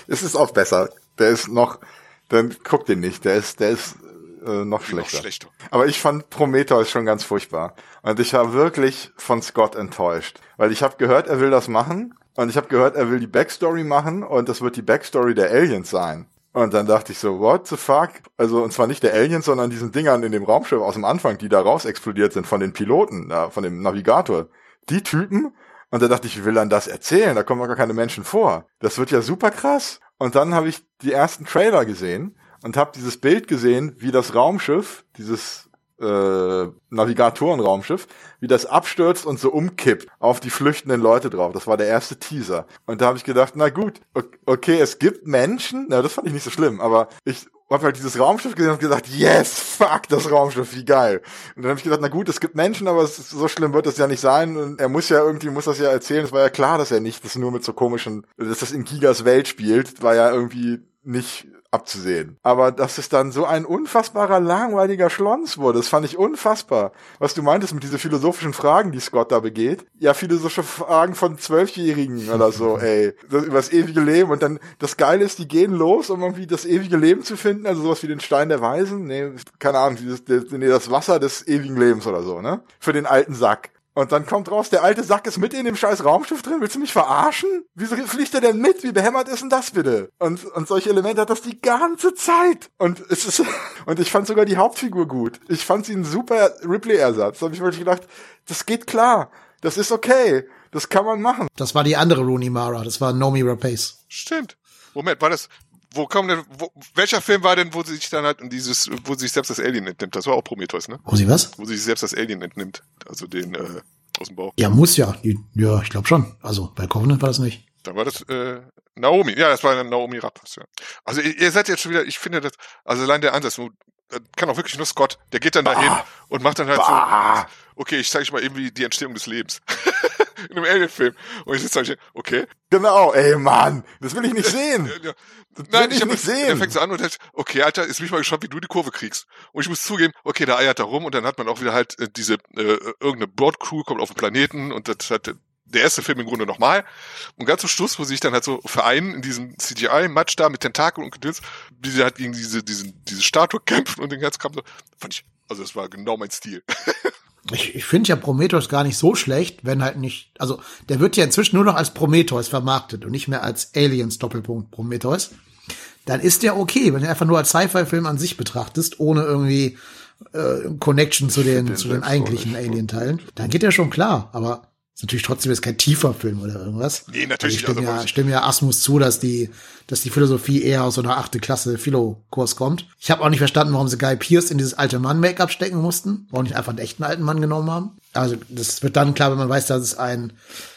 S4: Es ist auch besser. Der ist noch, dann guck den nicht. Der ist, der ist äh, noch
S3: Noch
S4: schlechter.
S3: schlechter.
S4: Aber ich fand Prometheus schon ganz furchtbar. Und ich war wirklich von Scott enttäuscht. Weil ich habe gehört, er will das machen. Und ich habe gehört, er will die Backstory machen. Und das wird die Backstory der Aliens sein. Und dann dachte ich so, what the fuck? Also, und zwar nicht der Aliens, sondern diesen Dingern in dem Raumschiff aus dem Anfang, die da raus explodiert sind von den Piloten, ja, von dem Navigator. Die Typen. Und da dachte ich, wie will er das erzählen? Da kommen doch gar keine Menschen vor. Das wird ja super krass. Und dann habe ich die ersten Trailer gesehen und habe dieses Bild gesehen, wie das Raumschiff, dieses äh, Navigatorenraumschiff, wie das abstürzt und so umkippt auf die flüchtenden Leute drauf. Das war der erste Teaser. Und da habe ich gedacht, na gut, okay, es gibt Menschen, na, das fand ich nicht so schlimm, aber ich habe halt dieses Raumschiff gesehen und gesagt, yes, fuck, das Raumschiff, wie geil. Und dann habe ich gedacht, na gut, es gibt Menschen, aber ist, so schlimm wird es ja nicht sein. Und er muss ja irgendwie, muss das ja erzählen. Es war ja klar, dass er nicht das nur mit so komischen, dass das in Gigas Welt spielt, war ja irgendwie nicht abzusehen. Aber dass es dann so ein unfassbarer, langweiliger Schlons wurde, das fand ich unfassbar. Was du meintest mit diesen philosophischen Fragen, die Scott da begeht. Ja, philosophische Fragen von Zwölfjährigen oder so, ey. Das, über das ewige Leben. Und dann, das Geile ist, die gehen los, um irgendwie das ewige Leben zu finden. Also sowas wie den Stein der Weisen. Nee, keine Ahnung, das, nee, das Wasser des ewigen Lebens oder so, ne? Für den alten Sack. Und dann kommt raus, der alte Sack ist mit in dem scheiß Raumschiff drin. Willst du mich verarschen? Wieso fliegt er denn mit? Wie behämmert ist denn das bitte? Und, und solche Elemente hat das die ganze Zeit. Und es ist, und ich fand sogar die Hauptfigur gut. Ich fand sie ein super Ripley-Ersatz. Da habe ich wirklich gedacht, das geht klar. Das ist okay. Das kann man machen.
S2: Das war die andere Rooney Mara. Das war Nomi Rapace.
S3: Stimmt. Moment, war das, wo kommen denn, wo, welcher Film war denn, wo sie sich dann halt in dieses, wo sie sich selbst das Alien entnimmt? Das war auch Prometheus, ne?
S2: Wo sie was?
S3: Wo sie sich selbst das Alien entnimmt. Also den, äh, aus dem Bauch.
S2: Ja, muss ja. Ja, ich glaube schon. Also bei Covenant war das nicht.
S3: Dann war das äh, Naomi. Ja, das war Naomi Rapace, ja. Also ihr, ihr seid jetzt schon wieder, ich finde das, also allein der Ansatz, kann auch wirklich nur Scott, der geht dann dahin bah. und macht dann halt bah. so, okay, ich zeige euch mal irgendwie die Entstehung des Lebens. in einem Alien-Film. Und ich sitze da, okay.
S4: Genau, ey Mann, das will ich nicht sehen.
S3: Das Nein, ich, ich nicht sehen. Der fängt so an und sagt, okay, Alter, ist mich mal gespannt, wie du die Kurve kriegst. Und ich muss zugeben, okay, der eiert da rum und dann hat man auch wieder halt äh, diese, äh, irgendeine Board-Crew kommt auf den Planeten und das hat der erste Film im Grunde nochmal. Und ganz zum Schluss, wo sie sich dann halt so vereinen in diesem CGI-Match da mit Tentakeln und Gedöns, wie sie halt gegen diese, diesen, diese Statue kämpfen und den ganzen Kampf fand ich, also das war genau mein Stil.
S2: Ich, ich finde ja Prometheus gar nicht so schlecht, wenn halt nicht, also der wird ja inzwischen nur noch als Prometheus vermarktet und nicht mehr als Aliens Doppelpunkt Prometheus. Dann ist der okay, wenn du einfach nur als Sci-Fi-Film an sich betrachtest, ohne irgendwie äh, Connection zu den, den zu den eigentlichen Alien-Teilen. Dann geht der schon klar, aber ist natürlich trotzdem jetzt kein tiefer Film oder irgendwas.
S3: Nee, natürlich.
S2: Also ich stimme, also, ja, stimme ja Asmus zu, dass die, dass die Philosophie eher aus so einer achte Klasse Philo-Kurs kommt. Ich habe auch nicht verstanden, warum sie Guy Pierce in dieses alte Mann-Make-up stecken mussten. Warum nicht einfach einen echten alten Mann genommen haben. Also das wird dann klar, wenn man weiß, dass es ein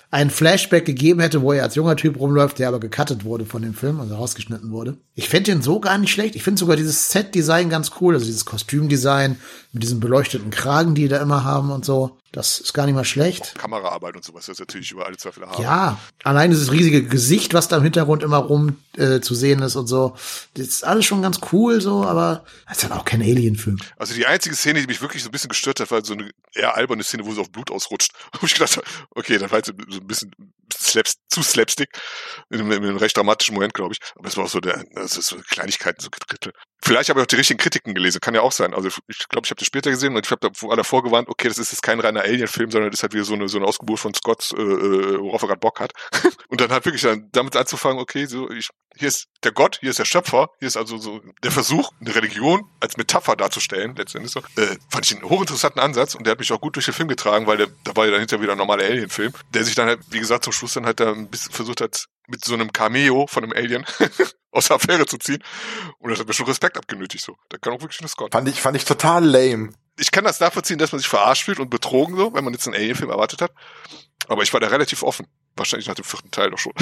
S2: ein Flashback gegeben hätte, wo er als junger Typ rumläuft, der aber gecuttet wurde von dem Film, also rausgeschnitten wurde. Ich fände den so gar nicht schlecht. Ich finde sogar dieses Set-Design ganz cool, also dieses Kostümdesign mit diesen beleuchteten Kragen, die die da immer haben und so. Das ist gar nicht mal schlecht.
S3: Auch Kameraarbeit und sowas, das ist natürlich über alle Zweifel haben.
S2: Ja, allein dieses riesige Gesicht, was da im Hintergrund immer rum äh, zu sehen ist und so. Das ist alles schon ganz cool so, aber es ist halt auch kein Alien-Film.
S3: Also die einzige Szene, die mich wirklich so ein bisschen gestört hat, war so eine eher alberne Szene, wo sie auf Blut ausrutscht. Wo ich gedacht habe, okay, dann war jetzt so ein bisschen, Slaps, zu Slapstick. In, in einem recht dramatischen Moment, glaube ich. Aber es war auch so der, das ist so Kleinigkeiten, so Drittel. Vielleicht habe ich auch die richtigen Kritiken gelesen, kann ja auch sein. Also ich glaube, ich habe das später gesehen und ich habe da davor gewarnt, okay, das ist jetzt kein reiner Alien-Film, sondern das ist halt wieder so eine, so eine Ausgeburt von Scott, äh, äh worauf er gerade Bock hat. und dann halt wirklich dann damit anzufangen, okay, so ich, hier ist der Gott, hier ist der Schöpfer, hier ist also so der Versuch, eine Religion als Metapher darzustellen, letztendlich so, äh, fand ich einen hochinteressanten Ansatz und der hat mich auch gut durch den Film getragen, weil der, da war ja dann hinterher wieder ein normaler Alien-Film, der sich dann halt, wie gesagt, zum Schluss dann halt da ein bisschen versucht hat, mit so einem Cameo von einem Alien aus der Affäre zu ziehen. Und das hat mir schon Respekt abgenötigt, so. Da kann auch wirklich eine Scott.
S4: Fand ich, fand ich total lame.
S3: Ich kann das nachvollziehen, dass man sich verarscht fühlt und betrogen, so, wenn man jetzt einen Alien-Film erwartet hat. Aber ich war da relativ offen. Wahrscheinlich nach dem vierten Teil doch schon.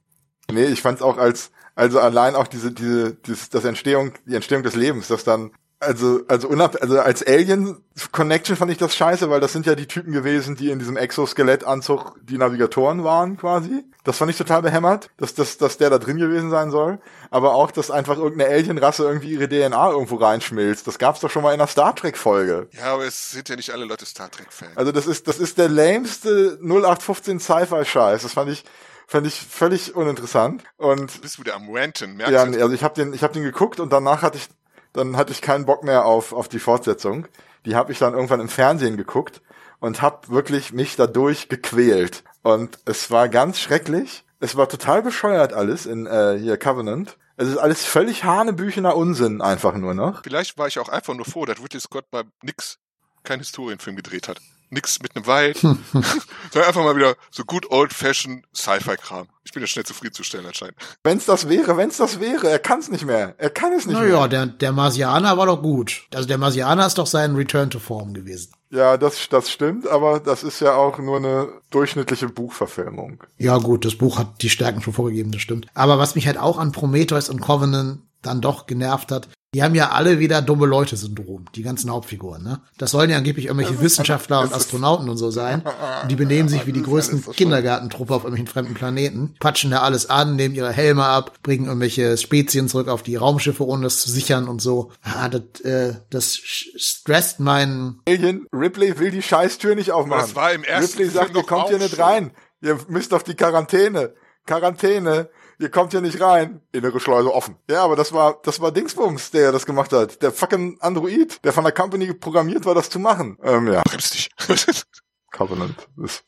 S4: nee, ich fand's auch als, also allein auch diese, diese, dieses, das Entstehung, die Entstehung des Lebens, dass dann also, also, unab also als Alien Connection fand ich das scheiße, weil das sind ja die Typen gewesen, die in diesem Exoskelettanzug die Navigatoren waren, quasi. Das fand ich total behämmert, dass, dass, dass der da drin gewesen sein soll. Aber auch, dass einfach irgendeine Alienrasse irgendwie ihre DNA irgendwo reinschmilzt. Das gab's doch schon mal in einer Star Trek Folge.
S3: Ja, aber es sind ja nicht alle Leute Star Trek Fans.
S4: Also das ist, das ist der lameste 0815 Sci-Fi Scheiß. Das fand ich, fand ich völlig uninteressant. Und
S3: bist du wieder am Ranten, merkst
S4: Ja, also ich habe den, ich habe den geguckt und danach hatte ich dann hatte ich keinen Bock mehr auf, auf die Fortsetzung. Die habe ich dann irgendwann im Fernsehen geguckt und habe wirklich mich dadurch gequält. Und es war ganz schrecklich. Es war total bescheuert alles in äh, hier Covenant. Es ist alles völlig hanebüchener Unsinn einfach nur noch.
S3: Vielleicht war ich auch einfach nur froh, dass Ridley Scott mal nix, kein Historienfilm gedreht hat nix mit einem Wald, sondern einfach mal wieder so gut old-fashioned Sci-Fi-Kram. Ich bin ja schnell zufriedenzustellen anscheinend.
S4: Wenn's das wäre, wenn's das wäre, er kann's nicht mehr. Er kann es nicht
S2: naja,
S4: mehr.
S2: Naja, der, der Marsianer war doch gut. Also der Marsianer ist doch sein Return to Form gewesen.
S4: Ja, das, das stimmt, aber das ist ja auch nur eine durchschnittliche Buchverfilmung.
S2: Ja gut, das Buch hat die Stärken schon vorgegeben, das stimmt. Aber was mich halt auch an Prometheus und Covenant dann doch genervt hat. Die haben ja alle wieder dumme Leute-Syndrom, die ganzen Hauptfiguren, ne? Das sollen ja angeblich irgendwelche Wissenschaftler und Astronauten und so sein. Und die benehmen sich wie die größten Kindergartentruppe auf irgendwelchen fremden Planeten, patschen da alles an, nehmen ihre Helme ab, bringen irgendwelche Spezien zurück auf die Raumschiffe, ohne das zu sichern und so. Ah, das, äh, das stresst meinen
S4: Alien, Ripley will die Scheißtür nicht aufmachen.
S3: Das war im ersten
S4: Ripley sagt, ihr kommt hier nicht rein. Ihr müsst auf die Quarantäne. Quarantäne. Ihr kommt hier nicht rein. Innere Schleuse offen. Ja, aber das war, das war Dingsbums, der das gemacht hat. Der fucking Android, der von der Company programmiert war, das zu machen. Ähm, ja.
S3: Bremst dich.
S4: Covenant. Das,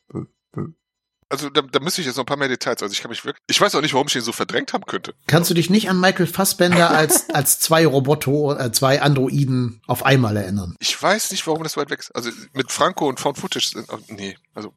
S3: Also da, da müsste ich jetzt noch ein paar mehr Details. Also ich kann mich wirklich. Ich weiß auch nicht, warum ich den so verdrängt haben könnte.
S2: Kannst du dich nicht an Michael Fassbender als, als zwei Roboto, äh, zwei Androiden auf einmal erinnern?
S3: Ich weiß nicht, warum das weit weg ist. Also mit Franco und Found Footage sind. oh, Nee, also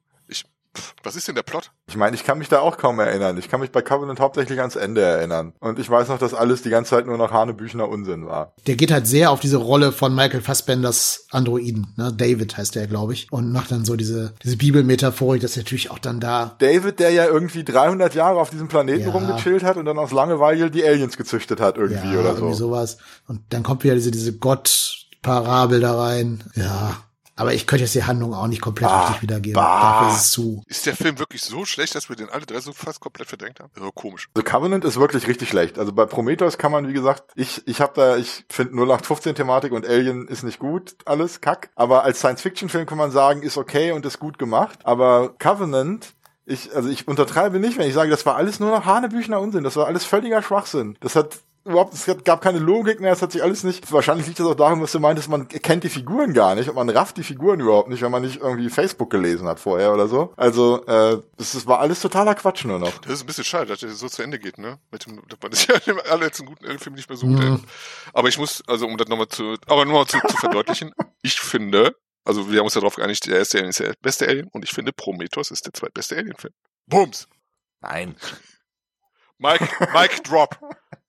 S3: Was ist denn der Plot?
S4: ich meine, ich kann mich da auch kaum erinnern. Ich kann mich bei Covenant hauptsächlich ans Ende erinnern. Und ich weiß noch, dass alles die ganze Zeit nur noch Hanebüchner Unsinn war.
S2: Der geht halt sehr auf diese Rolle von Michael Fassbenders Androiden, ne? David heißt der, glaube ich. Und macht dann so diese, diese Bibelmetaphorik, dass er natürlich auch dann da
S4: David, der ja irgendwie 300 Jahre auf diesem Planeten
S2: Ja.
S4: rumgechillt hat und dann aus Langeweile die Aliens gezüchtet hat irgendwie
S2: ja,
S4: oder so.
S2: irgendwie sowas. Und dann kommt wieder diese, diese Gott-Parabel da rein. Ja. Aber ich könnte jetzt die Handlung auch nicht komplett
S4: Bah,
S2: richtig wiedergeben.
S4: bah.
S2: Dafür ist es zu.
S3: Ist der Film wirklich so schlecht, dass wir den alle drei so fast komplett verdrängt haben? So komisch.
S4: Also Covenant ist wirklich richtig schlecht. Also bei Prometheus kann man, wie gesagt, ich, ich habe da, ich finde 0815-Thematik und Alien ist nicht gut, alles kack. Aber als Science-Fiction-Film kann man sagen, ist okay und ist gut gemacht. Aber Covenant, ich, also ich untertreibe nicht, wenn ich sage, das war alles nur noch Hanebüchner Unsinn. Das war alles völliger Schwachsinn. Das hat überhaupt, es gab keine Logik mehr, es hat sich alles nicht, wahrscheinlich liegt das auch daran, was du meintest, man kennt die Figuren gar nicht und man rafft die Figuren überhaupt nicht, wenn man nicht irgendwie Facebook gelesen hat vorher oder so. Also, äh, das, das war alles totaler Quatsch nur noch.
S3: Das ist ein bisschen schade, dass der so zu Ende geht, ne? Mit dem, dass man das ja alle jetzt einen guten Film nicht mehr so gut
S2: Mhm.
S3: Aber ich muss, also um das nochmal zu, aber nur mal zu, zu verdeutlichen, ich finde, also wir haben uns ja darauf geeinigt, der erste Alien ist der beste Alien und ich finde Prometheus ist der zweitbeste Alien-Film. Bums!
S4: Nein.
S3: Mike, Mike Drop.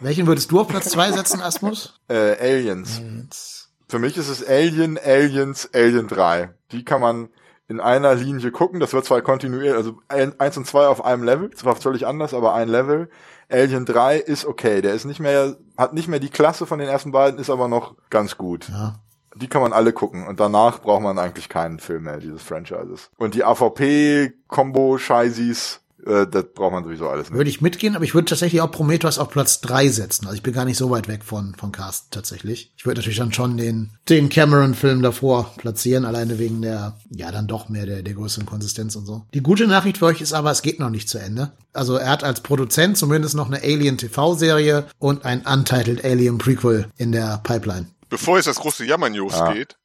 S2: Welchen würdest du auf Platz zwei setzen, Asmus?
S4: Äh, Aliens.
S2: Jetzt.
S4: Für mich ist es Alien, Aliens, Alien 3. Die kann man in einer Linie gucken. Das wird zwar kontinuierlich, also ein- eins und zwei auf einem Level, zwar völlig anders, aber ein Level. Alien 3 ist okay. Der ist nicht mehr, hat nicht mehr die Klasse von den ersten beiden, ist aber noch ganz gut.
S2: Ja.
S4: Die kann man alle gucken. Und danach braucht man eigentlich keinen Film mehr, dieses Franchises. Und die AVP-Kombo-Scheißis, äh, das braucht man sowieso alles nicht.
S2: Würde ich mitgehen, aber ich würde tatsächlich auch Prometheus auf Platz drei setzen. Also ich bin gar nicht so weit weg von, von Cast tatsächlich. Ich würde natürlich dann schon den, den Cameron-Film davor platzieren, alleine wegen der, ja, dann doch mehr der, der größeren Konsistenz und so. Die gute Nachricht für euch ist aber, es geht noch nicht zu Ende. Also er hat als Produzent zumindest noch eine Alien-TV-Serie und ein Untitled Alien Prequel in der Pipeline.
S3: Bevor jetzt das große Jammern-News
S4: Ah.
S3: geht,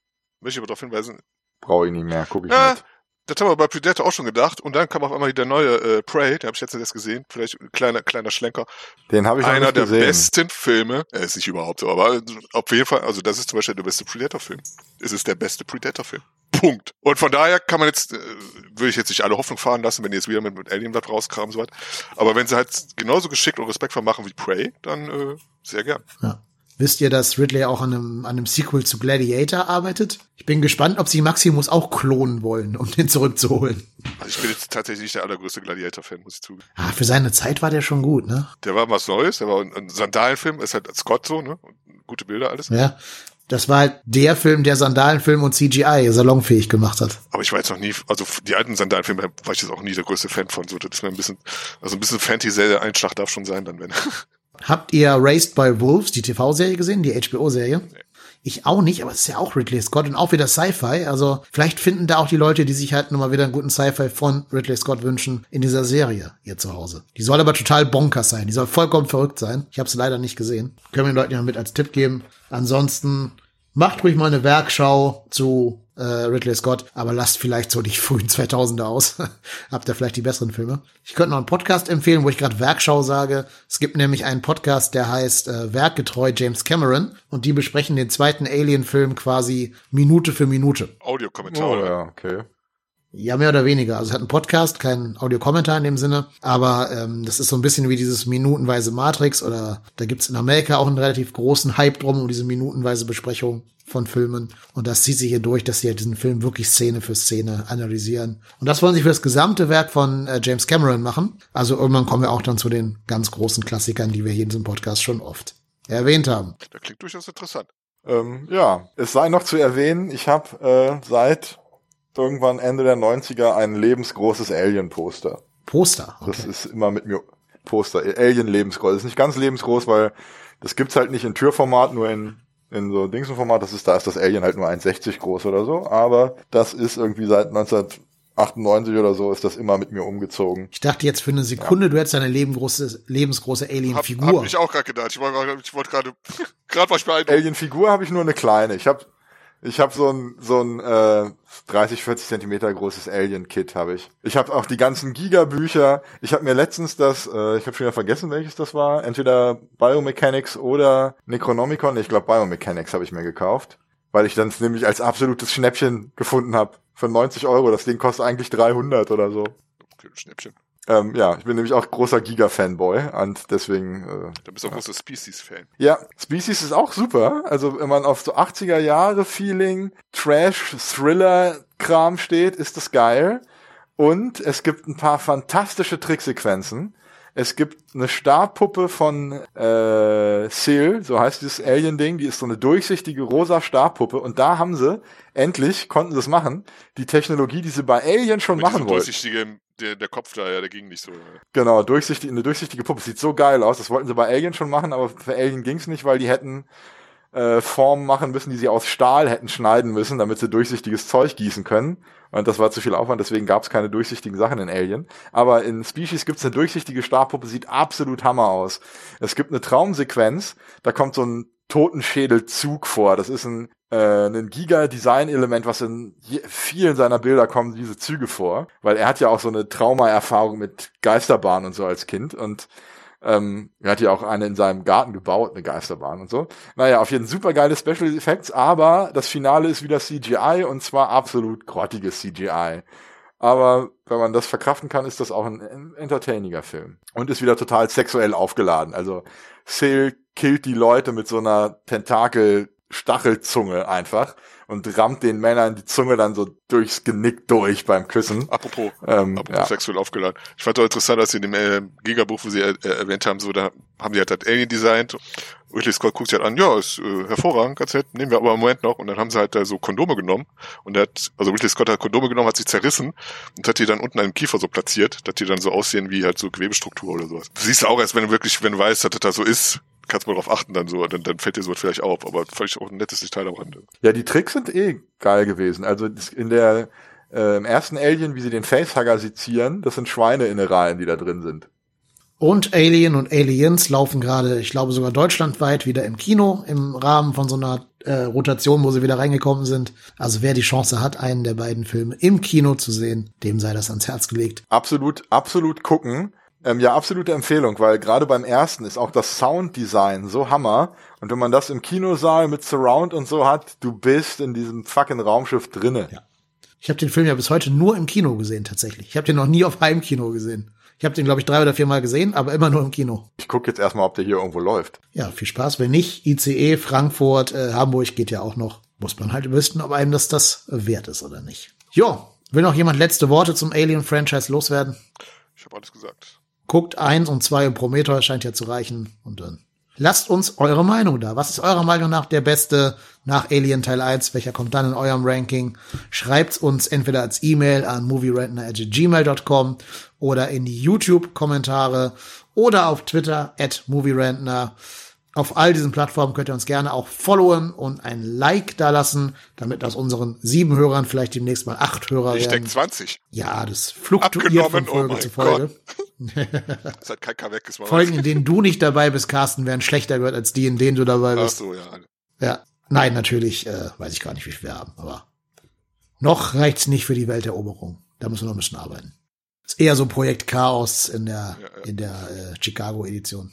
S3: möchte ich aber darauf hinweisen,
S4: Brauche ich nicht mehr, gucke ich
S3: Ja,
S4: nicht.
S3: Das haben wir bei Predator auch schon gedacht. Und dann kam auf einmal der neue äh, Prey, den habe ich letztens erst gesehen. Vielleicht ein kleiner, kleiner Schlenker.
S4: Den habe ich noch
S3: Einer der
S4: gesehen.
S3: besten Filme. Er ist nicht überhaupt so, aber auf jeden Fall, also das ist zum Beispiel der beste Predator-Film. Es ist der beste Predator-Film. Punkt. Und von daher kann man jetzt, äh, würde ich jetzt nicht alle Hoffnung fahren lassen, wenn die jetzt wieder mit, mit Alien Blood rauskramen und so was. Aber wenn sie halt genauso geschickt und respektvoll machen wie Prey, dann äh, sehr gern.
S2: Ja. Wisst ihr, dass Ridley auch an einem, an einem Sequel zu Gladiator arbeitet? Ich bin gespannt, ob sie Maximus auch klonen wollen, um den zurückzuholen.
S3: Also ich bin jetzt tatsächlich nicht der allergrößte Gladiator-Fan, muss ich zugeben.
S2: Ah, für seine Zeit war der schon gut, ne?
S3: Der war was Neues, der war ein, ein Sandalenfilm, ist halt Scott so, ne? Gute Bilder, alles.
S2: Ja. Das war halt der Film, der Sandalenfilm und CGI salonfähig gemacht hat.
S3: Aber ich war jetzt noch nie, also die alten Sandalenfilme war ich jetzt auch nie der größte Fan von. So, das ist mir ein bisschen, also ein bisschen Fantasy-Einschlag darf schon sein, dann wenn.
S2: Habt ihr Raised by Wolves, die TV-Serie gesehen, die HBO-Serie? Ich auch nicht, aber es ist ja auch Ridley Scott und auch wieder Sci-Fi. Also vielleicht finden da auch die Leute, die sich halt nochmal wieder einen guten Sci-Fi von Ridley Scott wünschen, in dieser Serie ihr zu Hause. Die soll aber total bonkers sein. Die soll vollkommen verrückt sein. Ich habe sie leider nicht gesehen. Können wir den Leuten ja mit als Tipp geben. Ansonsten macht ruhig mal eine Werkschau zu äh, Ridley Scott, aber lasst vielleicht so die frühen 2000er aus. Habt ihr vielleicht die besseren Filme? Ich könnte noch einen Podcast empfehlen, wo ich gerade Werkschau sage. Es gibt nämlich einen Podcast, der heißt äh, Werkgetreu James Cameron und die besprechen den zweiten Alien-Film quasi Minute für Minute.
S3: Audiokommentar,
S4: Oh ja, okay.
S2: Ja, mehr oder weniger. Also es hat einen Podcast, keinen Audiokommentar in dem Sinne, aber ähm, das ist so ein bisschen wie dieses minutenweise Matrix oder da gibt's in Amerika auch einen relativ großen Hype drum um diese minutenweise Besprechung von Filmen. Und das zieht sich hier durch, dass sie halt diesen Film wirklich Szene für Szene analysieren. Und das wollen sie für das gesamte Werk von äh, James Cameron machen. Also irgendwann kommen wir auch dann zu den ganz großen Klassikern, die wir hier in diesem Podcast schon oft erwähnt haben.
S3: Das klingt durchaus interessant.
S4: Ähm, ja, es sei noch zu erwähnen, ich habe äh, seit irgendwann Ende der 90er ein lebensgroßes Alien-Poster.
S2: Poster. Okay.
S4: Das ist immer mit mir Poster. Alien lebensgroß. Das ist nicht ganz lebensgroß, weil das gibt's halt nicht in Türformat, nur in in so Dingsenformat. Das ist da ist das Alien halt nur 1,60 groß oder so. Aber das ist irgendwie seit 1998 oder so ist das immer mit mir umgezogen.
S2: Ich dachte jetzt für eine Sekunde, ja. du hättest eine lebensgroße, lebensgroße Alien-Figur.
S3: Hab, hab ich auch gerade gedacht. Ich wollte ich wollt gerade, gerade war ich beeindruckt.
S4: Alien-Figur habe ich nur eine kleine. Ich habe ich habe so ein so ein äh, 30, 40 Zentimeter großes Alien-Kit habe ich. Ich habe auch die ganzen Giga-Bücher. Ich habe mir letztens das, äh, ich habe schon wieder vergessen, welches das war. Entweder Biomechanics oder Necronomicon. Ich glaube Biomechanics habe ich mir gekauft, weil ich dann nämlich als absolutes Schnäppchen gefunden habe. Für 90 Euro. Das Ding kostet eigentlich 300 oder so.
S3: Schnäppchen.
S4: Ähm, ja, ich bin nämlich auch großer Giga-Fanboy und deswegen. Äh,
S3: du bist auch großer Species-Fan.
S4: Ja, Species ist auch super. Also wenn man auf so 80er Jahre Feeling, Trash, Thriller-Kram steht, ist das geil. Und es gibt ein paar fantastische Tricksequenzen. Es gibt eine Starpuppe von äh, Seal, so heißt dieses Alien-Ding, die ist so eine durchsichtige rosa Starpuppe und da haben sie endlich, konnten sie es machen, die Technologie, die sie bei Alien schon Mit machen wollten
S3: der, der Kopf da, ja, der ging nicht so.
S4: Genau, durchsichtig, eine durchsichtige Puppe. Sieht so geil aus. Das wollten sie bei Alien schon machen, aber für Alien ging's nicht, weil die hätten äh, Formen machen müssen, die sie aus Stahl hätten schneiden müssen, damit sie durchsichtiges Zeug gießen können. Und das war zu viel Aufwand, deswegen gab's keine durchsichtigen Sachen in Alien. Aber in Species gibt's eine durchsichtige Starpuppe, sieht absolut Hammer aus. Es gibt eine Traumsequenz, da kommt so ein Totenschädelzug vor. Das ist ein, äh, ein Giga-Design-Element, was in vielen seiner Bilder kommen diese Züge vor. Weil er hat ja auch so eine Trauma-Erfahrung mit Geisterbahn und so als Kind. Und ähm, er hat ja auch eine in seinem Garten gebaut, eine Geisterbahn und so. Naja, auf jeden Fall super geile Special Effects, aber das Finale ist wieder CGI und zwar absolut grottiges CGI. Aber wenn man das verkraften kann, ist das auch ein entertainiger Film. Und ist wieder total sexuell aufgeladen. Also Sale killt die Leute mit so einer Tentakel-Stachelzunge einfach und rammt den Männern die Zunge dann so durchs Genick durch beim Küssen.
S3: Apropos, ähm, apropos ja. sexuell aufgeladen. Ich fand auch interessant, dass sie in dem äh, Gigabuch, wo sie äh, erwähnt haben, so da haben die halt das Alien designt. Ridley Scott guckt sich halt an, ja, ist äh, hervorragend, ganz nett, nehmen wir aber im Moment noch. Und dann haben sie halt da so Kondome genommen. Und er hat, also Ridley Scott hat Kondome genommen, hat sie zerrissen und hat die dann unten an dem Kiefer so platziert, dass die dann so aussehen wie halt so Gewebestruktur oder sowas. Du siehst du auch erst, wenn du wirklich, wenn du weißt, dass das da so ist, kannst mal drauf achten dann so, dann, dann fällt dir sowas vielleicht auf, aber vielleicht auch ein nettes Detail am Rande.
S4: Ja, die Tricks sind eh geil gewesen. Also in der äh, im ersten Alien, wie sie den Facehugger sezieren, das sind Schweineinnereien, die da drin sind.
S2: Und Alien und Aliens laufen gerade, ich glaube sogar deutschlandweit wieder im Kino im Rahmen von so einer äh, Rotation, wo sie wieder reingekommen sind. Also wer die Chance hat, einen der beiden Filme im Kino zu sehen, dem sei das ans Herz gelegt.
S4: Absolut, absolut gucken. Ähm, ja, absolute Empfehlung, weil gerade beim ersten ist auch das Sounddesign so Hammer. Und wenn man das im Kinosaal mit Surround und so hat, du bist in diesem fucking Raumschiff drinne.
S2: Ja. Ich habe den Film ja bis heute nur im Kino gesehen, tatsächlich. Ich habe den noch nie auf Heimkino gesehen. Ich habe den, glaube ich, drei oder vier Mal gesehen, aber immer nur im Kino.
S4: Ich gucke jetzt erstmal, ob der hier irgendwo läuft.
S2: Ja, viel Spaß. Wenn nicht, ICE, Frankfurt, äh, Hamburg geht ja auch noch. Muss man halt wissen, ob einem das das wert ist oder nicht. Jo, will noch jemand letzte Worte zum Alien-Franchise loswerden?
S3: Ich habe alles gesagt.
S2: Guckt eins und zwei im Prometheus scheint ja zu reichen. Und dann lasst uns eure Meinung da. Was ist eurer Meinung nach der beste nach Alien Teil 1? Welcher kommt dann in eurem Ranking? Schreibt's uns entweder als E-Mail an movierentner.gmail.com oder in die YouTube-Kommentare oder auf Twitter at movierentner. Auf all diesen Plattformen könnt ihr uns gerne auch followen und ein Like da lassen, damit aus unseren sieben Hörern vielleicht demnächst mal acht Hörer
S3: ich
S2: werden.
S3: Ich denke 20.
S2: Ja, das fluktuiert von Folge oh zu Folge.
S3: das hat kein weg, ist
S2: Folgen, in denen du nicht dabei bist, Carsten, werden schlechter gehört als die, in denen du dabei bist.
S3: Ach so, ja.
S2: Ja, nein, natürlich, äh, weiß ich gar nicht, wie viel wir haben, aber noch reicht's nicht für die Welteroberung. Da müssen wir noch ein bisschen arbeiten. Ist eher so Projekt Chaos in der, ja, ja. in der äh, Chicago-Edition.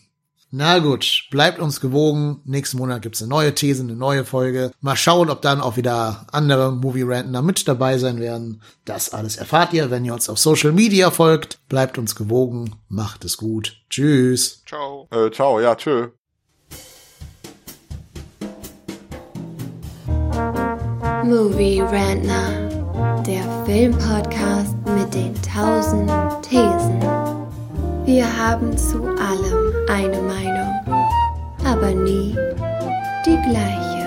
S2: Na gut, bleibt uns gewogen. Nächsten Monat gibt's eine neue These, eine neue Folge. Mal schauen, ob dann auch wieder andere Movie Rantner mit dabei sein werden. Das alles erfahrt ihr, wenn ihr uns auf Social Media folgt. Bleibt uns gewogen. Macht es gut. Tschüss.
S3: Ciao.
S4: Äh, ciao, ja, tschö.
S1: Movie Rantner, der Filmpodcast mit den tausend Thesen. Wir haben zu allem eine Meinung, aber nie die gleiche.